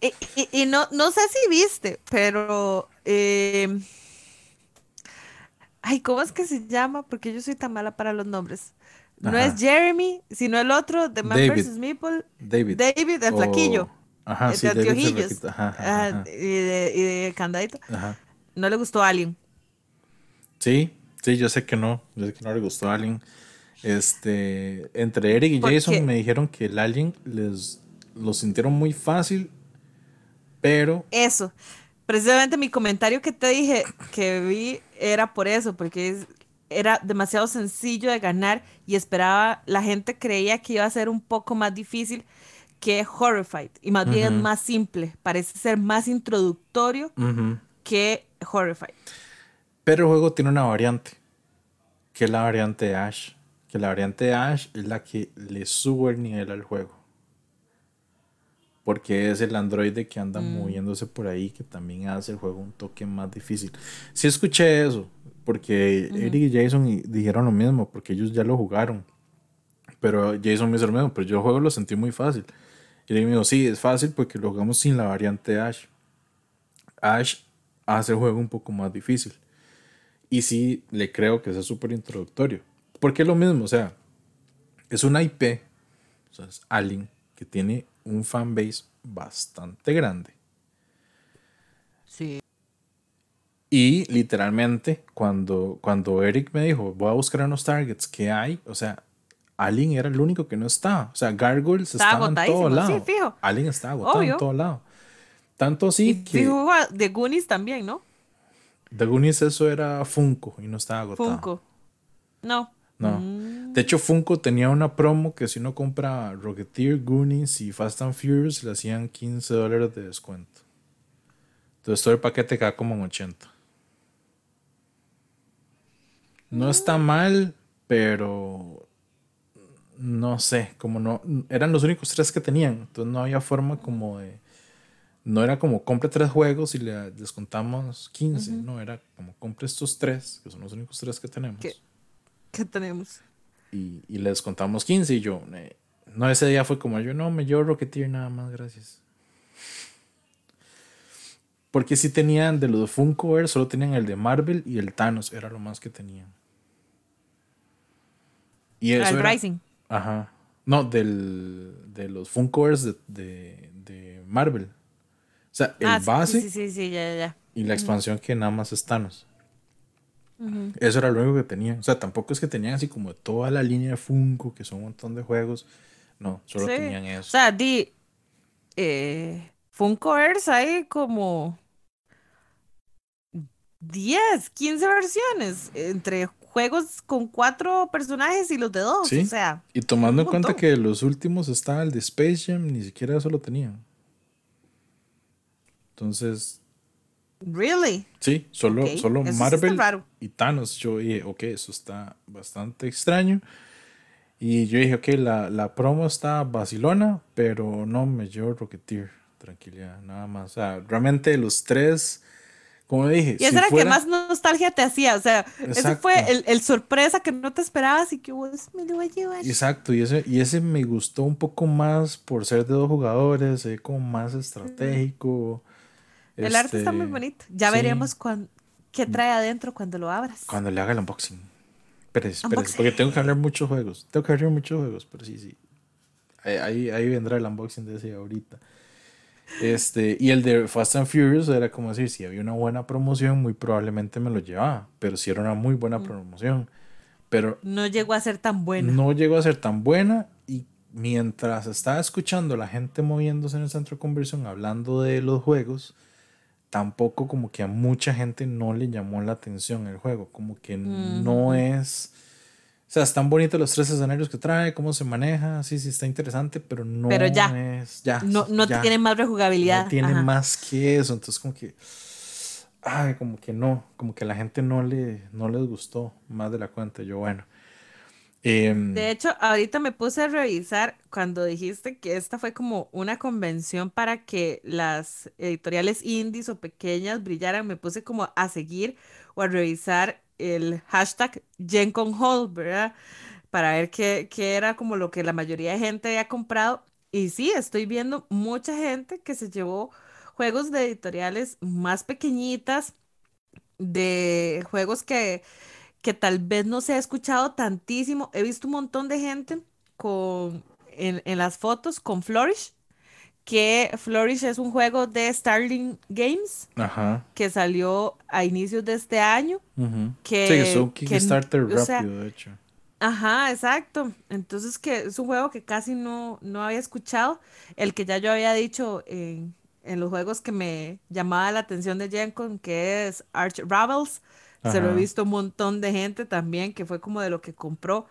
Y, y, no, no sé si viste, pero eh, Ay, ¿cómo es que se llama? Porque yo soy tan mala para los nombres. No es Jeremy, sino el otro, de Man vs. Meeple. David. David, el flaquillo. Ajá, sí, de anteojillos. Ajá, y, de, y de candadito. Ajá. No le gustó a Alien. Sí, sí, yo sé que no. Yo sé que no le gustó a Alien. Este, entre Eric y Jason me dijeron que el Alien les lo sintieron muy fácil, pero. Eso. Precisamente mi comentario que te dije que vi era por eso, porque era demasiado sencillo de ganar y esperaba, la gente creía que iba a ser un poco más difícil que Horrified y más bien más simple, parece ser más introductorio que Horrified. Pero el juego tiene una variante, que es la variante de Ash, que la variante Ash es la que le sube el nivel al juego. Porque es el androide que anda mm. moviéndose por ahí que también hace el juego un toque más difícil. Sí escuché eso, porque Eric y Jason dijeron lo mismo, porque ellos ya lo jugaron. Pero Jason me dice lo mismo, pero yo el juego lo sentí muy fácil. Y le digo, sí, es fácil porque lo jugamos sin la variante Ash. Ash hace el juego un poco más difícil. Y sí, le creo que es súper introductorio. Porque es lo mismo, o sea, es una IP, o sea, es Alien, que tiene un fanbase bastante grande. Sí. Y literalmente, cuando, cuando Eric me dijo, voy a buscar unos targets que hay, o sea, Alien era el único que no estaba. O sea, Gargoyles estaba en todo lado. Sí, fijo. Alien estaba agotado en todo lado. Tanto así que. Fijo, de Goonies también, ¿no? De Goonies eso era Funko y no estaba agotado. Funko. No. No. Mm. De hecho, Funko tenía una promo que si uno compra Rocketeer, Goonies y Fast and Furious le hacían 15 dólares de descuento. Entonces todo el paquete queda como en 80. No está mal, pero no sé, como no, eran los únicos tres que tenían, entonces no había forma como de, no era como compre tres juegos y le descontamos 15, no, era como compre estos tres, que son los únicos tres que tenemos. ¿Qué, tenemos? Y, y, le descontamos 15 y yo, no, ese día fue como yo, no, me llevo Rocketeer nada más, gracias. Porque si tenían de los de Funko solo tenían el de Marvel y el Thanos, era lo más que tenían. Y eso el Rising. Ajá. No, del, de los Funkos de, de, de, Marvel. O sea, el ah, base. Sí, sí, sí, ya, ya. Y la expansión que nada más es Thanos. Eso era lo único que tenían. O sea, tampoco es que tenían así como toda la línea de Funko, que son un montón de juegos. No, solo tenían eso. O sea, di. Eh, Funko hay como 10, 15 versiones entre juegos con cuatro personajes y los de dos. O sea. Y tomando en cuenta que los últimos estaba el de Space Jam, ni siquiera eso lo tenían. Entonces. ¿Really? Sí, solo, solo Marvel y Thanos. Yo dije, ok, eso está bastante extraño. Y yo dije, ok, la, la promo está vacilona, pero no me llevo Rocketeer. Tranquilidad, nada más. O sea, realmente los tres como dije. Y esa era que más nostalgia te hacía. O sea, ese fue el, sorpresa que no te esperabas y que vos me lo voy a llevar. Exacto, y ese, y ese me gustó un poco más por ser de dos jugadores, se como más estratégico. El arte está muy este, bonito. Ya veremos qué trae adentro cuando lo abras. Cuando le haga el unboxing. Pero, porque tengo que hablar muchos juegos. Tengo que hablar muchos juegos, pero sí, sí. Ahí, ahí vendrá el unboxing de ese ahorita. Este, y el de Fast and Furious era como decir, si había una buena promoción, muy probablemente me lo llevaba, pero si era una muy buena mm. promoción. Pero no llegó a ser tan buena. No llegó a ser tan buena y mientras estaba escuchando la gente moviéndose en el centro de conversión hablando de los juegos, tampoco como que a mucha gente no le llamó la atención el juego, como que no es o sea, están bonitos los tres escenarios que trae, cómo se maneja, sí, sí, está interesante, pero no pero ya, es. Ya. No, no tiene más rejugabilidad. No tiene más que eso. Entonces, como que. Ay, como que no. Como que a la gente no, le, no les gustó más de la cuenta. Yo, bueno. Em, de hecho, ahorita me puse a revisar cuando dijiste que esta fue como una convención para que las editoriales indies o pequeñas brillaran. Me puse como a seguir o a revisar el hashtag GenConHall, ¿verdad? Para ver qué, era como lo que la mayoría de gente había comprado. Y sí, estoy viendo mucha gente que se llevó juegos de editoriales más pequeñitas de juegos que, que tal vez no se ha escuchado tantísimo. He visto un montón de gente con, en, en las fotos con Flourish, que Flourish es un juego de Starling Games Ajá. que salió a inicios de este año. que, sí, es un Kickstarter rápido, de hecho. Ajá, exacto. Entonces que es un juego que casi no, no había escuchado. El que ya yo había dicho en, en los juegos que me llamaba la atención de Gencon, que es Arch Ravels. Se lo he visto un montón de gente también, que fue como de lo que compró.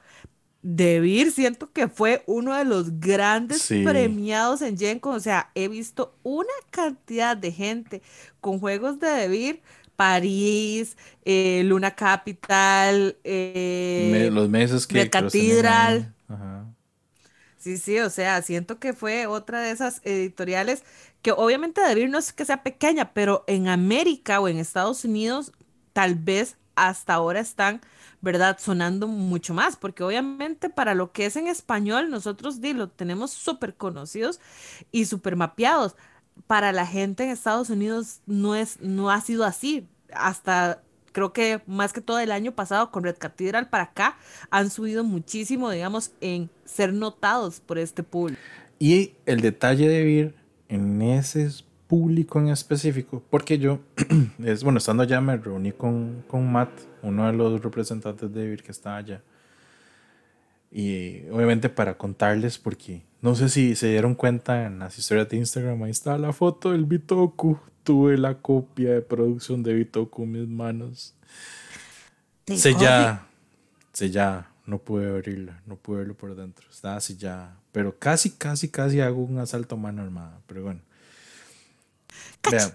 Debir, siento que fue uno de los grandes premiados en Gencon. O sea, he visto una cantidad de gente con juegos de Debir. París, eh, Luna Capital, eh, los meses que... Catedral. Sí, sí, o sea, siento que fue otra de esas editoriales que obviamente Debir no es que sea pequeña, pero en América o en Estados Unidos tal vez hasta ahora están, ¿verdad? Sonando mucho más, porque obviamente para lo que es en español, nosotros lo tenemos súper conocidos y súper mapeados. Para la gente en Estados Unidos no, es, no ha sido así. Hasta creo que más que todo el año pasado con Red Cathedral para acá han subido muchísimo, digamos, en ser notados por este pool. Y el detalle de Vir en ese público en específico, porque yo, es bueno, estando allá me reuní con, con Matt, uno de los representantes de Vir que está allá. Y obviamente para contarles, porque no sé si se dieron cuenta en las historias de Instagram, ahí está la foto del Bitoku. Tuve la copia de producción de Bitoku en mis manos. Sellada, sellada. No pude abrirla, no pude verlo por dentro. Está sellada. Pero casi, casi, casi hago un asalto a mano armada. Pero bueno. Vean,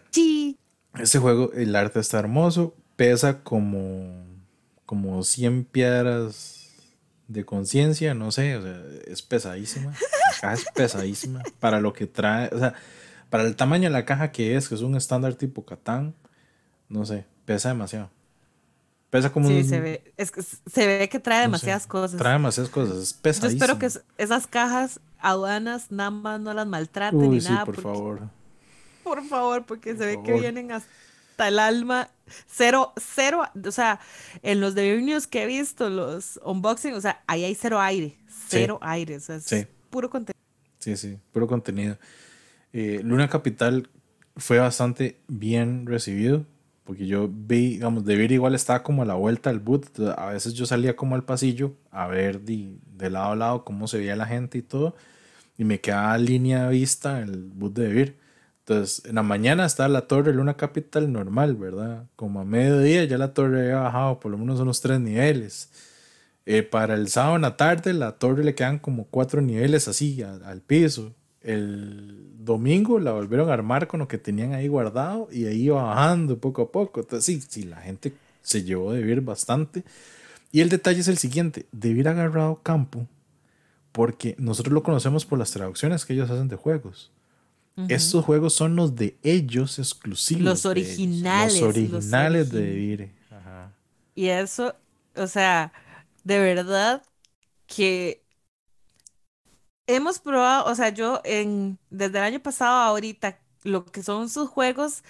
este juego, el arte está hermoso. Pesa como, como 100 piedras de conciencia, no sé, o sea, es pesadísima. La caja es pesadísima para lo que trae, o sea, para el tamaño de la caja que es, que es un estándar tipo Catán, no sé, pesa demasiado. Pesa como sí, se ve, es que se ve que trae demasiadas cosas. Trae demasiadas cosas, es pesadísimo. Yo espero que esas cajas aduanas nada más no las maltraten ni nada. por favor. Por favor, porque se ve que vienen hasta el alma. Cero, cero, o sea, en los de news que he visto, los unboxing, o sea, ahí hay cero aire, cero aire, o sea, es puro contenido. Sí, sí, puro contenido. Eh, Luna Capital fue bastante bien recibido porque yo vi, digamos, de ver igual estaba como a la vuelta al boot. A veces yo salía como al pasillo a ver de, de lado a lado cómo se veía la gente y todo. Y me quedaba línea de vista el boot de Vir. Entonces, en la mañana estaba la torre Luna Capital normal, ¿verdad? Como a mediodía ya la torre había bajado por lo menos unos tres niveles. Eh, para el sábado en la tarde, la torre le quedan como cuatro niveles así al piso. El domingo la volvieron a armar con lo que tenían ahí guardado y ahí iba bajando poco a poco. Entonces, sí, sí, la gente se llevó de vivir bastante. Y el detalle es el siguiente: de agarrado campo, porque nosotros lo conocemos por las traducciones que ellos hacen de juegos. Estos juegos son los de ellos exclusivos. Los originales. Los originales de Vivir. Y eso, o sea, de verdad que hemos probado, o sea, yo en, desde el año pasado a ahorita, lo que son sus juegos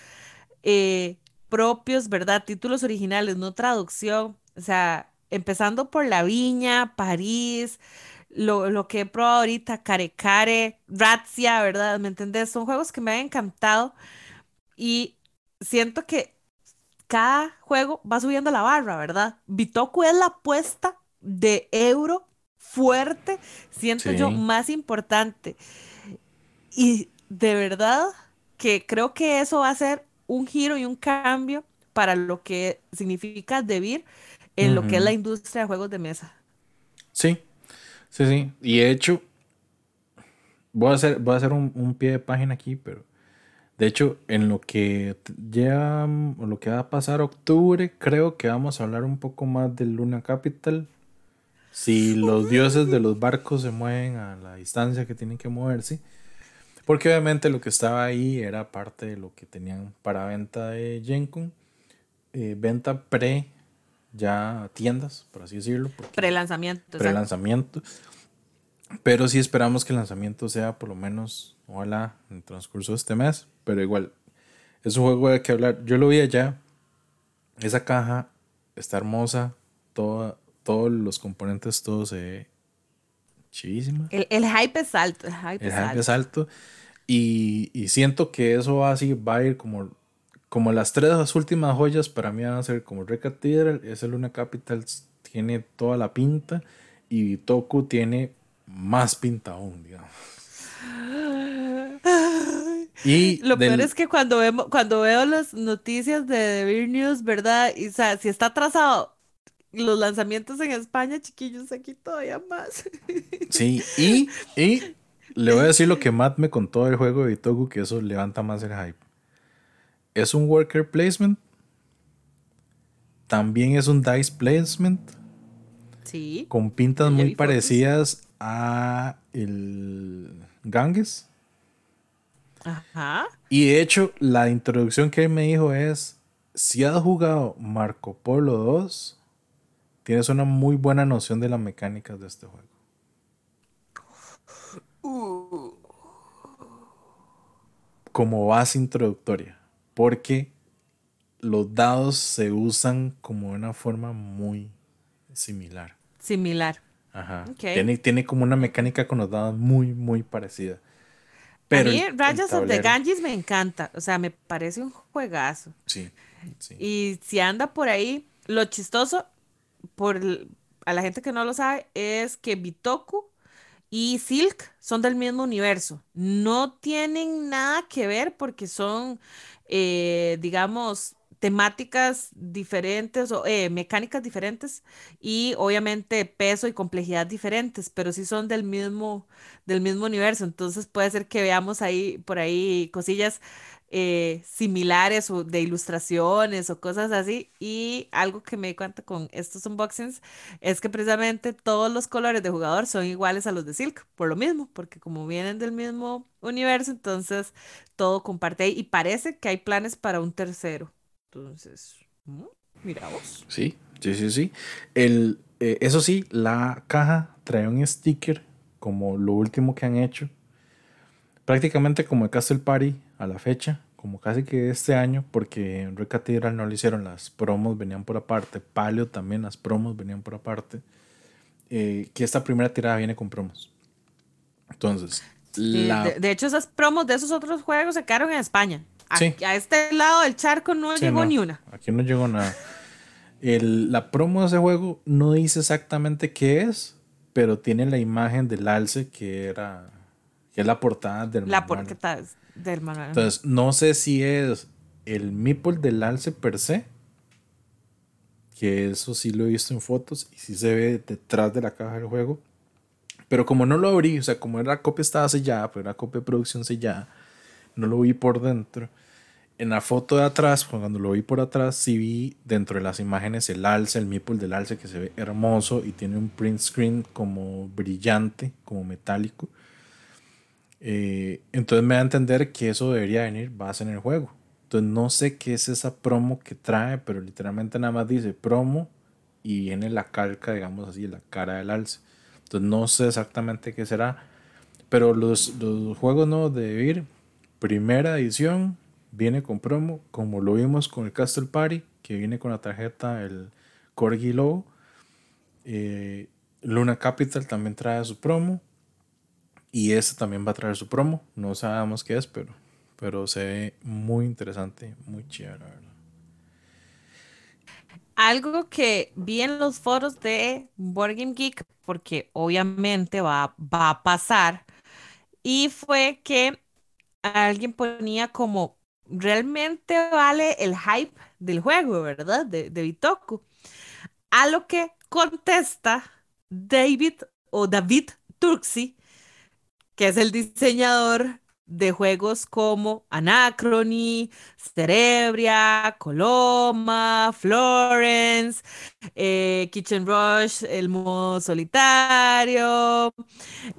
eh, propios, ¿verdad? Títulos originales, no traducción. O sea, empezando por La Viña, París, lo, lo que he probado ahorita, Care Care, Razzia, ¿verdad? ¿Me entendés? Son juegos que me han encantado y siento que cada juego va subiendo la barra, ¿verdad? Bitoku es la apuesta de euro fuerte, siento yo, más importante. Y de verdad que creo que eso va a ser un giro y un cambio para lo que significa Debir en lo que es la industria de juegos de mesa. Sí, sí, sí. Y de hecho, voy a hacer, voy a hacer un, pie de página aquí, pero de hecho, en lo que ya, lo que va a pasar octubre, creo que vamos a hablar un poco más de Luna Capital si los dioses de los barcos se mueven a la distancia que tienen que moverse. Porque obviamente lo que estaba ahí era parte de lo que tenían para venta de Gencon. Eh, venta pre ya tiendas, por así decirlo. Pre-lanzamiento. Pre-lanzamiento. Pero sí esperamos que el lanzamiento sea por lo menos, ojalá, en el transcurso de este mes. Pero igual, es un juego de que hablar. Yo lo vi allá Esa caja está hermosa, todos los componentes, todo se ve chivísima. El, hype es alto. El hype, es, alto. Y, y, siento que eso así va a ir como, como las tres últimas joyas para mí van a ser como Red Cathedral, es el Luna Capital, tiene toda la pinta y Toku tiene más pinta aún, digamos. Y lo peor es que cuando, vemos, cuando veo las noticias de The News, ¿verdad? Y, o sea, si está atrasado los lanzamientos en España, chiquillos, aquí todavía más. Sí, y, y le voy a decir lo que Matt me contó del juego de Itogu, que eso levanta más el hype. Es un worker placement. También es un dice placement. Sí. Con pintas muy parecidas a el Ganges. Ajá. Y de hecho, la introducción que él me dijo es: si has jugado Marco Polo 2, tienes una muy buena noción de las mecánicas de este juego. Como base introductoria. Porque los dados se usan como de una forma muy similar. Similar. Ajá. Tiene, tiene como una mecánica con los dados muy, muy parecida. Pero a mí Rayas of the Ganges me encanta. O sea, me parece un juegazo. Sí, Y si anda por ahí, lo chistoso, por a la gente que no lo sabe, es que Bitoku y Silk son del mismo universo. No tienen nada que ver porque son, eh, digamos, temáticas diferentes o eh, mecánicas diferentes y obviamente peso y complejidad diferentes, pero sí son del mismo, del mismo universo. Entonces puede ser que veamos ahí por ahí cosillas eh, similares o de ilustraciones o cosas así. Y algo que me di cuenta con estos unboxings es que precisamente todos los colores de jugador son iguales a los de Silk, por lo mismo, porque como vienen del mismo universo, entonces todo comparte y parece que hay planes para un tercero. Entonces, ¿mm? miramos. Sí, sí, sí, sí. El, eh, eso sí, la caja trae un sticker como lo último que han hecho. Prácticamente como el Castle Party a la fecha, como casi que este año, porque en Red Cathedral no lo hicieron, las promos venían por aparte, Palio también, las promos venían por aparte. Eh, que esta primera tirada viene con promos. Entonces, de, hecho, esas promos de esos otros juegos se quedaron en España. A, este lado del charco no llegó ni una. Aquí no llegó nada. El, la promo de ese juego no dice exactamente qué es, pero tiene la imagen del alce que era que es la portada del la portada del. Entonces, no sé si es el meeple del alce per se, que eso sí lo he visto en fotos y sí se ve detrás de la caja del juego. Pero como no lo abrí, o sea, como la copia estaba sellada, pero era copia de producción sellada, no lo vi por dentro. En la foto de atrás, cuando lo vi por atrás, sí vi dentro de las imágenes el alce, el meeple del alce que se ve hermoso y tiene un print screen como brillante, como metálico. Eh, entonces me da a entender que eso debería venir base en el juego. Entonces no sé qué es esa promo que trae, pero literalmente nada más dice promo y viene la calca, digamos así, la cara del alce. Entonces no sé exactamente qué será. Pero los, los juegos no de Vir primera edición viene con promo, como lo vimos con el Castle Party, que viene con la tarjeta el Corgi Low. Eh, Luna Capital también trae su promo. Y este también va a traer su promo. No sabemos qué es, pero, pero se ve muy interesante, muy chévere, Algo que vi en los foros de Board Game Geek, porque obviamente va, va a pasar, y fue que alguien ponía como, realmente vale el hype del juego, ¿verdad? De, de Bitoku. A lo que contesta David o David Turksi, que es el diseñador de juegos como Anachrony, Cerebria, Coloma, Florence, eh, Kitchen Rush, el modo solitario.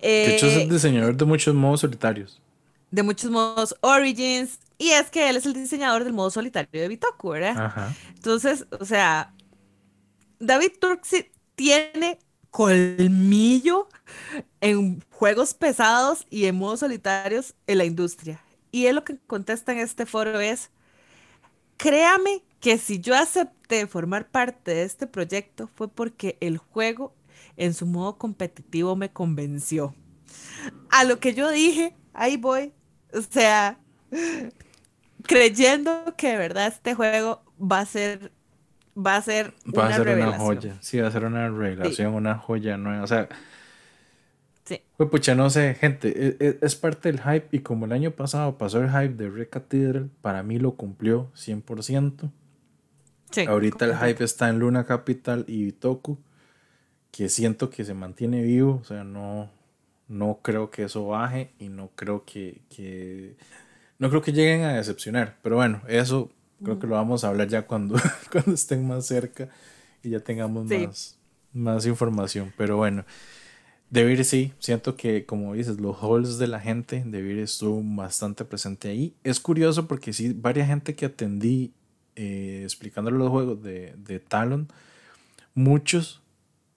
de hecho, es el eh, diseñador de muchos modos solitarios de muchos modos Origins. Y es que él es el diseñador del modo solitario de Bitoku, ¿verdad? Entonces, o sea, David Turksi tiene colmillo en juegos pesados y en modos solitarios en la industria. Y él lo que contesta en este foro es, créame que si yo acepté formar parte de este proyecto fue porque el juego en su modo competitivo me convenció. A lo que yo dije, ahí voy. O sea, creyendo que de verdad este juego va a ser va a ser va a ser una joya. Sí, va a ser una revelación, una joya nueva. O sea, sí. Pues pucha, no sé, gente, es, e, es, parte del hype y como el año pasado pasó el hype de Red Cathedral, para mí lo cumplió 100%. Ahorita el hype está en Luna Capital y Toku, que siento que se mantiene vivo, o sea, no, no creo que eso baje y no creo que, no creo que lleguen a decepcionar, pero bueno, eso creo que lo vamos a hablar ya cuando, cuando estén más cerca y ya tengamos más, más información, pero bueno. Debir sí, siento que como dices, los halls de la gente, Debir estuvo bastante presente ahí. Es curioso porque sí, varias gente que atendí eh, explicándole los juegos de, de, Talon, muchos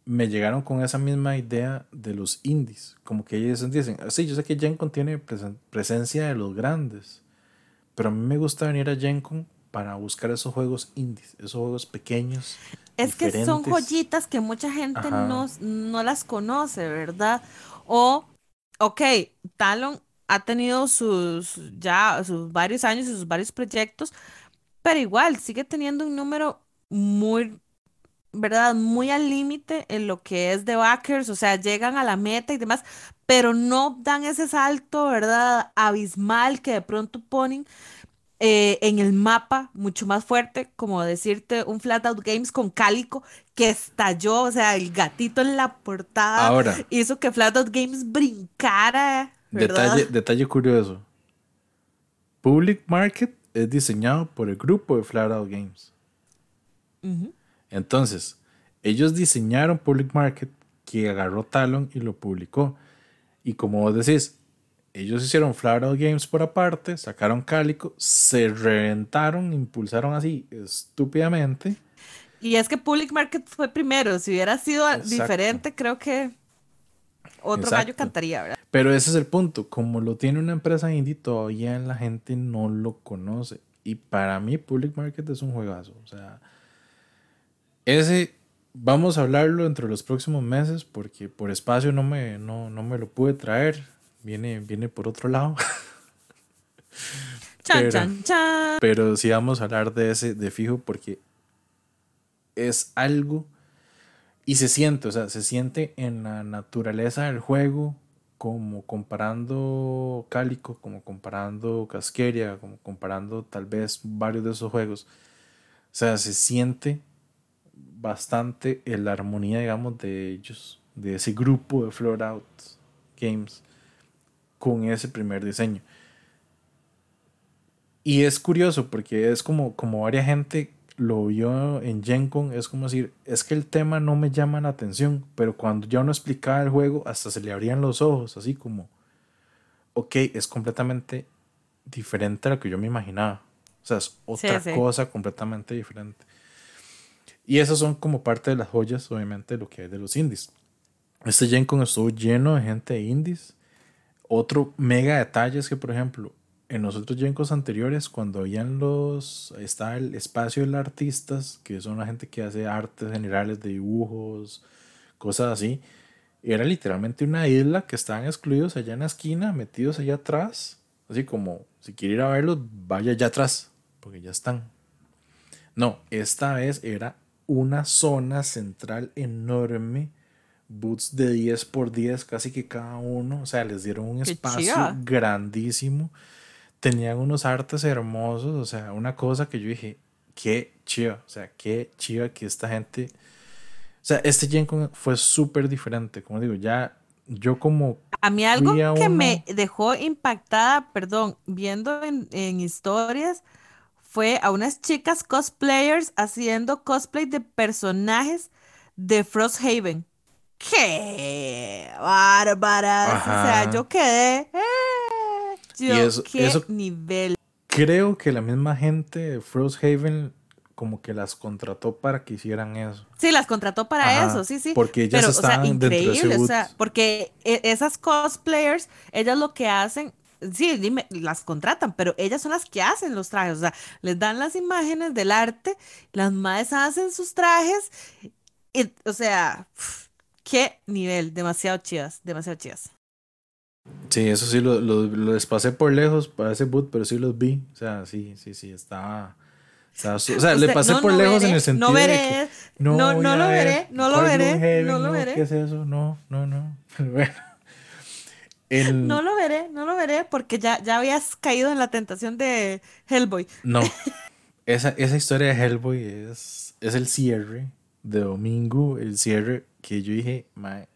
me llegaron con esa misma idea de los indies. Como que ellos dicen, ah, sí, yo sé que Gencon tiene presencia de los grandes, pero a mí me gusta venir a Gencon para buscar esos juegos indies, esos juegos pequeños. Es que son joyitas que mucha gente no, no, las conoce, ¿verdad? O, ok, Talon ha tenido sus ya sus varios años y sus varios proyectos, pero igual sigue teniendo un número muy, ¿verdad? Muy al límite en lo que es de backers, o sea, llegan a la meta y demás, pero no dan ese salto, ¿verdad? Abismal que de pronto ponen eh, en el mapa mucho más fuerte, como decirte un Flatout Games con Cálico que estalló, o sea, el gatito en la portada Ahora, hizo que Flatout Games brincara. Detalle, detalle curioso. Public Market es diseñado por el grupo de Flat Out Games. Entonces, ellos diseñaron Public Market que agarró Talon y lo publicó. Y como vos decís, ellos hicieron Flat Out Games por aparte, sacaron Cálico, se reventaron, impulsaron así estúpidamente. Y es que Public Market fue primero. Si hubiera sido diferente, creo que otro gallo cantaría, ¿verdad? Pero ese es el punto. Como lo tiene una empresa indie, todavía la gente no lo conoce. Y para mí, Public Market es un juegazo. O sea, ese vamos a hablarlo entre los próximos meses porque por espacio no me, no, me lo pude traer. Viene, viene por otro lado. Chan, chan, chan. pero sí vamos a hablar de ese de fijo porque es algo y se siente, o sea, se siente en la naturaleza del juego, como comparando Cálico, como comparando Casqueria, como comparando tal vez varios de esos juegos. O sea, se siente bastante la armonía, digamos, de ellos, de ese grupo de Floor Out Games, con ese primer diseño. Y es curioso porque es como, como varias gente lo vio en Gencon, es como decir, es que el tema no me llama la atención, pero cuando yo no explicaba el juego, hasta se le abrían los ojos, así como, ok, es completamente diferente a lo que yo me imaginaba. O sea, es otra cosa completamente diferente. Y esas son como parte de las joyas, obviamente, de lo que hay de los indies. Este Gencon estuvo lleno de gente de indies. Otro mega detalle es que, por ejemplo, en los otros Yencos anteriores, cuando habían los. Está el espacio de artistas, que son la gente que hace artes generales de dibujos, cosas así. Era literalmente una isla que estaban excluidos allá en la esquina, metidos allá atrás. Así como, si quiere ir a verlos, vaya allá atrás, porque ya están. No, esta vez era una zona central enorme, boots de 10 por 10, casi que cada uno. O sea, les dieron un espacio grandísimo tenían unos artes hermosos, o sea, una cosa que yo dije, qué chiva, o sea, qué chiva que esta gente, o sea, este Gen fue súper diferente, como digo, ya yo como... A mí algo que me dejó impactada, perdón, viendo en, en historias, fue a unas chicas cosplayers haciendo cosplay de personajes de Frosthaven. ¡Qué bárbaras! O sea, yo quedé... ¡eh! y eso, nivel. Creo que la misma gente de Frosthaven como que las contrató para que hicieran eso. Sí, las contrató para eso, sí, sí. Porque ellas Pero, estaban o sea, increíble, o sea, porque e, esas cosplayers, ellas lo que hacen, sí, dime, las contratan, pero ellas son las que hacen los trajes, o sea, les dan las imágenes del arte, las madres hacen sus trajes, y, o sea, qué nivel, demasiado chidas, demasiado chidas. Sí, eso sí, lo, lo, les pasé por lejos para ese boot, pero sí los vi, o sea, sí, sí, sí, estaba... O sea, le pasé por lejos en el sentido no veré, de que no, no, no lo veré, no lo veré, no lo veré. ¿Qué es eso? No, no, no. bueno. No lo veré, no lo veré porque ya, ya habías caído en la tentación de Hellboy. No, esa, esa historia de Hellboy es, es el cierre de domingo, el cierre que yo dije, madre,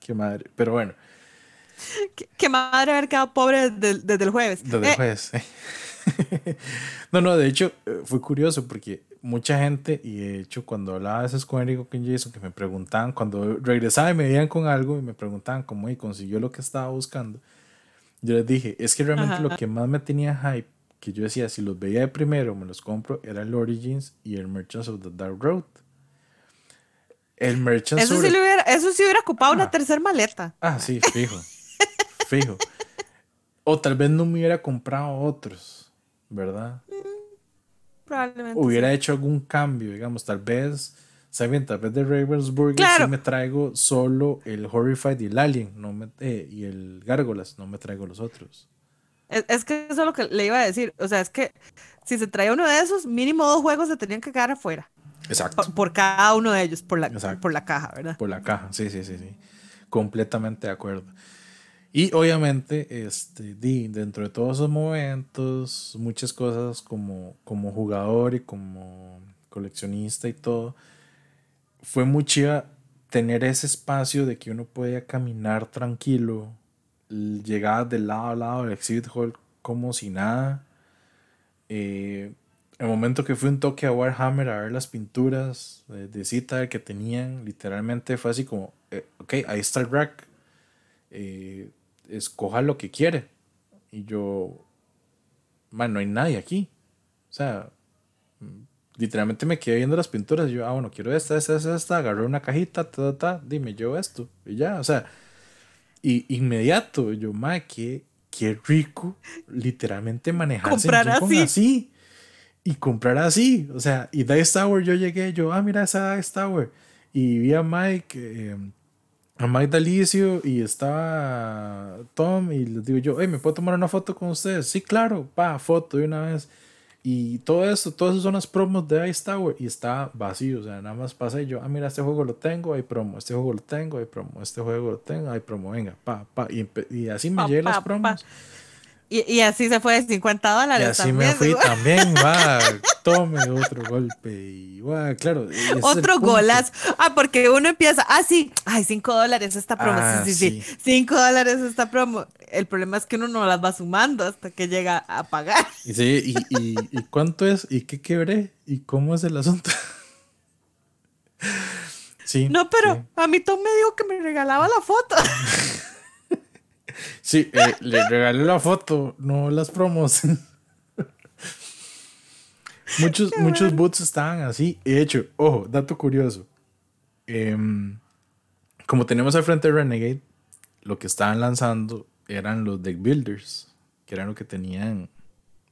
qué madre. Pero bueno. Qué, madre haber quedado pobre desde, el jueves. Desde el eh. jueves. no, no, de hecho, eh, fue curioso porque mucha gente, y de hecho, cuando hablaba de eso con Eric con Jason, que me preguntaban, cuando regresaba y me veían con algo y me preguntaban cómo y consiguió lo que estaba buscando, yo les dije, es que realmente lo que más me tenía hype, que yo decía, si los veía de primero, me los compro, era el Origins y el Merchants of the Dark Road. El Merchants eso, sí hubiera, eso sí hubiera ocupado una tercera maleta. Ah, sí, fijo. fijo. O tal vez no me hubiera comprado otros, ¿verdad? Probablemente. Hubiera hecho algún cambio, digamos, tal vez, ¿saben? Tal vez de Ravensburg sí me traigo solo el Horrified y el Alien, no me, eh, y el Gárgolas, no me traigo los otros. Es, que eso es lo que le iba a decir. O sea, es que si se traía uno de esos, mínimo dos juegos se tenían que quedar afuera. Exacto. Por, cada uno de ellos, por la, por la caja, ¿verdad? Por la caja, sí, sí, sí, sí. Completamente de acuerdo. Y obviamente, este, dentro de todos esos momentos, muchas cosas como, como jugador y como coleccionista y todo, fue muy chiva tener ese espacio de que uno podía caminar tranquilo, llegar de lado a lado del exhibit hall como si nada. Eh, el momento que fui un toque a Warhammer a ver las pinturas de, de cita que tenían, literalmente fue así como, eh, ok, ahí está el rack. Eh, escoja lo que quiere. Y yo, man, no hay nadie aquí. O sea, literalmente me quedé viendo las pinturas. Y yo, ah, bueno, quiero esta, esta, esta, esta. Agarré una cajita, ta, ta, dime yo esto. Y ya, o sea, y inmediato, yo, ma, qué, qué rico, literalmente manejarse comprar así. así. Y comprar así. O sea, y Dice Tower, yo llegué, yo, ah, mira esa Dice Tower. Y vi a Mike. Eh, a Mike Dalicio y estaba Tom y les digo yo, hey, ¿me puedo tomar una foto con ustedes? Sí, claro, pa, foto de una vez. Y todo eso, todas esas son las promos de Ice Tower y está vacío, o sea, nada más pasa y yo, ah, mira, este juego lo tengo, hay promo, este juego lo tengo, hay promo, este juego lo tengo, hay promo, venga, pa, pa, y, y así me llegan las promos. Y, y, así se fue de 50 dólares. Y así me fui también, va, tome otro golpe. Y va, claro. Otro golazo. Ah, porque uno empieza, ah, sí, ay, 5 dólares esta promo. Ah, sí, sí, sí, 5 dólares esta promo. El problema es que uno no las va sumando hasta que llega a pagar. Y sí, y, y, y cuánto es, y qué quebré, y cómo es el asunto. Sí. No, pero a mí Tom me dijo que me regalaba la foto. Sí, eh, le regalé la foto, no las promos. muchos, muchos boots estaban así. De hecho, ojo, dato curioso. Em, como tenemos al frente de Renegade, lo que estaban lanzando eran los deck builders, que eran lo que tenían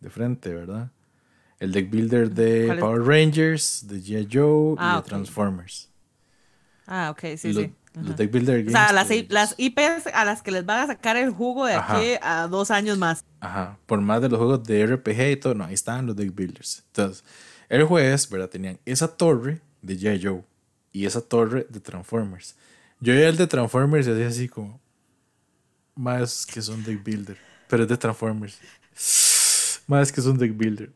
de frente, ¿verdad? El deck builder de Power Rangers, de G.I. Joe y ah, de Transformers. Ah, ok, sí, sí. Los deck builder games. O sea, las, las, IPs a las que les van a sacar el jugo de aquí a dos años más. Ajá, por más de los juegos de RPG y todo, no, ahí estaban los deck builders. Entonces, el jueves, ¿verdad? Tenían esa torre de G.I. Joe y esa torre de Transformers. Yo veía el de Transformers y hacía así como, más que son deck builder, pero es de Transformers. Más que son deck builder,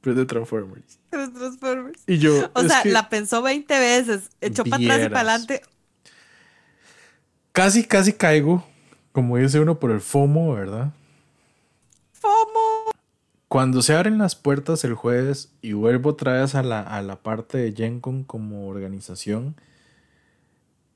pero es de Transformers. De Transformers. Y yo. O sea, la pensó 20 veces, echó para atrás y para adelante Casi, casi caigo, como dice uno, por el FOMO, ¿verdad? FOMO. Cuando se abren las puertas el jueves y vuelvo otra vez a la, a la parte de GenCon como organización,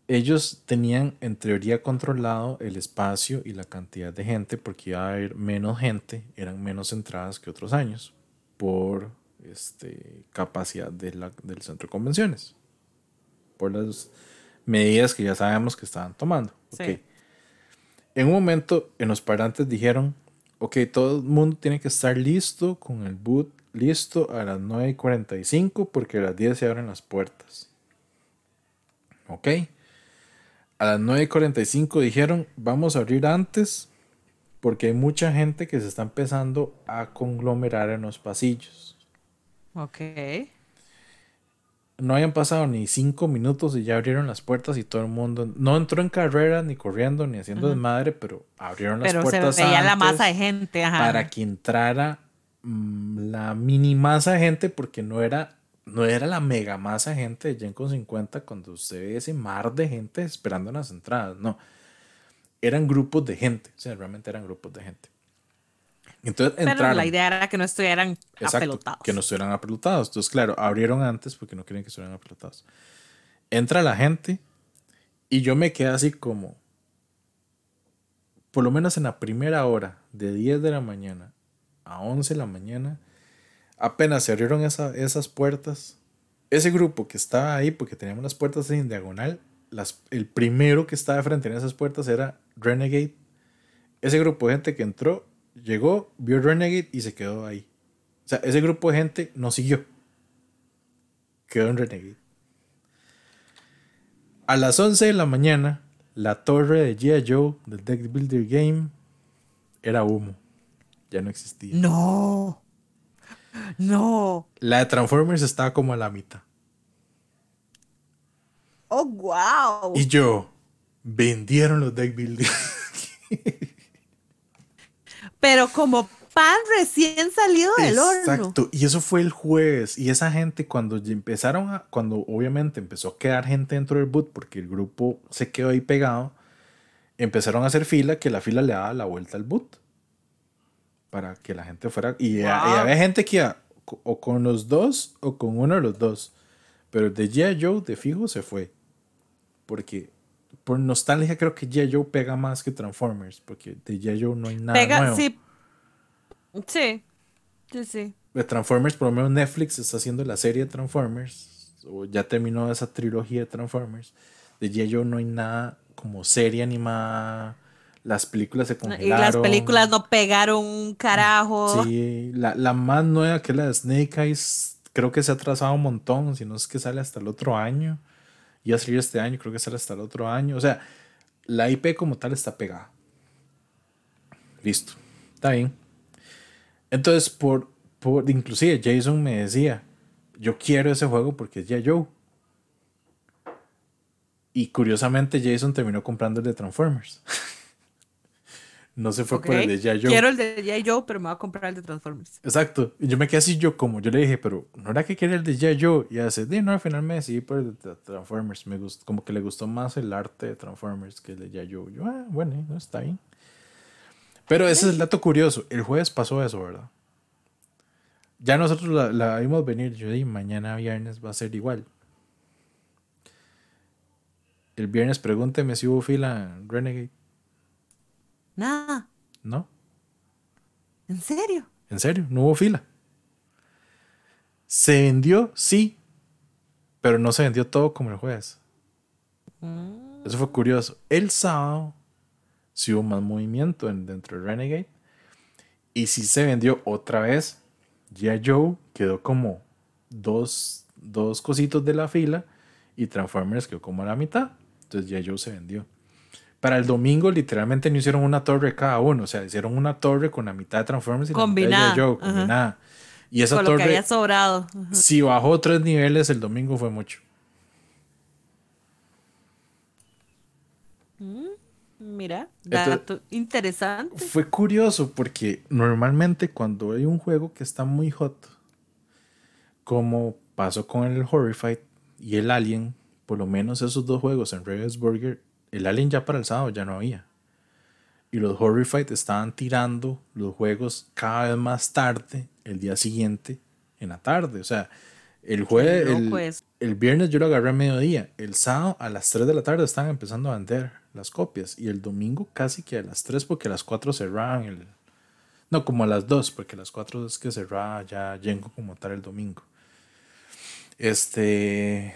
ellos tenían en teoría controlado el espacio y la cantidad de gente porque iba a haber menos gente, eran menos entradas que otros años por este, capacidad de la, del centro de convenciones. Por las medidas que ya sabemos que estaban tomando. En un momento, en los parantes dijeron ok, todo el mundo tiene que estar listo con el boot listo a las 9.45 porque a las 10 se abren las puertas. Ok. A las 9.45 dijeron, vamos a abrir antes porque hay mucha gente que se está empezando a conglomerar en los pasillos. Ok. No habían pasado ni cinco minutos y ya abrieron las puertas y todo el mundo no entró en carrera ni corriendo ni haciendo desmadre, pero abrieron las puertas. Pero se veía la masa de gente, Para que entrara mm, la mini masa de gente, porque no era, no era la mega masa de gente de con 50 cuando usted ve ese mar de gente esperando en las entradas, no. Eran grupos de gente, o sea, realmente eran grupos de gente. Entonces Pero la idea era que no estuvieran apelotados. Que no estuvieran apelotados. Entonces, claro, abrieron antes porque no querían que estuvieran apelotados. Entra la gente y yo me quedé así como, por lo menos en la primera hora, de 10 de la mañana a 11 de la mañana, apenas se abrieron esas puertas. Ese grupo que estaba ahí, porque teníamos las puertas en diagonal, las, el primero que estaba frente a esas puertas era Renegade. Ese grupo de gente que entró llegó, vio Renegade y se quedó ahí. O sea, ese grupo de gente no siguió. Quedó en Renegade. A las 11 de la mañana, la torre de G.I. Joe del Deck Builder Game era humo. Ya no existía. No. No. La de Transformers estaba como a la mitad. Oh, wow. Y yo, vendieron los Deck Builders. pero como pan recién salido del horno. Exacto, y eso fue el jueves. Y esa gente, cuando empezaron a, cuando obviamente empezó a quedar gente dentro del boot, porque el grupo se quedó ahí pegado, empezaron a hacer fila que la fila le daba la vuelta al boot. Para que la gente fuera. Y, había gente que iba o con los dos o con uno de los dos. Pero de G.I. Joe de fijo se fue. Porque por nostalgia creo que G.I. Joe pega más que Transformers, porque de G.I. Joe no hay nada pega, nuevo. Sí. Sí. Sí, sí. De Transformers, por lo menos Netflix está haciendo la serie de Transformers, o ya terminó esa trilogía de Transformers. De G.I. Joe no hay nada como serie animada. Las películas se congelaron. Y las películas no pegaron un carajo. Sí, la, la más nueva que es la de Snake Eyes, creo que se ha atrasado un montón, si no es que sale hasta el otro año y a salir este año, creo que sale hasta el otro año. O sea, la IP como tal está pegada. Listo, está bien. Entonces, por, por inclusive Jason me decía, yo quiero ese juego porque es ya Joe. Y curiosamente Jason terminó comprando el de Transformers. No se fue por el de G.I. Joe. Quiero el de G.I. Joe, pero me voy a comprar el de Transformers. Exacto. Y yo me quedé así yo como, yo le dije, pero ¿no era que quería el de G.I. Joe? Y hace, no, al final me decidí por el de Transformers. Me gustó, como que le gustó más el arte de Transformers que el de G.I. Joe. Yo, ah, bueno, no está bien. Pero ese es el dato curioso. El jueves pasó eso, ¿verdad? Ya nosotros la, la vimos venir. Yo dije, mañana viernes va a ser igual. El viernes pregúnteme si hubo fila en Renegade. Nada. ¿No? ¿En serio? En serio, no hubo fila. Se vendió, sí, pero no se vendió todo como el jueves. Mm. Eso fue curioso. El sábado sí hubo más movimiento dentro de Renegade. Y sí se vendió otra vez. Ya Joe quedó como dos, dos cositos de la fila y Transformers quedó como a la mitad. Entonces ya Joe se vendió. Para el domingo, literalmente no hicieron una torre cada uno. O sea, hicieron una torre con la mitad de Transformers y combinada. la mitad de Joe, combinada. Y esa con torre. Lo que había sobrado. Si bajó tres niveles el domingo fue mucho. Mm, mira, dato interesante. Fue curioso porque normalmente cuando hay un juego que está muy hot, como pasó con el Horrified y el Alien, por lo menos esos dos juegos en Ravensburger el Alien ya para el sábado ya no había. Y los Horrified estaban tirando los juegos cada vez más tarde, el día siguiente, en la tarde. O sea, el jueves, el, el, viernes yo lo agarré a mediodía. El sábado a las 3 de la tarde estaban empezando a vender las copias. Y el domingo casi que a las 3 porque a las 4 cerraban el... No, como a las 2 porque a las 4 es que cerraba ya llego como tal el domingo. Este...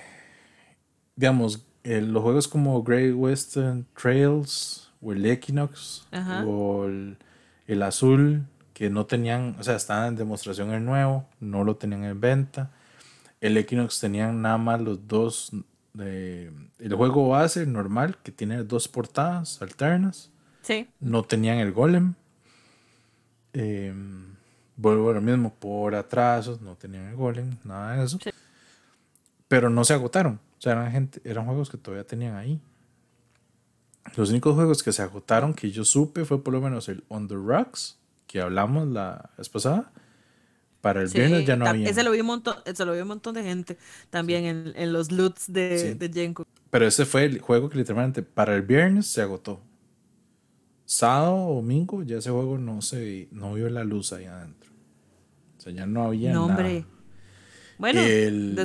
Digamos, los juegos como Great Western Trails o el Equinox o el El azul, que no tenían, o sea, estaba en demostración el nuevo, no lo tenían en venta. El Equinox tenían nada más los dos, de, el juego base normal, que tiene dos portadas alternas. Sí. No tenían el golem. Eh, vuelvo a lo mismo, por atrasos, no tenían el golem, nada de eso. Pero no se agotaron. Sea, eran, gente, eran juegos que todavía tenían ahí. Los únicos juegos que se agotaron que yo supe fue por lo menos el On the Rocks, que hablamos la vez pasada. Para el viernes ya no había. Ese lo vi un montón, lo vi un montón de gente también en, en, los loots de, de Jenko. Pero ese fue el juego que literalmente para el viernes se agotó. Sábado o domingo ya ese juego no se no vio la luz ahí adentro. O sea, ya no había no, Hombre. Bueno,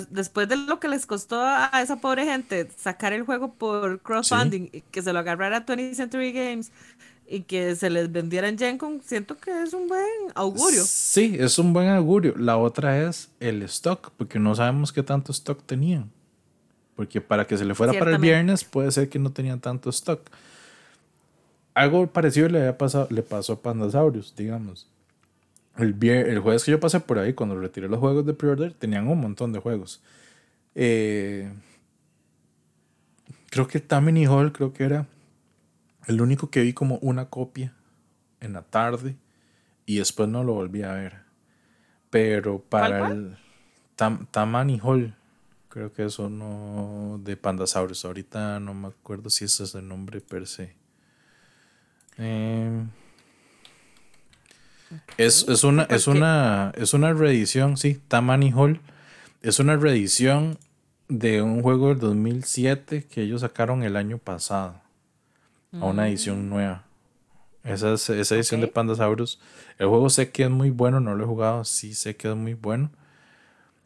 después de lo que les costó a esa pobre gente sacar el juego por crowdfunding, y que se lo agarrara 20th Century Games y que se les vendiera en GenCon, siento que es un buen augurio. Sí, es un buen augurio. La otra es el stock, porque no sabemos qué tanto stock tenían. Porque para que se le fuera para el viernes puede ser que no tenían tanto stock. Algo parecido le, había pasado, le pasó a Pandasaurus, digamos. El, el jueves que yo pasé por ahí, cuando retiré los juegos de pre-order, tenían un montón de juegos. Eh, creo que Tammany Hall, creo que era el único que vi como una copia en la tarde y después no lo volví a ver. Pero para el Tam, Tammany Hall, creo que es uno de Pandasaurus. Ahorita no me acuerdo si ese es el nombre per se. Eh, es, una, es, una, es una reedición, sí, Tammany Hall. Es una reedición de un juego del 2007 que ellos sacaron el año pasado. A una edición mm. nueva. Esa, esa edición de Pandasaurus. El juego sé que es muy bueno, no lo he jugado, sí sé que es muy bueno.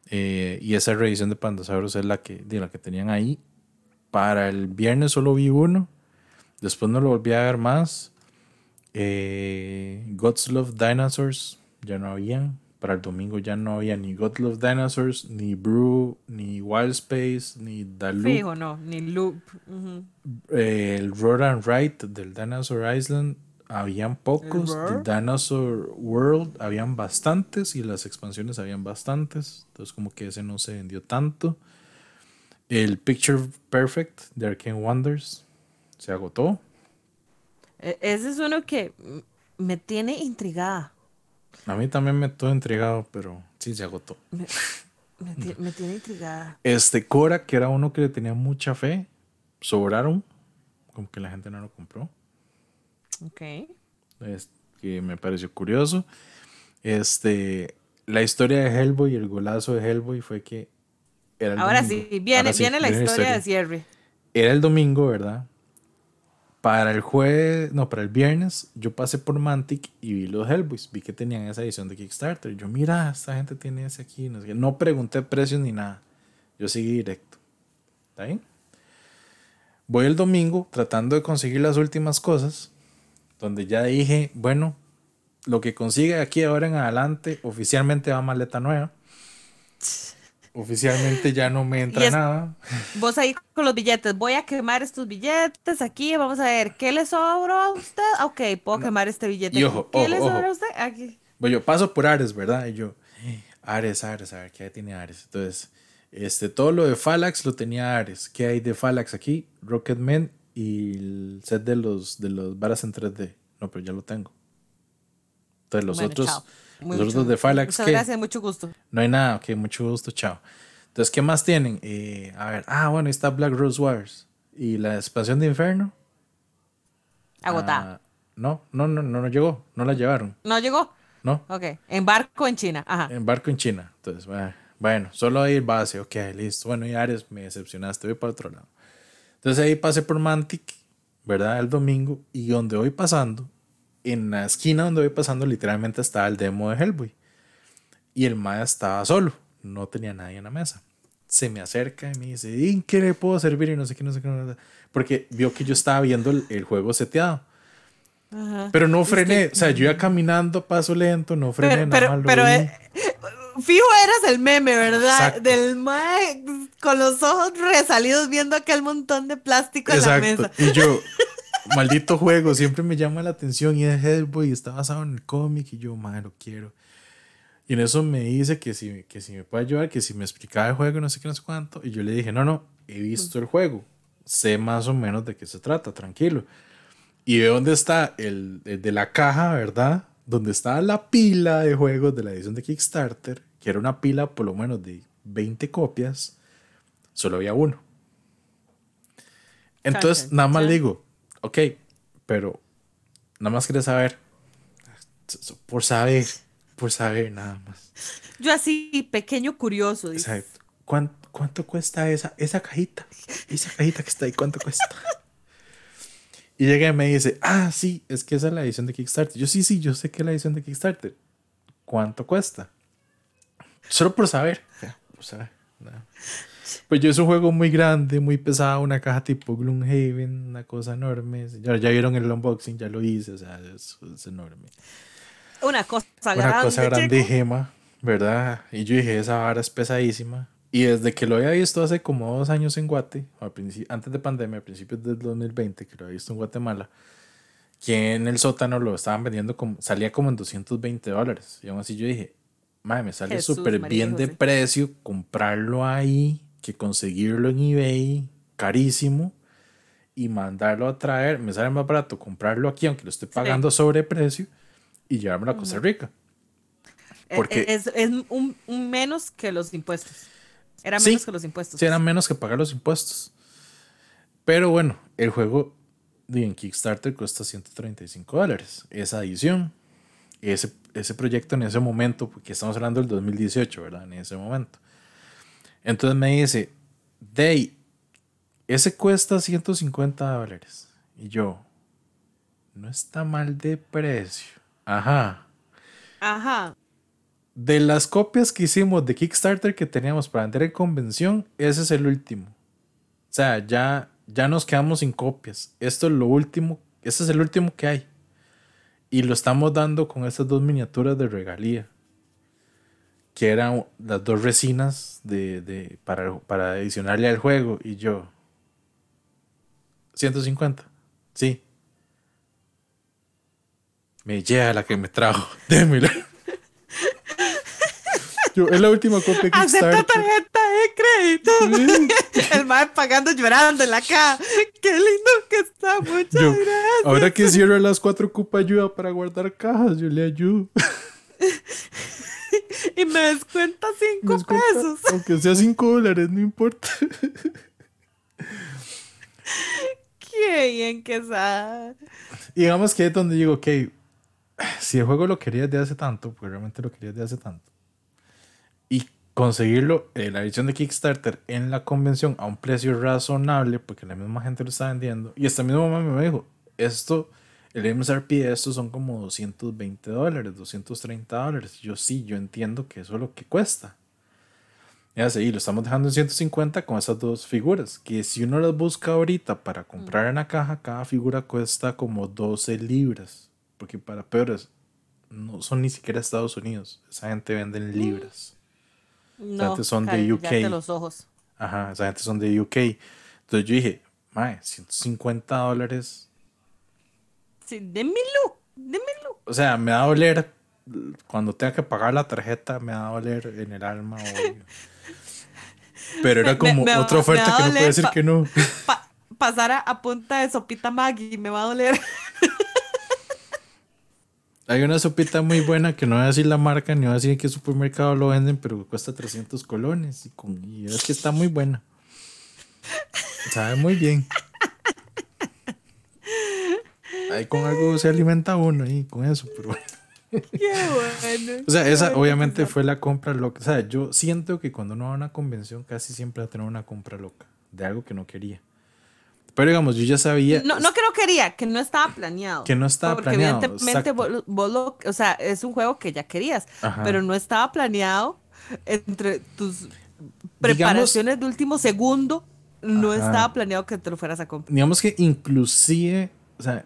Eh, y esa reedición de Pandasaurus es la que, de la que tenían ahí. Para el viernes solo vi uno. Después no lo volví a ver más. Eh, God's Love Dinosaurs ya no habían. Para el domingo ya no había ni God's Love Dinosaurs, ni Brew, ni Wild Space, ni The Loop. no, ni Loop. Eh, el Road and Ride del Dinosaur Island habían pocos. El Dinosaur World habían bastantes y las expansiones habían bastantes. Entonces como que ese no se vendió tanto. El Picture Perfect de Arcane Wonders se agotó. E, ese es uno que me tiene intrigada. A mí también me estuvo intrigado, pero sí se agotó. Me, tiene intrigada. Este Cora, que era uno que le tenía mucha fe, sobraron. Como que la gente no lo compró. Ok. Es, que me pareció curioso. Este, la historia de Hellboy, el golazo de Hellboy fue que Ahora sí, viene, viene la historia de cierre. Era el domingo, ¿verdad? Para el jueves, no, para el viernes, yo pasé por Mantic y vi los Hellboys. Vi que tenían esa edición de Kickstarter. Yo, mira, esta gente tiene ese aquí. No, no pregunté precios ni nada. Yo seguí directo. ¿Está bien? Voy el domingo tratando de conseguir las últimas cosas. Donde ya dije, bueno, lo que consigue aquí ahora en adelante oficialmente va a maleta nueva. Oficialmente ya no me entra nada. Vos ahí con los billetes, voy a quemar estos billetes aquí, vamos a ver, ¿qué le sobró a usted? Ok, puedo quemar este billete. ¿Qué le sobró a usted? Aquí. Bueno, yo paso por Ares, ¿verdad? Y yo, Ares, Ares, a ver, ¿qué tiene Ares? Entonces, este, todo lo de Falax lo tenía Ares. ¿Qué hay de Falax aquí? Rocketman y el set de los, de los varas en 3D. No, pero ya lo tengo. Entonces, los otros... Los de Falax. Muchas gracias, mucho gusto. No hay nada, ok, mucho gusto, chao. Entonces, ¿qué más tienen? Eh, a ver, ah, bueno, está Black Rose Wars. ¿Y la expansión de Inferno? Agotada. Ah, no, no, no, no, no llegó, no la llevaron. ¿No llegó? No. Ok, en barco en China, ajá. En barco en China. Entonces, bueno, solo ahí base, ok, listo. Bueno, y Ares, me decepcionaste, voy para otro lado. Entonces ahí pasé por Mantic, ¿verdad? El domingo, y donde voy pasando, en la esquina donde voy pasando, literalmente estaba el demo de Hellboy. Y el Maya estaba solo, no tenía nadie en la mesa. Se me acerca y me dice, ¿y qué le puedo servir? Y no sé qué, no sé qué. Porque vio que yo estaba viendo el, juego seteado. Pero no frené, o sea, yo iba caminando paso lento, no frené pero, nada Pero, eh, fijo eras el meme, ¿verdad? Del mae con los ojos resalidos viendo aquel montón de plástico en la mesa. Y yo, maldito juego, siempre me llama la atención y es Hellboy, está basado en el cómic y yo, madre, lo quiero. Y en eso me dice que si, que si me puede ayudar, que si me explicaba el juego, no sé qué, no sé cuánto. Y yo le dije, no, no, he visto el juego, sé más o menos de qué se trata, tranquilo. Y ve dónde está el, el de la caja, ¿verdad? Donde está la pila de juegos de la edición de Kickstarter, que era una pila por lo menos de 20 copias, solo había uno. Entonces, nada más le digo, ok, pero nada más quería saber, por saber, por saber nada más. Yo así, pequeño curioso. Exacto. ¿Cuánto, ¿Cuánto, cuesta esa, esa cajita? Esa cajita que está ahí, ¿cuánto cuesta? y llega y me dice, ah, sí, es que esa es la edición de Kickstarter. Yo sí, sí, yo sé que es la edición de Kickstarter. ¿Cuánto cuesta? Solo por saber. por saber. Pues yo es un juego muy grande, muy pesado, una caja tipo Gloomhaven, una cosa enorme. Ya, ya vieron el unboxing, ya lo hice, o sea, es, enorme. Una cosa grande. Una cosa grande, gema, ¿verdad? Y yo dije, esa vara es pesadísima. Y desde que lo había visto hace como dos años en Guate, antes de pandemia, a principios del 2020, que lo había visto en Guatemala, que en el sótano lo estaban vendiendo como, salía como en 220 dólares. Y aún así yo dije, madre, me sale súper bien de precio comprarlo ahí que conseguirlo en eBay carísimo y mandarlo a traer. Me sale más barato comprarlo aquí, aunque lo esté pagando sobre precio, y llevármelo a Costa Rica. E, Porque es, es un, menos que los impuestos. Era menos que los impuestos. Sí, era menos que pagar los impuestos. Pero bueno, el juego en Kickstarter cuesta 135 dólares. Esa edición, ese, ese proyecto en ese momento, porque estamos hablando del 2018, ¿verdad? En ese momento. Entonces me dice, Day, ese cuesta 150 dólares. Y yo, no está mal de precio. Ajá. Ajá. De las copias que hicimos de Kickstarter que teníamos para vender en convención, ese es el último. O sea, ya, ya nos quedamos sin copias. Esto es lo último, este es el último que hay. Y lo estamos dando con estas dos miniaturas de regalía que eran las dos resinas de, de, para, para adicionarle al juego. Y yo, 150, sí. Me llega la que me trajo, démela. Yo, es la última copia que Acepta tarjeta de crédito. El mae pagando llorando en la caja. Qué lindo que está, muchas gracias. Ahora que cierro las cuatro cupas ayuda para guardar cajas, yo le ayudo. y me descuenta 5 pesos. Aunque sea 5 dólares, no importa. Qué bien que está. Digamos que es donde digo, ok, si el juego lo querías de hace tanto, pues realmente lo querías de hace tanto, y conseguirlo, en eh, la edición de Kickstarter en la convención a un precio razonable, porque la misma gente lo está vendiendo, y esta misma mamá me dijo, esto el MSRP de estos son como 220 dólares, 230 dólares. Yo sí, yo entiendo que eso es lo que cuesta. Ya sé, y lo estamos dejando en 150 con esas dos figuras. Que si uno las busca ahorita para comprar en la caja, cada figura cuesta como 12 libras. Porque para peores, no son ni siquiera Estados Unidos. Esa gente vende en libras. No, esa gente son de UK. los ojos. Ajá, esa gente son de UK. Entonces yo dije, mae, 150 dólares Sí, démelo, démelo. O sea, me va a doler cuando tenga que pagar la tarjeta, me va a doler en el alma. Pero era como otra oferta que no puede decir que no. pasar a, punta de sopita Maggi, me va a doler. Hay una sopita muy buena que no voy a decir la marca ni voy a decir en qué supermercado lo venden, pero cuesta 300 colones y, con, y es que está muy buena. Sabe muy bien. Ahí con algo se alimenta uno y con eso, pero bueno. Qué bueno. O sea, esa obviamente fue la compra loca. O sea, yo siento que cuando uno va a una convención casi siempre va a tener una compra loca de algo que no quería. Pero digamos, yo ya sabía. No, no que no quería, que no estaba planeado. Que no estaba Porque planeado. Evidentemente, vos, o sea, es un juego que ya querías, pero no estaba planeado entre tus preparaciones de último segundo. No estaba planeado que te lo fueras a comprar. Digamos que inclusive, o sea,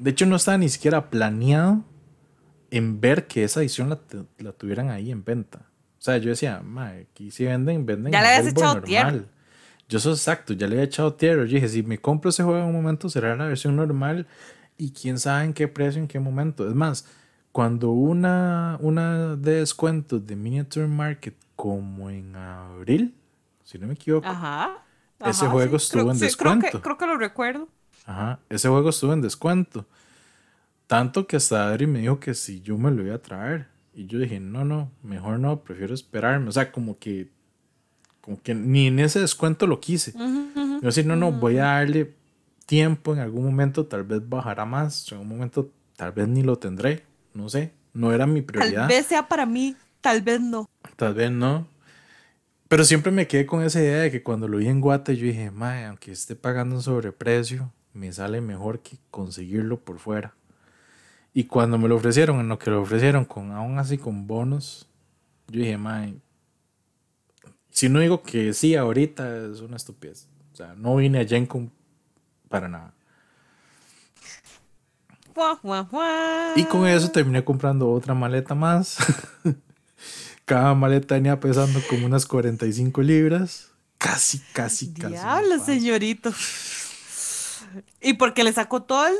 de hecho, no estaba ni siquiera planeado en ver que esa edición la, tuvieran ahí en venta. O sea, yo decía, aquí si venden, venden. Ya le habías echado normal. Yo soy exacto, ya le he echado tierra. Yo dije, si me compro ese juego en un momento, será la versión normal y quién sabe en qué precio, en qué momento. Es más, cuando una, una de descuentos de Miniature Market, como en abril, si no me equivoco, ese juego estuvo en descuento. creo, que, lo recuerdo. Ajá, ese juego estuvo en descuento. Tanto que hasta Adri me dijo que si yo me lo iba a traer. Y yo dije, no, no, mejor no, prefiero esperarme. O sea, como que, como que ni en ese descuento lo quise. Yo decía, no, no, voy a darle tiempo en algún momento, tal vez bajará más, en algún momento tal vez ni lo tendré, no sé, no era mi prioridad. Tal vez sea para mí, tal vez no. Tal vez no. Pero siempre me quedé con esa idea de que cuando lo vi en Guate, yo dije, mae, aunque esté pagando un sobreprecio, me sale mejor que conseguirlo por fuera. Y cuando me lo ofrecieron, en lo que lo ofrecieron, con aún así con bonos, yo dije, mae, si no digo que sí ahorita es una estupidez. O sea, no vine a Gencom para nada. Y con eso terminé comprando otra maleta más. Cada maleta venía pesando como unas 45 libras. Casi, casi, casi. Diablo, señorito. Y porque le sacó todo el,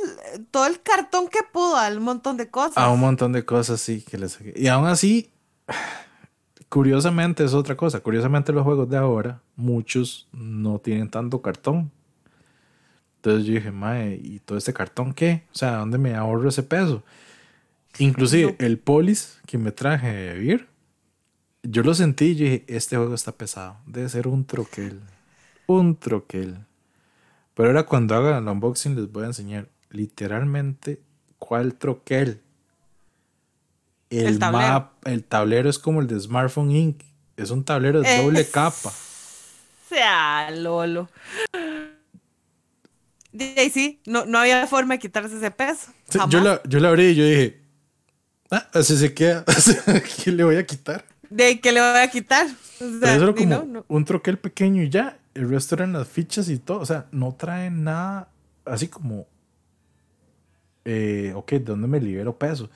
todo el cartón que pudo a un montón de cosas. A un montón de cosas, sí, que le saqué. Y aún así, curiosamente es otra cosa. Curiosamente los juegos de ahora, muchos no tienen tanto cartón. Entonces yo dije, mae, ¿y todo este cartón qué? O sea, ¿dónde me ahorro ese peso? Inclusive el polis que me traje de vivir, yo lo sentí y dije, este juego está pesado. Debe ser un troquel. Un troquel. Pero ahora cuando haga el unboxing les voy a enseñar literalmente cuál troquel. El, el tablero. el tablero es como el de Smartphone Inc. Es un tablero de doble capa. Sea Lolo. Y sí, no, no había forma de quitarse ese peso. yo, la, yo la abrí y yo dije, ah, así se queda. ¿Qué le voy a quitar? ¿De qué le voy a quitar? O sea, como un troquel pequeño y ya. El resto eran las fichas y todo. O sea, no trae nada así como. Eh, ok, ¿de dónde me libero peso?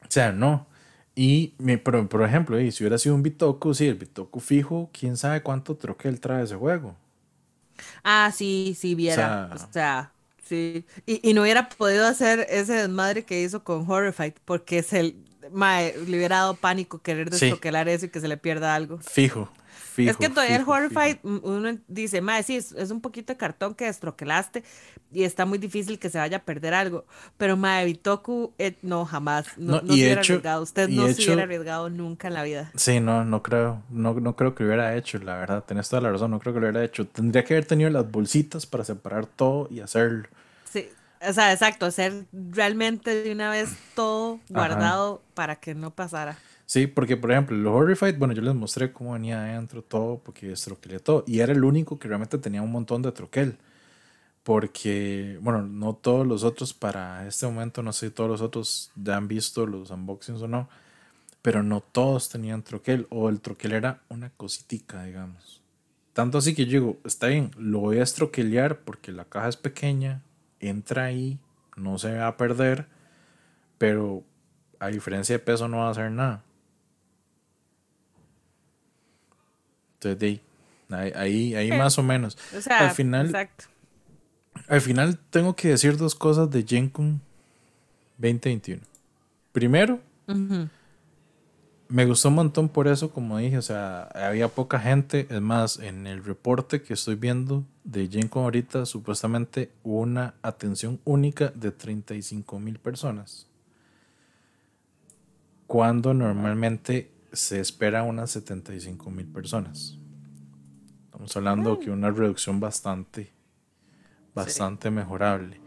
O sea, no. Y, por, por ejemplo, si hubiera sido un Bitoku, sí, el Bitoku fijo, quién sabe cuánto troquel trae ese juego. Ah, sí, sí, viera. O sea, sí. Y, no hubiera podido hacer ese desmadre que hizo con Horrified, porque es el. Mae, le hubiera dado pánico querer destroquelar eso y que se le pierda algo. Fijo es que todavía el Horrified, uno dice, madre, sí, es, un poquito de cartón que destroquelaste y está muy difícil que se vaya a perder algo. Pero madre, Bitoku, eh, no, jamás. No, no, se hubiera arriesgado. Usted no se hubiera arriesgado nunca en la vida. Sí, no, no creo. No, no creo que lo hubiera hecho, la verdad. Tenés toda la razón, no creo que lo hubiera hecho. Tendría que haber tenido las bolsitas para separar todo y hacerlo. Sí. O sea, exacto, hacer realmente de una vez todo guardado para que no pasara. Sí, porque por ejemplo, los Horrified, bueno, yo les mostré cómo venía adentro todo, porque es troquel todo. Y era el único que realmente tenía un montón de troquel. Porque, bueno, no todos los otros para este momento, no sé si todos los otros ya han visto los unboxings o no, pero no todos tenían troquel, o el troquel era una cositica, digamos. Tanto así que yo digo, está bien, lo voy a estroquelear porque la caja es pequeña, entra ahí, no se va a perder, pero a diferencia de peso no va a hacer nada. Entonces, ahí, ahí, más o menos. al final, exacto. Al final tengo que decir dos cosas de GenCon 2021. Primero, me gustó un montón por eso, como dije, o sea, había poca gente. Es más, en el reporte que estoy viendo de GenCon ahorita, supuestamente hubo una atención única de 35 mil personas. Cuando normalmente se espera unas 75 mil personas. Estamos hablando que una reducción bastante, bastante mejorable.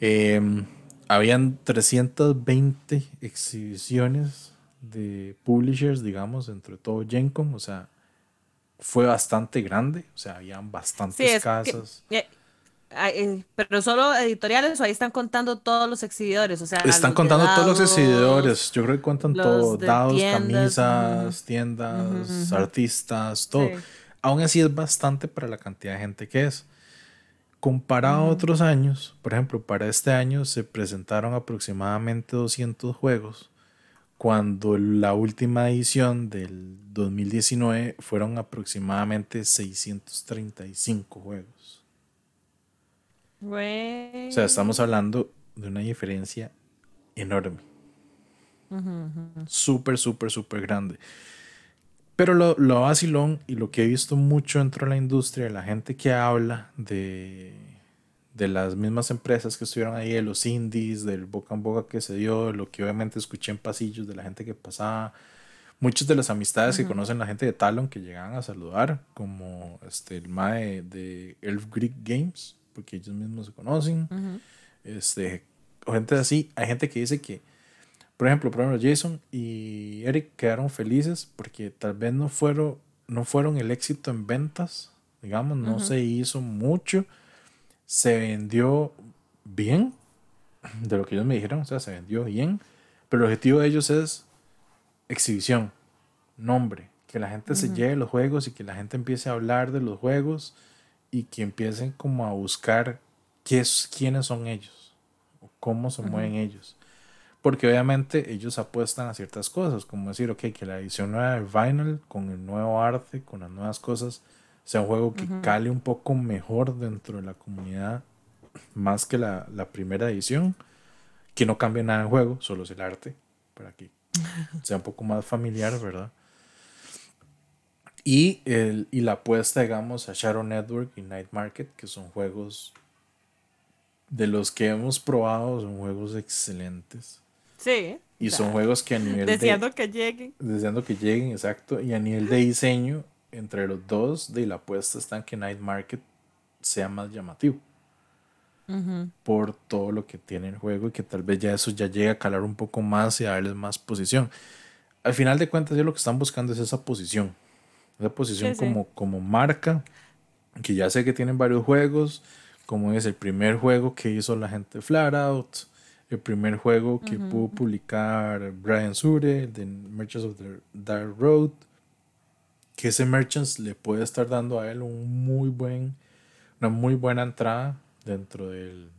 Em, habían 320 exhibiciones de publishers, digamos, entre todo GenCon, o sea, fue bastante grande, o sea, habían bastantes casas. Eh, eh, pero solo editoriales o ahí están contando todos los exhibidores, o sea, están contando todos los exhibidores, yo creo que cuentan todo, dados, camisas, tiendas, artistas, todo. Aún así es bastante para la cantidad de gente que es. Comparado a otros años, por ejemplo, para este año se presentaron aproximadamente 200 juegos, cuando la última edición del 2019 fueron aproximadamente 635 juegos. O sea, estamos hablando de una diferencia enorme. Súper, súper, súper grande. Pero lo, lo vacilón y lo que he visto mucho dentro de la industria, la gente que habla de, de las mismas empresas que estuvieron ahí, de los indies, del boca en boca que se dio, lo que obviamente escuché en pasillos de la gente que pasaba, muchas de las amistades que conocen la gente de Talon que llegaban a saludar, como este, el MAE de Elf Greek Games, porque ellos mismos se conocen, este, gente así, hay gente que dice que por ejemplo, por ejemplo, Jason y Eric quedaron felices porque tal vez no fueron, no fueron el éxito en ventas, digamos, no se hizo mucho, se vendió bien, de lo que ellos me dijeron, o sea, se vendió bien, pero el objetivo de ellos es exhibición, nombre, que la gente se lleve los juegos y que la gente empiece a hablar de los juegos y que empiecen como a buscar qué es, quiénes son ellos, o cómo se mueven ellos. Porque obviamente ellos apuestan a ciertas cosas, como decir, ok, que la edición nueva de Vinyl, con el nuevo arte, con las nuevas cosas, sea un juego que cale un poco mejor dentro de la comunidad, más que la, primera edición, que no cambie nada en el juego, solo es el arte, para que sea un poco más familiar, ¿verdad? Y, el, y la apuesta, digamos, a Shadow Network y Night Market, que son juegos de los que hemos probado, son juegos excelentes. Sí. Y son juegos que a nivel deseando que lleguen. Deseando que lleguen, exacto. Y a nivel de diseño, entre los dos, de la apuesta está en que Night Market sea más llamativo. Por todo lo que tiene el juego y que tal vez ya eso ya llegue a calar un poco más y a darles más posición. Al final de cuentas, yo lo que están buscando es esa posición. Esa posición como, como marca, que ya sé que tienen varios juegos, como es el primer juego que hizo la gente Flat Out el primer juego que pudo publicar Brian Sure, de Merchants of the Dark Road, que ese Merchants le puede estar dando a él un muy buen, una muy buena entrada dentro del,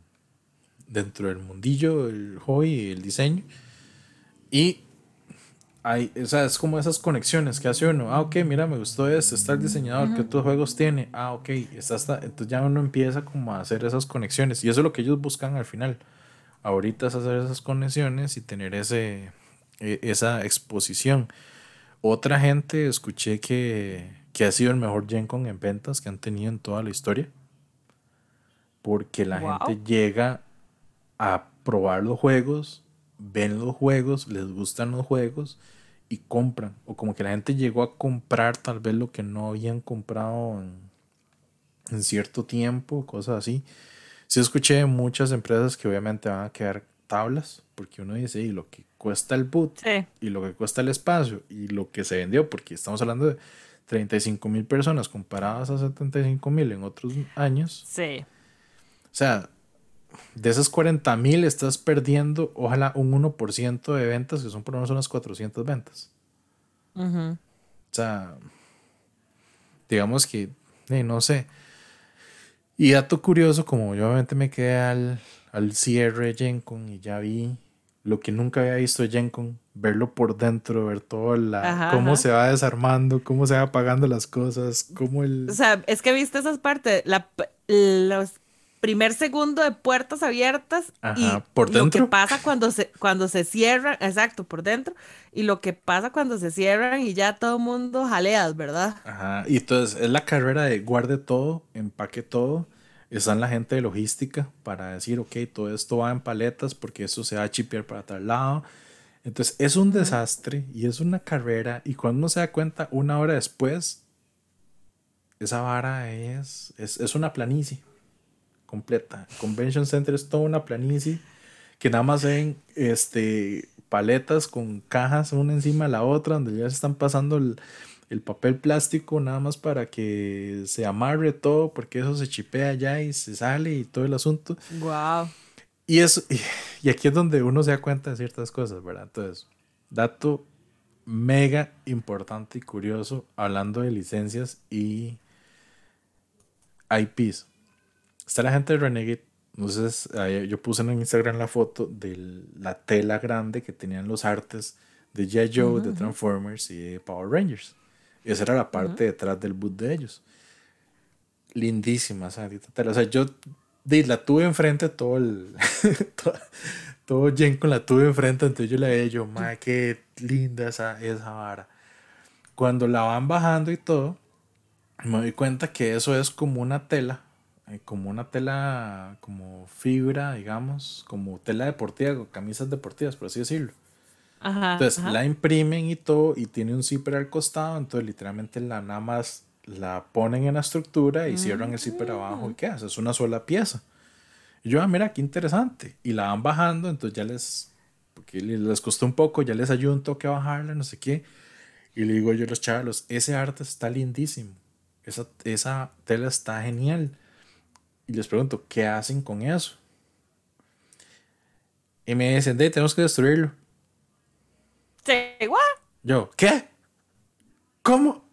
dentro del mundillo, el hobby y el diseño. Y hay, o sea, es como esas conexiones que hace uno. Ah, ok, mira, me gustó este, está el diseñador, ¿qué otros juegos tiene? Ah, ok, está, está, entonces ya uno empieza como a hacer esas conexiones. Y eso es lo que ellos buscan al final ahorita es hacer esas conexiones y tener ese, e, esa exposición. Otra gente escuché que, ha sido el mejor Gen Con en ventas que han tenido en toda la historia. Porque la gente llega a probar los juegos, ven los juegos, les gustan los juegos y compran. O como que la gente llegó a comprar tal vez lo que no habían comprado en, en cierto tiempo, cosas así. Sí escuché muchas empresas que obviamente van a quedar tablas, porque uno dice, y lo que cuesta el boot, y lo que cuesta el espacio, y lo que se vendió, porque estamos hablando de 35 mil personas comparadas a 75 mil en otros años. Sí. O sea, de esas 40 mil estás perdiendo, ojalá, un 1% de ventas, que son por lo menos unas 400 ventas. O sea, digamos que, no sé, y dato curioso, como yo obviamente me quedé al, al cierre de Gencon y ya vi lo que nunca había visto de Gencon, verlo por dentro, ver todo la, cómo se va desarmando, cómo se va apagando las cosas, cómo el... O sea, es que viste esas partes, la, los primer segundo de puertas abiertas y por dentro. lo que pasa cuando se, cuando se cierran, exacto, por dentro, y lo que pasa cuando se cierran y ya todo el mundo jaleas, ¿verdad? Ajá, y entonces es la carrera de guarde todo, empaque todo, están la gente de logística para decir, ok, todo esto va en paletas porque eso se va a chipear para tal lado. Entonces es un desastre y es una carrera y cuando uno se da cuenta una hora después, esa vara es, es, es una planicie completa. Convention Center es toda una planicie que nada más ven este, paletas con cajas una encima de la otra, donde ya se están pasando el, papel plástico nada más para que se amarre todo, porque eso se chipea ya y se sale y todo el asunto. Wow. Y, eso, y, aquí es donde uno se da cuenta de ciertas cosas, ¿verdad? Entonces, dato mega importante y curioso hablando de licencias y IPs. Está la gente de Renegade. Entonces, yo puse en Instagram la foto de la tela grande que tenían los artes de G.I. Joe, de Transformers y de Power Rangers. Esa era la parte detrás del boot de ellos. Lindísima esa tela. O sea, yo la tuve enfrente todo el. todo, todo con la tuve enfrente, entonces yo la veía yo, madre, qué linda esa, esa vara. Cuando la van bajando y todo, me doy cuenta que eso es como una tela, eh, como una tela, como fibra, digamos, como tela deportiva, camisas deportivas, por así decirlo. entonces la imprimen y todo, y tiene un zipper al costado, entonces literalmente la nada más la ponen en la estructura y cierran el zipper abajo y qué hace, es una sola pieza. Y yo, ah, mira, qué interesante. Y la van bajando, entonces ya les, porque les costó un poco, ya les ayudo un toque a bajarla, no sé qué. Y le digo yo a los chavos, ese arte está lindísimo. Esa, esa tela está genial. Y les pregunto, ¿qué hacen con eso? Y me dicen, de, tenemos que destruirlo. Yo, ¿qué? ¿Cómo?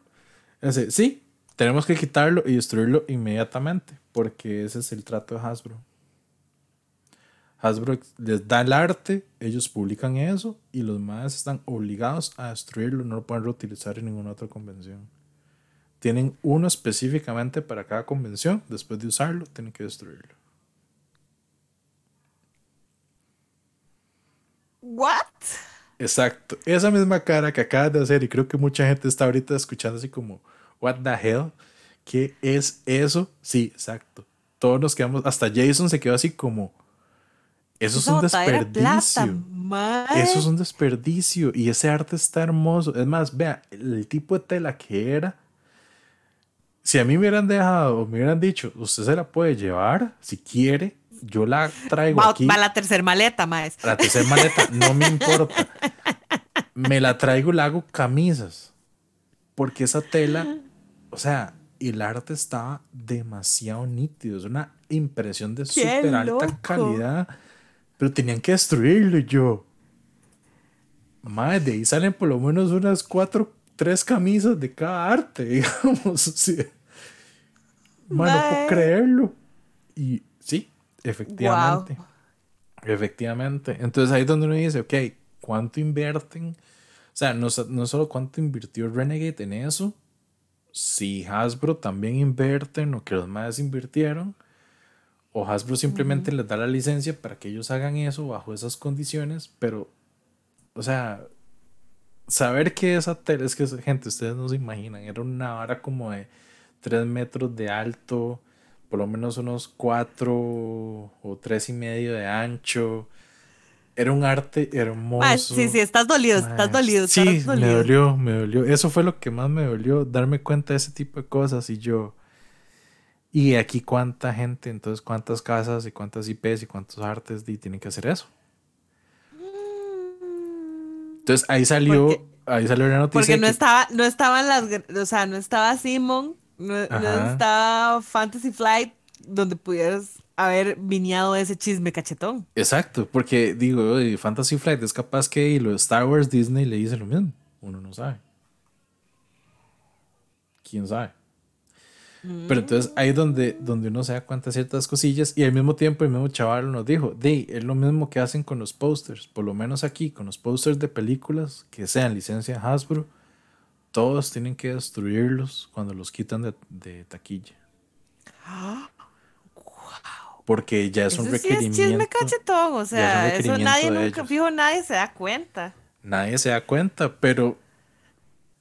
Dice, sí, tenemos que quitarlo y destruirlo inmediatamente, porque ese es el trato de Hasbro. Hasbro les da el arte, ellos publican eso y los más están obligados a destruirlo, no lo pueden reutilizar en ninguna otra convención. Tienen uno específicamente para cada convención, después de usarlo, tienen que destruirlo. What? Exacto. Esa misma cara que acabas de hacer y creo que mucha gente está ahorita escuchando así como, what the hell? ¿Qué es eso? Sí, exacto. Todos nos quedamos, hasta Jason se quedó así como, eso es un desperdicio. Eso es un desperdicio. Y ese arte está hermoso. Es más, vea, el tipo de tela que era. Si a mí me hubieran dejado me hubieran dicho, usted se la puede llevar si quiere, yo la traigo va, aquí. Va la tercera maleta, maestro. La tercera maleta, no me importa. Me la traigo y la hago camisas. Porque esa tela, o sea, el arte estaba demasiado nítido. Es una impresión de súper alta calidad. Pero tenían que destruirlo y yo. Madre, de ahí salen por lo menos unas cuatro, tres camisas de cada arte, digamos. O no puedo creerlo. Y sí, efectivamente. Efectivamente. Entonces ahí es donde uno dice, ok, ¿cuánto invierten? O sea, no, no solo cuánto invirtió Renegade en eso, si Hasbro también invierte en lo que los más invirtieron, o Hasbro simplemente les da la licencia para que ellos hagan eso bajo esas condiciones, pero, o sea, saber que esa tele, es que gente, ustedes no se imaginan, era una vara como de 3 metros de alto, por lo menos unos 4 o 3 y medio de ancho. Era un arte hermoso. sí, sí, estás dolido, estás dolido. Sí, me dolió, me dolió. Eso fue lo que más me dolió, darme cuenta de ese tipo de cosas y yo y aquí cuánta gente, entonces cuántas casas y cuántas IPs y cuántos artes tienen que hacer eso. Entonces ahí salió, ahí salió la noticia. Porque no estaba, no estaban las, o sea, no estaba Simon, no, estaba Fantasy Flight, donde pudieras haber viniado ese chisme cachetón. Exacto, porque digo, Fantasy Flight es capaz que y lo Star Wars Disney le dice lo mismo. Uno no sabe. ¿Quién sabe? Pero entonces ahí es donde, donde uno se da cuenta de ciertas cosillas y al mismo tiempo el mismo chaval nos dijo, de, es lo mismo que hacen con los posters, por lo menos aquí, con los posters de películas que sean licencia Hasbro, todos tienen que destruirlos cuando los quitan de, de taquilla. Porque ya es un requerimiento. Sí es cachetón, o sea, eso nadie nunca, fijo, nadie se da cuenta. Nadie se da cuenta, pero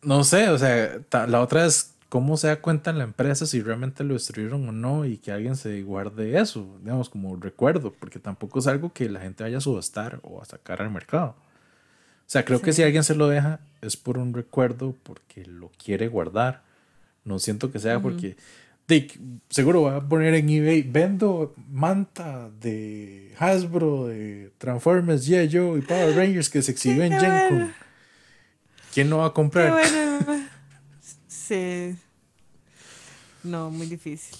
no sé, o sea, la otra es cómo se da cuenta en la empresa si realmente lo destruyeron o no y que alguien se guarde eso, digamos, como recuerdo, porque tampoco es algo que la gente vaya a subastar o a sacar al mercado. O sea, creo que si alguien se lo deja es por un recuerdo, porque lo quiere guardar. No siento que sea porque Dick, seguro va a poner en eBay, vendo manta de Hasbro, de Transformers, Yeah Joe y Power Rangers que se exhibió en Gen ¿Quién no va a comprar? Sí. No, muy difícil.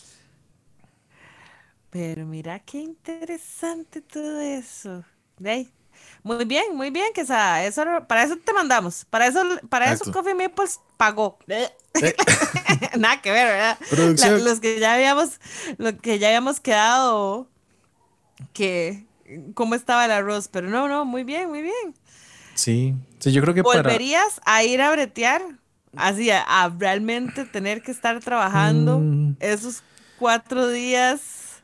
Pero mira qué interesante todo eso. Muy bien, muy bien, que sea, eso para eso te mandamos. Para eso, para eso Coffee Maples pagó. Nada que ver, ¿verdad? los que ya habíamos, lo que ya habíamos quedado que cómo estaba el arroz, pero no, no, muy bien, muy bien. Sí, sí, yo creo que ¿Volverías a ir a bretear? Así, a, realmente tener que estar trabajando mm. esos cuatro días.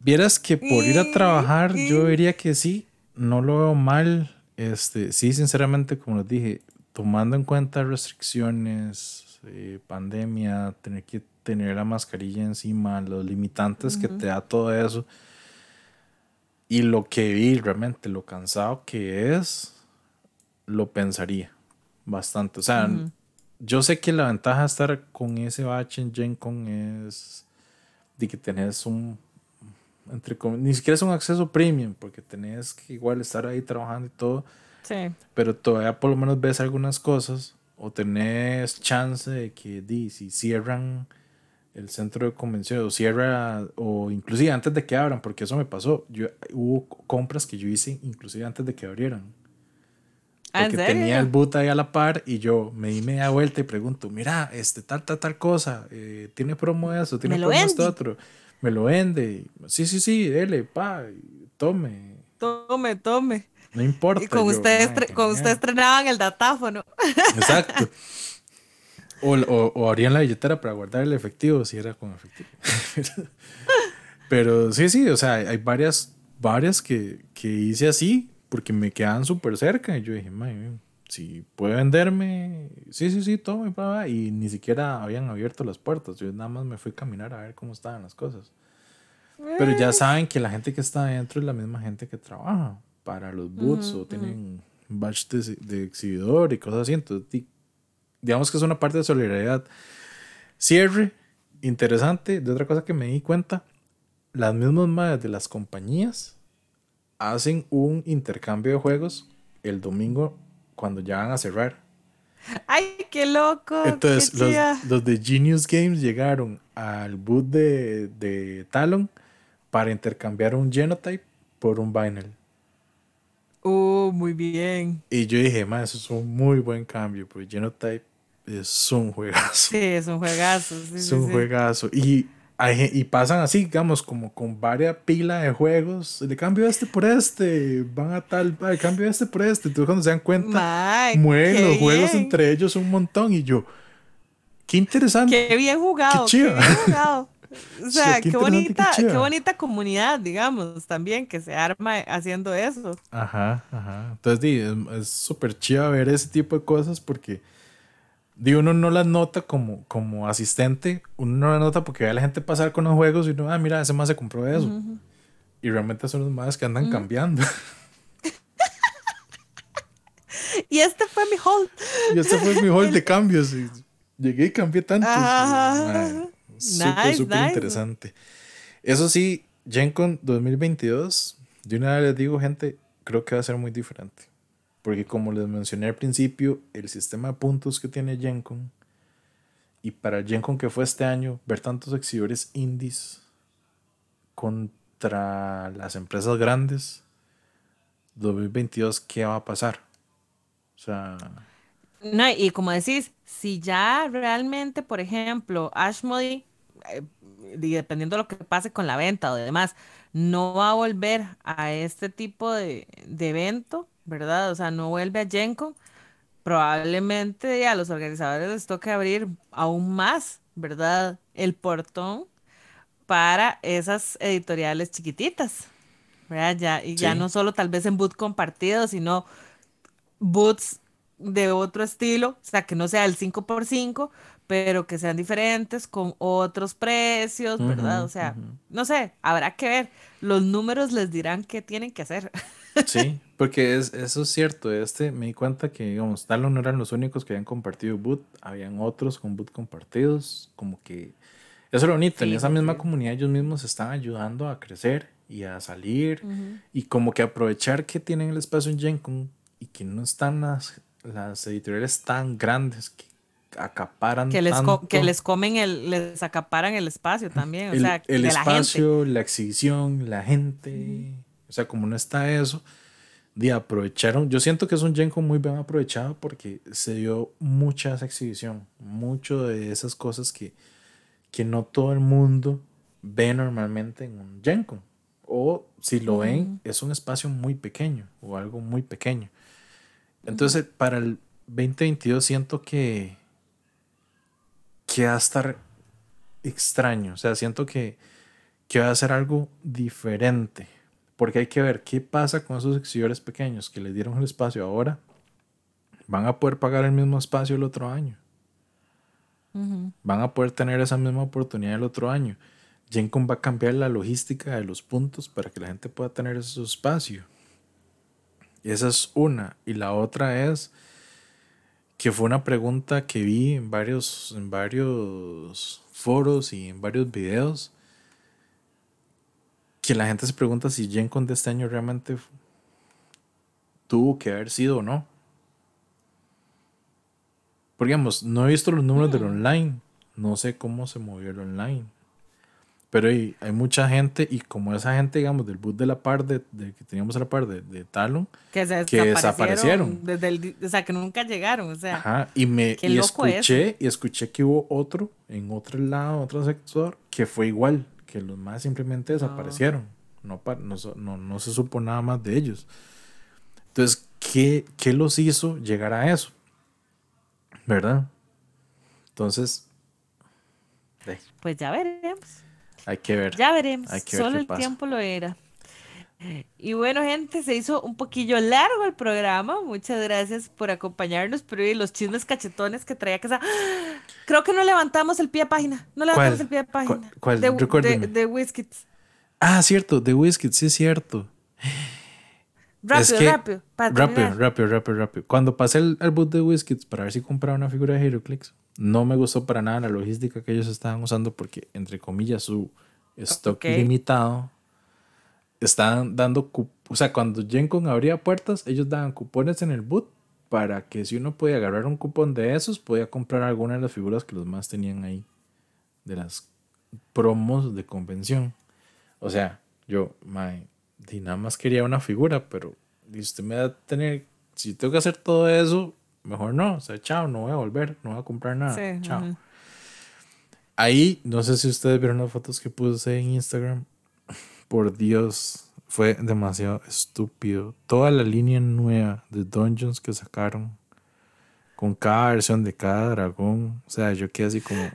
Vieras que por ir a trabajar, yo diría que sí, no lo veo mal. Este, sí, sinceramente, como les dije, tomando en cuenta restricciones, eh, pandemia, tener que tener la mascarilla encima, los limitantes que te da todo eso. Y lo que vi realmente, lo cansado que es, lo pensaría bastante. O sea, yo sé que la ventaja de estar con ese bache en GenCon es de que tenés un, entre ni siquiera es un acceso premium, porque tenés que igual estar ahí trabajando y todo. Sí. Pero todavía por lo menos ves algunas cosas o tenés chance de que di, si cierran el centro de convención o cierra o inclusive antes de que abran, porque eso me pasó. Yo, hubo compras que yo hice inclusive antes de que abrieran. ¿Ah, porque tenía el boot ahí a la par y yo me di media vuelta y pregunto, mira, este tal, tal, tal cosa, eh, tiene promo de eso, tiene promo esto otro, me lo vende. Sí, sí, sí, dele, pa, tome. Tome, tome. No importa. Y con, usted, con usted estrenaban el datáfono. Exacto. O, o, abrían la billetera para guardar el efectivo, si era con efectivo. Pero sí, sí, o sea, hay varias, varias que, que hice así porque me quedaban súper cerca. Y yo dije, si puede venderme, sí, sí, sí, tome, y y ni siquiera habían abierto las puertas. Yo nada más me fui a caminar a ver cómo estaban las cosas. Pero ya saben que la gente que está adentro es la misma gente que trabaja para los boots o tienen badge de, de, exhibidor y cosas así. Entonces, digamos que es una parte de solidaridad. Cierre, interesante. De otra cosa que me di cuenta, las mismas madres de las compañías hacen un intercambio de juegos el domingo cuando ya van a cerrar. ¡Ay, qué loco! Entonces, los, de Genius Games llegaron al boot de, de Talon para intercambiar un Genotype por un Vinyl. Oh, muy bien. Y yo dije, man, eso es un muy buen cambio, porque Genotype es un juegazo. Sí, es un juegazo. es un juegazo. Y, y pasan así, digamos, como con varias pilas de juegos. Le cambio este por este, van a tal, le cambio este por este. Entonces, cuando se dan cuenta, mueven los juegos entre ellos un montón. Y yo, qué interesante. Qué bien jugado. Qué chido. Qué bien jugado. O sea, qué, bonita, qué, bonita comunidad, digamos, también que se arma haciendo eso. Ajá, ajá. Entonces, es súper chido ver ese tipo de cosas porque digo, uno no las nota como, como asistente, uno no las nota porque ve a la gente pasar con los juegos y uno, ah, mira, ese más se compró eso. Y realmente son los más que andan cambiando. y este fue mi hold. Y este fue mi hold de cambios. llegué y cambié tanto. Súper, súper interesante. Eso sí, GenCon 2022, de una vez les digo, gente, creo que va a ser muy diferente. Porque como les mencioné al principio, el sistema de puntos que tiene GenCon y para GenCon que fue este año, ver tantos exhibidores indies contra las empresas grandes, 2022, ¿qué va a pasar? O sea... No, y como decís, si ya realmente, por ejemplo, Ashmody eh, dependiendo de lo que pase con la venta o demás, no va a volver a este tipo de, evento, ¿verdad? O sea, no vuelve a Genco, probablemente a los organizadores les toque abrir aún más, ¿verdad? El portón para esas editoriales chiquititas, ¿verdad? Ya, y ya no solo tal vez en boot compartido, sino boots de otro estilo, o sea, que no sea el 5x5, pero que sean diferentes con otros precios, ¿verdad? O sea, no sé, habrá que ver. Los números les dirán qué tienen que hacer. Sí, porque es, eso es cierto. Este me di cuenta que, digamos, Talon no eran los únicos que habían compartido boot, habían otros con boot compartidos, como que eso es lo bonito, en esa misma comunidad ellos mismos están ayudando a crecer y a salir y como que aprovechar que tienen el espacio en GenCon y que no están las, las editoriales tan grandes que acaparan que les, que les comen el, les acaparan el espacio también, o el, sea, el espacio, la, exhibición, la gente, o sea, como no está eso, de aprovecharon, yo siento que es un Genco muy bien aprovechado porque se dio mucha exhibición, mucho de esas cosas que, que no todo el mundo ve normalmente en un Genco, o si lo ven, es un espacio muy pequeño o algo muy pequeño. Entonces, para el 2022 siento que, que va a estar extraño. O sea, siento que, que va a ser algo diferente. Porque hay que ver qué pasa con esos exhibidores pequeños que les dieron el espacio ahora. Van a poder pagar el mismo espacio el otro año. Van a poder tener esa misma oportunidad el otro año. Gencom va a cambiar la logística de los puntos para que la gente pueda tener ese espacio. Esa es una. Y la otra es que fue una pregunta que vi en varios, en varios foros y en varios videos. Que la gente se pregunta si Gencom de este año realmente tuvo que haber sido o no. Porque digamos, no he visto los números del mm. online. No sé cómo se movió el online. Pero hay, hay, mucha gente, y como esa gente, digamos, del boot de la par de, que teníamos a la par de, de Talon, que, desaparecieron. Desde el, o sea, que nunca llegaron. O sea, Ajá, y me y escuché, y escuché que hubo otro en otro lado, otro sector, que fue igual, que los más simplemente desaparecieron. No, no, no, no, se supo nada más de ellos. Entonces, ¿qué, ¿qué los hizo llegar a eso? ¿Verdad? Entonces. Pues ya veremos. Hay que ver. Ya veremos. Solo el tiempo lo era. Y bueno, gente, se hizo un poquillo largo el programa. Muchas gracias por acompañarnos. Pero y los chismes cachetones que traía que Creo que no levantamos el pie de página. No levantamos el pie de página. ¿Cuál? De, de, de Whiskits. Ah, cierto, de Whiskits, sí es cierto. Rápido, rápido. rápido, rápido, rápido, rápido. Cuando pasé el, el boot de Whiskits para ver si compraba una figura de HeroClix, no me gustó para nada la logística que ellos estaban usando porque, entre comillas, su stock limitado estaban dando, o sea, cuando Gencon abría puertas, ellos daban cupones en el boot para que si uno podía agarrar un cupón de esos, podía comprar alguna de las figuras que los más tenían ahí, de las promos de convención. O sea, yo, my, nada más quería una figura, pero usted me va a tener, si tengo que hacer todo eso, mejor no, o sea, chao, no voy a volver, no voy a comprar nada, chao. Ahí, no sé si ustedes vieron las fotos que puse en Instagram, por Dios, fue demasiado estúpido. Toda la línea nueva de Dungeons que sacaron, con cada versión de cada dragón, o sea, yo quedé así como,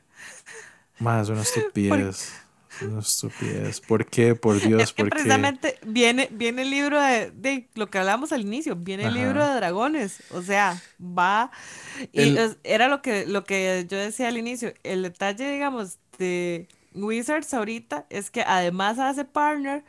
más una estupidez. Una estupidez. ¿Por qué? Por Dios, ¿por precisamente viene, viene el libro de, lo que hablábamos al inicio, viene el libro de dragones. O sea, va. Y era lo que, lo que yo decía al inicio. El detalle, digamos, de Wizards ahorita es que además hace partner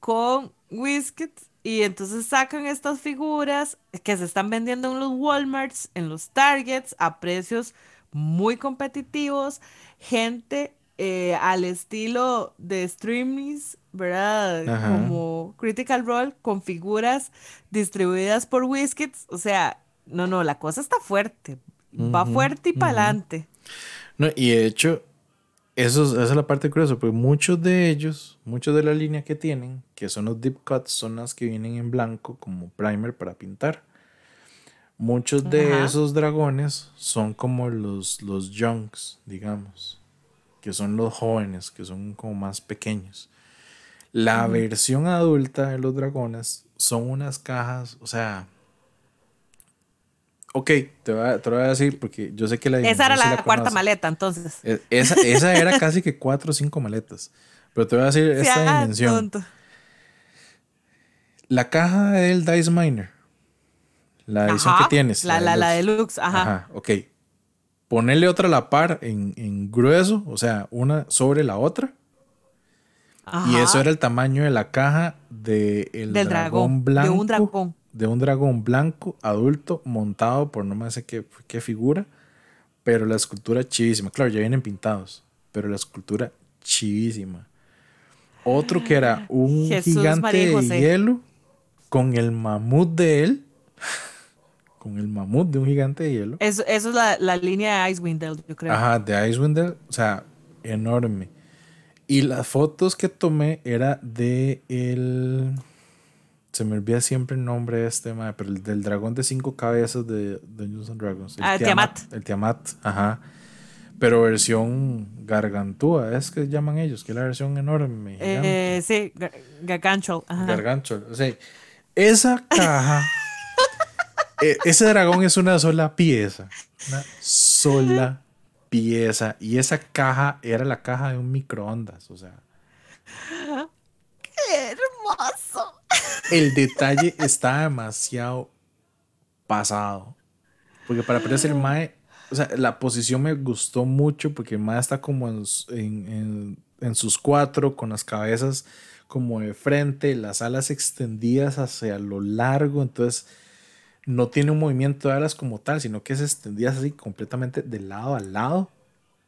con Whiskets y entonces sacan estas figuras que se están vendiendo en los Walmarts, en los Targets, a precios muy competitivos. Gente eh, al estilo de streamings, ¿verdad? Como Critical Role con figuras distribuidas por Whiskets. O sea, no, no, la cosa está fuerte. Va fuerte y para adelante. No, y de hecho, eso, esa es la parte curiosa, porque muchos de ellos, muchos de la línea que tienen, que son los deep cuts, son las que vienen en blanco como primer para pintar. Muchos de esos dragones son como los, los junks, digamos que son los jóvenes, que son como más pequeños. La versión adulta de los dragones son unas cajas, o sea... Ok, te voy, a, te voy a decir porque yo sé que la... Esa era la, cuarta maleta, entonces. E, esa, esa, era casi que cuatro o cinco maletas. Pero te voy a decir esta dimensión. La caja del Dice Miner. La edición que tienes. La, la, la, deluxe, ajá. Ajá, ok ponerle otra a la par en, grueso, o sea, una sobre la otra. Y eso era el tamaño de la caja de el Del dragón, blanco. De un dragón. De un dragón blanco adulto montado por no me sé qué, qué figura. Pero la escultura chivísima. Claro, ya vienen pintados. Pero la escultura chivísima. Otro que era un gigante de hielo con el mamut de él con el mamut de un gigante de hielo. Eso, eso es la, la, línea de Icewind Dale, yo creo. Ajá, de Icewind Dale, o sea, enorme. Y las fotos que tomé era de el... Se me olvida siempre el nombre de este, pero el del dragón de cinco cabezas de Dungeons and Dragons. El ah, Tiamat, El Tiamat, ajá. Pero versión gargantúa, es que llaman ellos, que es la versión enorme. Eh, sí, gargantual. Gargantual. O sea, esa caja Eh, ese dragón es una sola pieza. Una sola pieza. Y esa caja era la caja de un microondas. O sea. ¡Qué hermoso! El detalle está demasiado pasado. Porque para parecer el Mae, o sea, la posición me gustó mucho porque el Mae está como en, en sus cuatro, con las cabezas como de frente, las alas extendidas hacia lo largo, entonces no tiene un movimiento de alas como tal, sino que se extendía así completamente de lado a lado.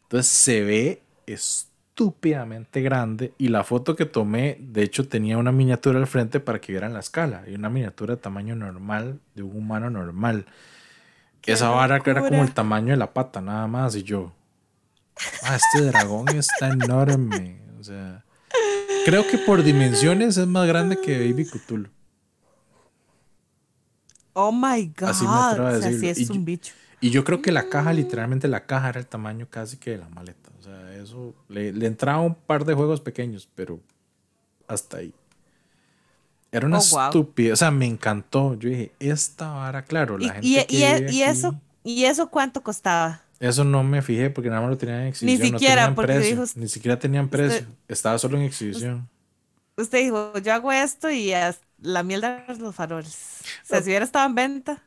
Entonces se ve estúpidamente grande y la foto que tomé, de hecho, tenía una miniatura al frente para que vieran la escala y una miniatura de tamaño normal de un humano normal. Esa vara que era como el tamaño de la pata, nada más, y yo, ah, este dragón está enorme, o sea, creo que por dimensiones es más grande que Baby Cthulhu. Oh my god. Así me es y, un bicho. Y yo creo que la caja, literalmente la caja era el tamaño casi que de la maleta. Sea, eso le, entraba un par de juegos pequeños, pero hasta ahí. Era una oh, estúpida. O sea, me encantó. Yo dije, esta vara, claro. La y, gente y, e, y eso, ¿Y eso cuánto costaba? Eso no me fijé porque nada más lo tenían en exhibición. Ni siquiera, no porque precio, Ni siquiera tenían precio. Estaba solo en exhibición. Usted dijo, yo hago esto y la miel de los faroles. O sea, si hubiera estado en venta.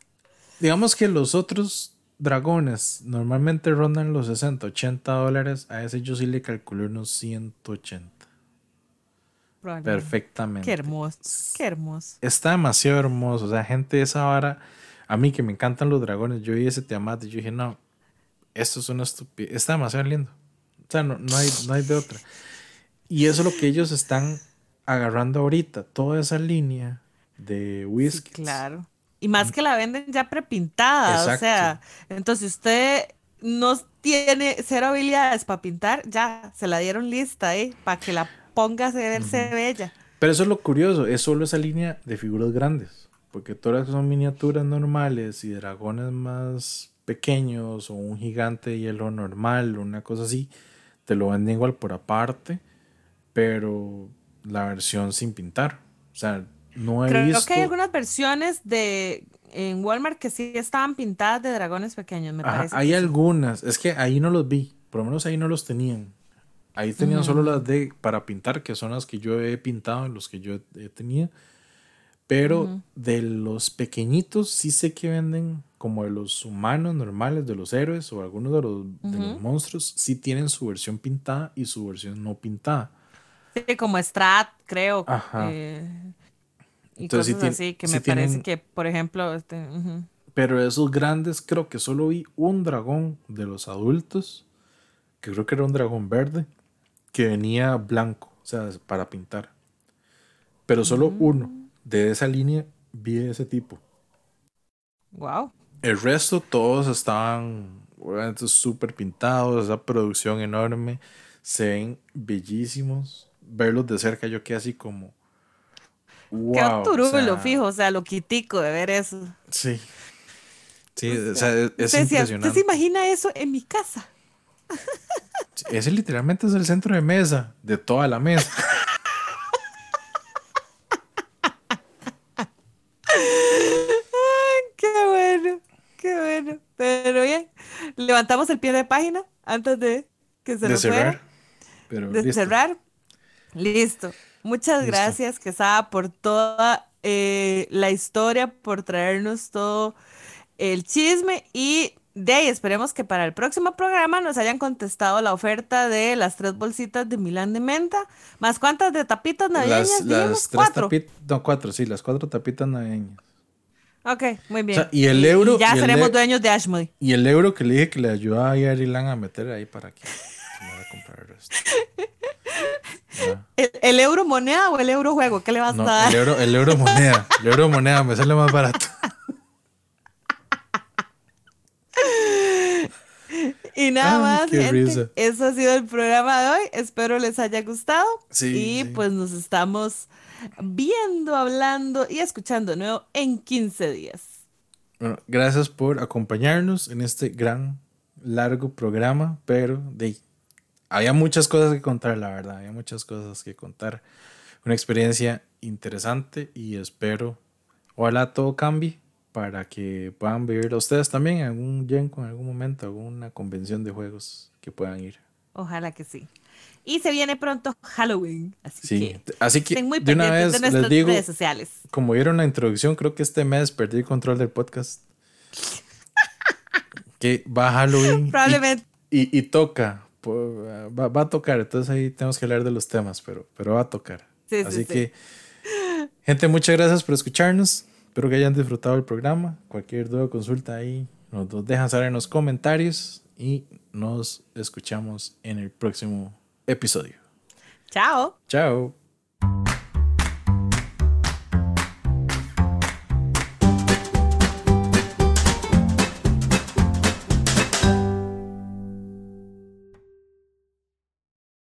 Digamos que los otros dragones normalmente rondan los 60, 80 dólares. A ese yo sí le calculé unos 180. Perfectamente. Qué hermoso, qué hermoso. Está demasiado hermoso. O sea, gente de esa vara. A mí que me encantan los dragones, yo vi ese Tiamat y yo dije, no, esto es una estupidez. Está demasiado lindo. O sea, no, no, hay, no hay de otra. Y eso es lo que ellos están agarrando ahorita, toda esa línea de whisky. claro. Y más que la venden ya prepintada, o sea, entonces usted no tiene cero habilidades para pintar, ya se la dieron lista, ¿eh? Para que la ponga a verse bella. Pero eso es lo curioso, es solo esa línea de figuras grandes, porque todas son miniaturas normales y dragones más pequeños o un gigante de hielo normal, una cosa así, te lo venden igual por aparte, pero la versión sin pintar. O sea, no he Creo visto. que hay algunas versiones de en Walmart que sí estaban pintadas de dragones pequeños, me parece. Hay algunas, es que ahí no los vi, por lo menos ahí no los tenían. Ahí tenían solo las de para pintar, que son las que yo he pintado, los que yo he tenido. Pero de los pequeñitos sí sé que venden como de los humanos normales, de los héroes o algunos de los, de los monstruos, sí tienen su versión pintada y su versión no pintada. Sí, como Strat, creo. Eh, y Entonces, cosas así, que me parece que, por ejemplo, este, pero esos grandes, creo que solo vi un dragón de los adultos, que creo que era un dragón verde, que venía blanco, o sea, para pintar. Pero solo mm. uno de esa línea vi de ese tipo. Wow. El resto, todos estaban súper pintados, esa producción enorme, se ven bellísimos verlos de cerca, yo quedé así como. Wow, Qué fijo, o sea, lo quitico de ver eso. Sí. Sí, o sea, es, impresionante. ¿Usted se imagina eso en mi casa? Ese literalmente es el centro de mesa de toda la mesa. Ay, qué bueno, qué bueno. Pero bien, levantamos el pie de página antes de que se de cerrar. Pero de cerrar, Listo. Muchas gracias, Quesada, por toda eh, la historia, por traernos todo el chisme y de ahí esperemos que para el próximo programa nos hayan contestado la oferta de las tres bolsitas de Milán de menta, más cuántas de tapitas navideñas, las, cuatro. no, cuatro, sí, las cuatro tapitas navideñas. Ok, muy bien. y el euro. ya seremos dueños de Ashmody. Y el euro que le dije que le ayudaba a Yarilan a meter ahí para que ¿El, euro moneda o el euro juego? ¿Qué le vas a dar? El euro, el euro moneda. El euro moneda me sale más barato. Y nada más, gente, eso ha sido el programa de hoy. Espero les haya gustado. y pues nos estamos viendo, hablando y escuchando de nuevo en 15 días. Bueno, gracias por acompañarnos en este gran, largo programa, pero de había muchas cosas que contar, la verdad, había muchas cosas que contar. Una experiencia interesante y espero, ojalá todo cambie para que puedan vivir ustedes también en algún Gen en algún momento, alguna convención de juegos que puedan ir. Ojalá que sí. Y se viene pronto Halloween. Así que, así que muy de una vez les digo, redes sociales. como vieron la introducción, creo que este mes perdí el control del podcast. que va Halloween. Probablemente. Y, toca. Va, a tocar. Entonces ahí tenemos que hablar de los temas, pero, pero va a tocar. así que, gente, muchas gracias por escucharnos. Espero que hayan disfrutado el programa. Cualquier duda o consulta ahí nos, nos dejan saber en los comentarios y nos escuchamos en el próximo episodio. Chao. Chao.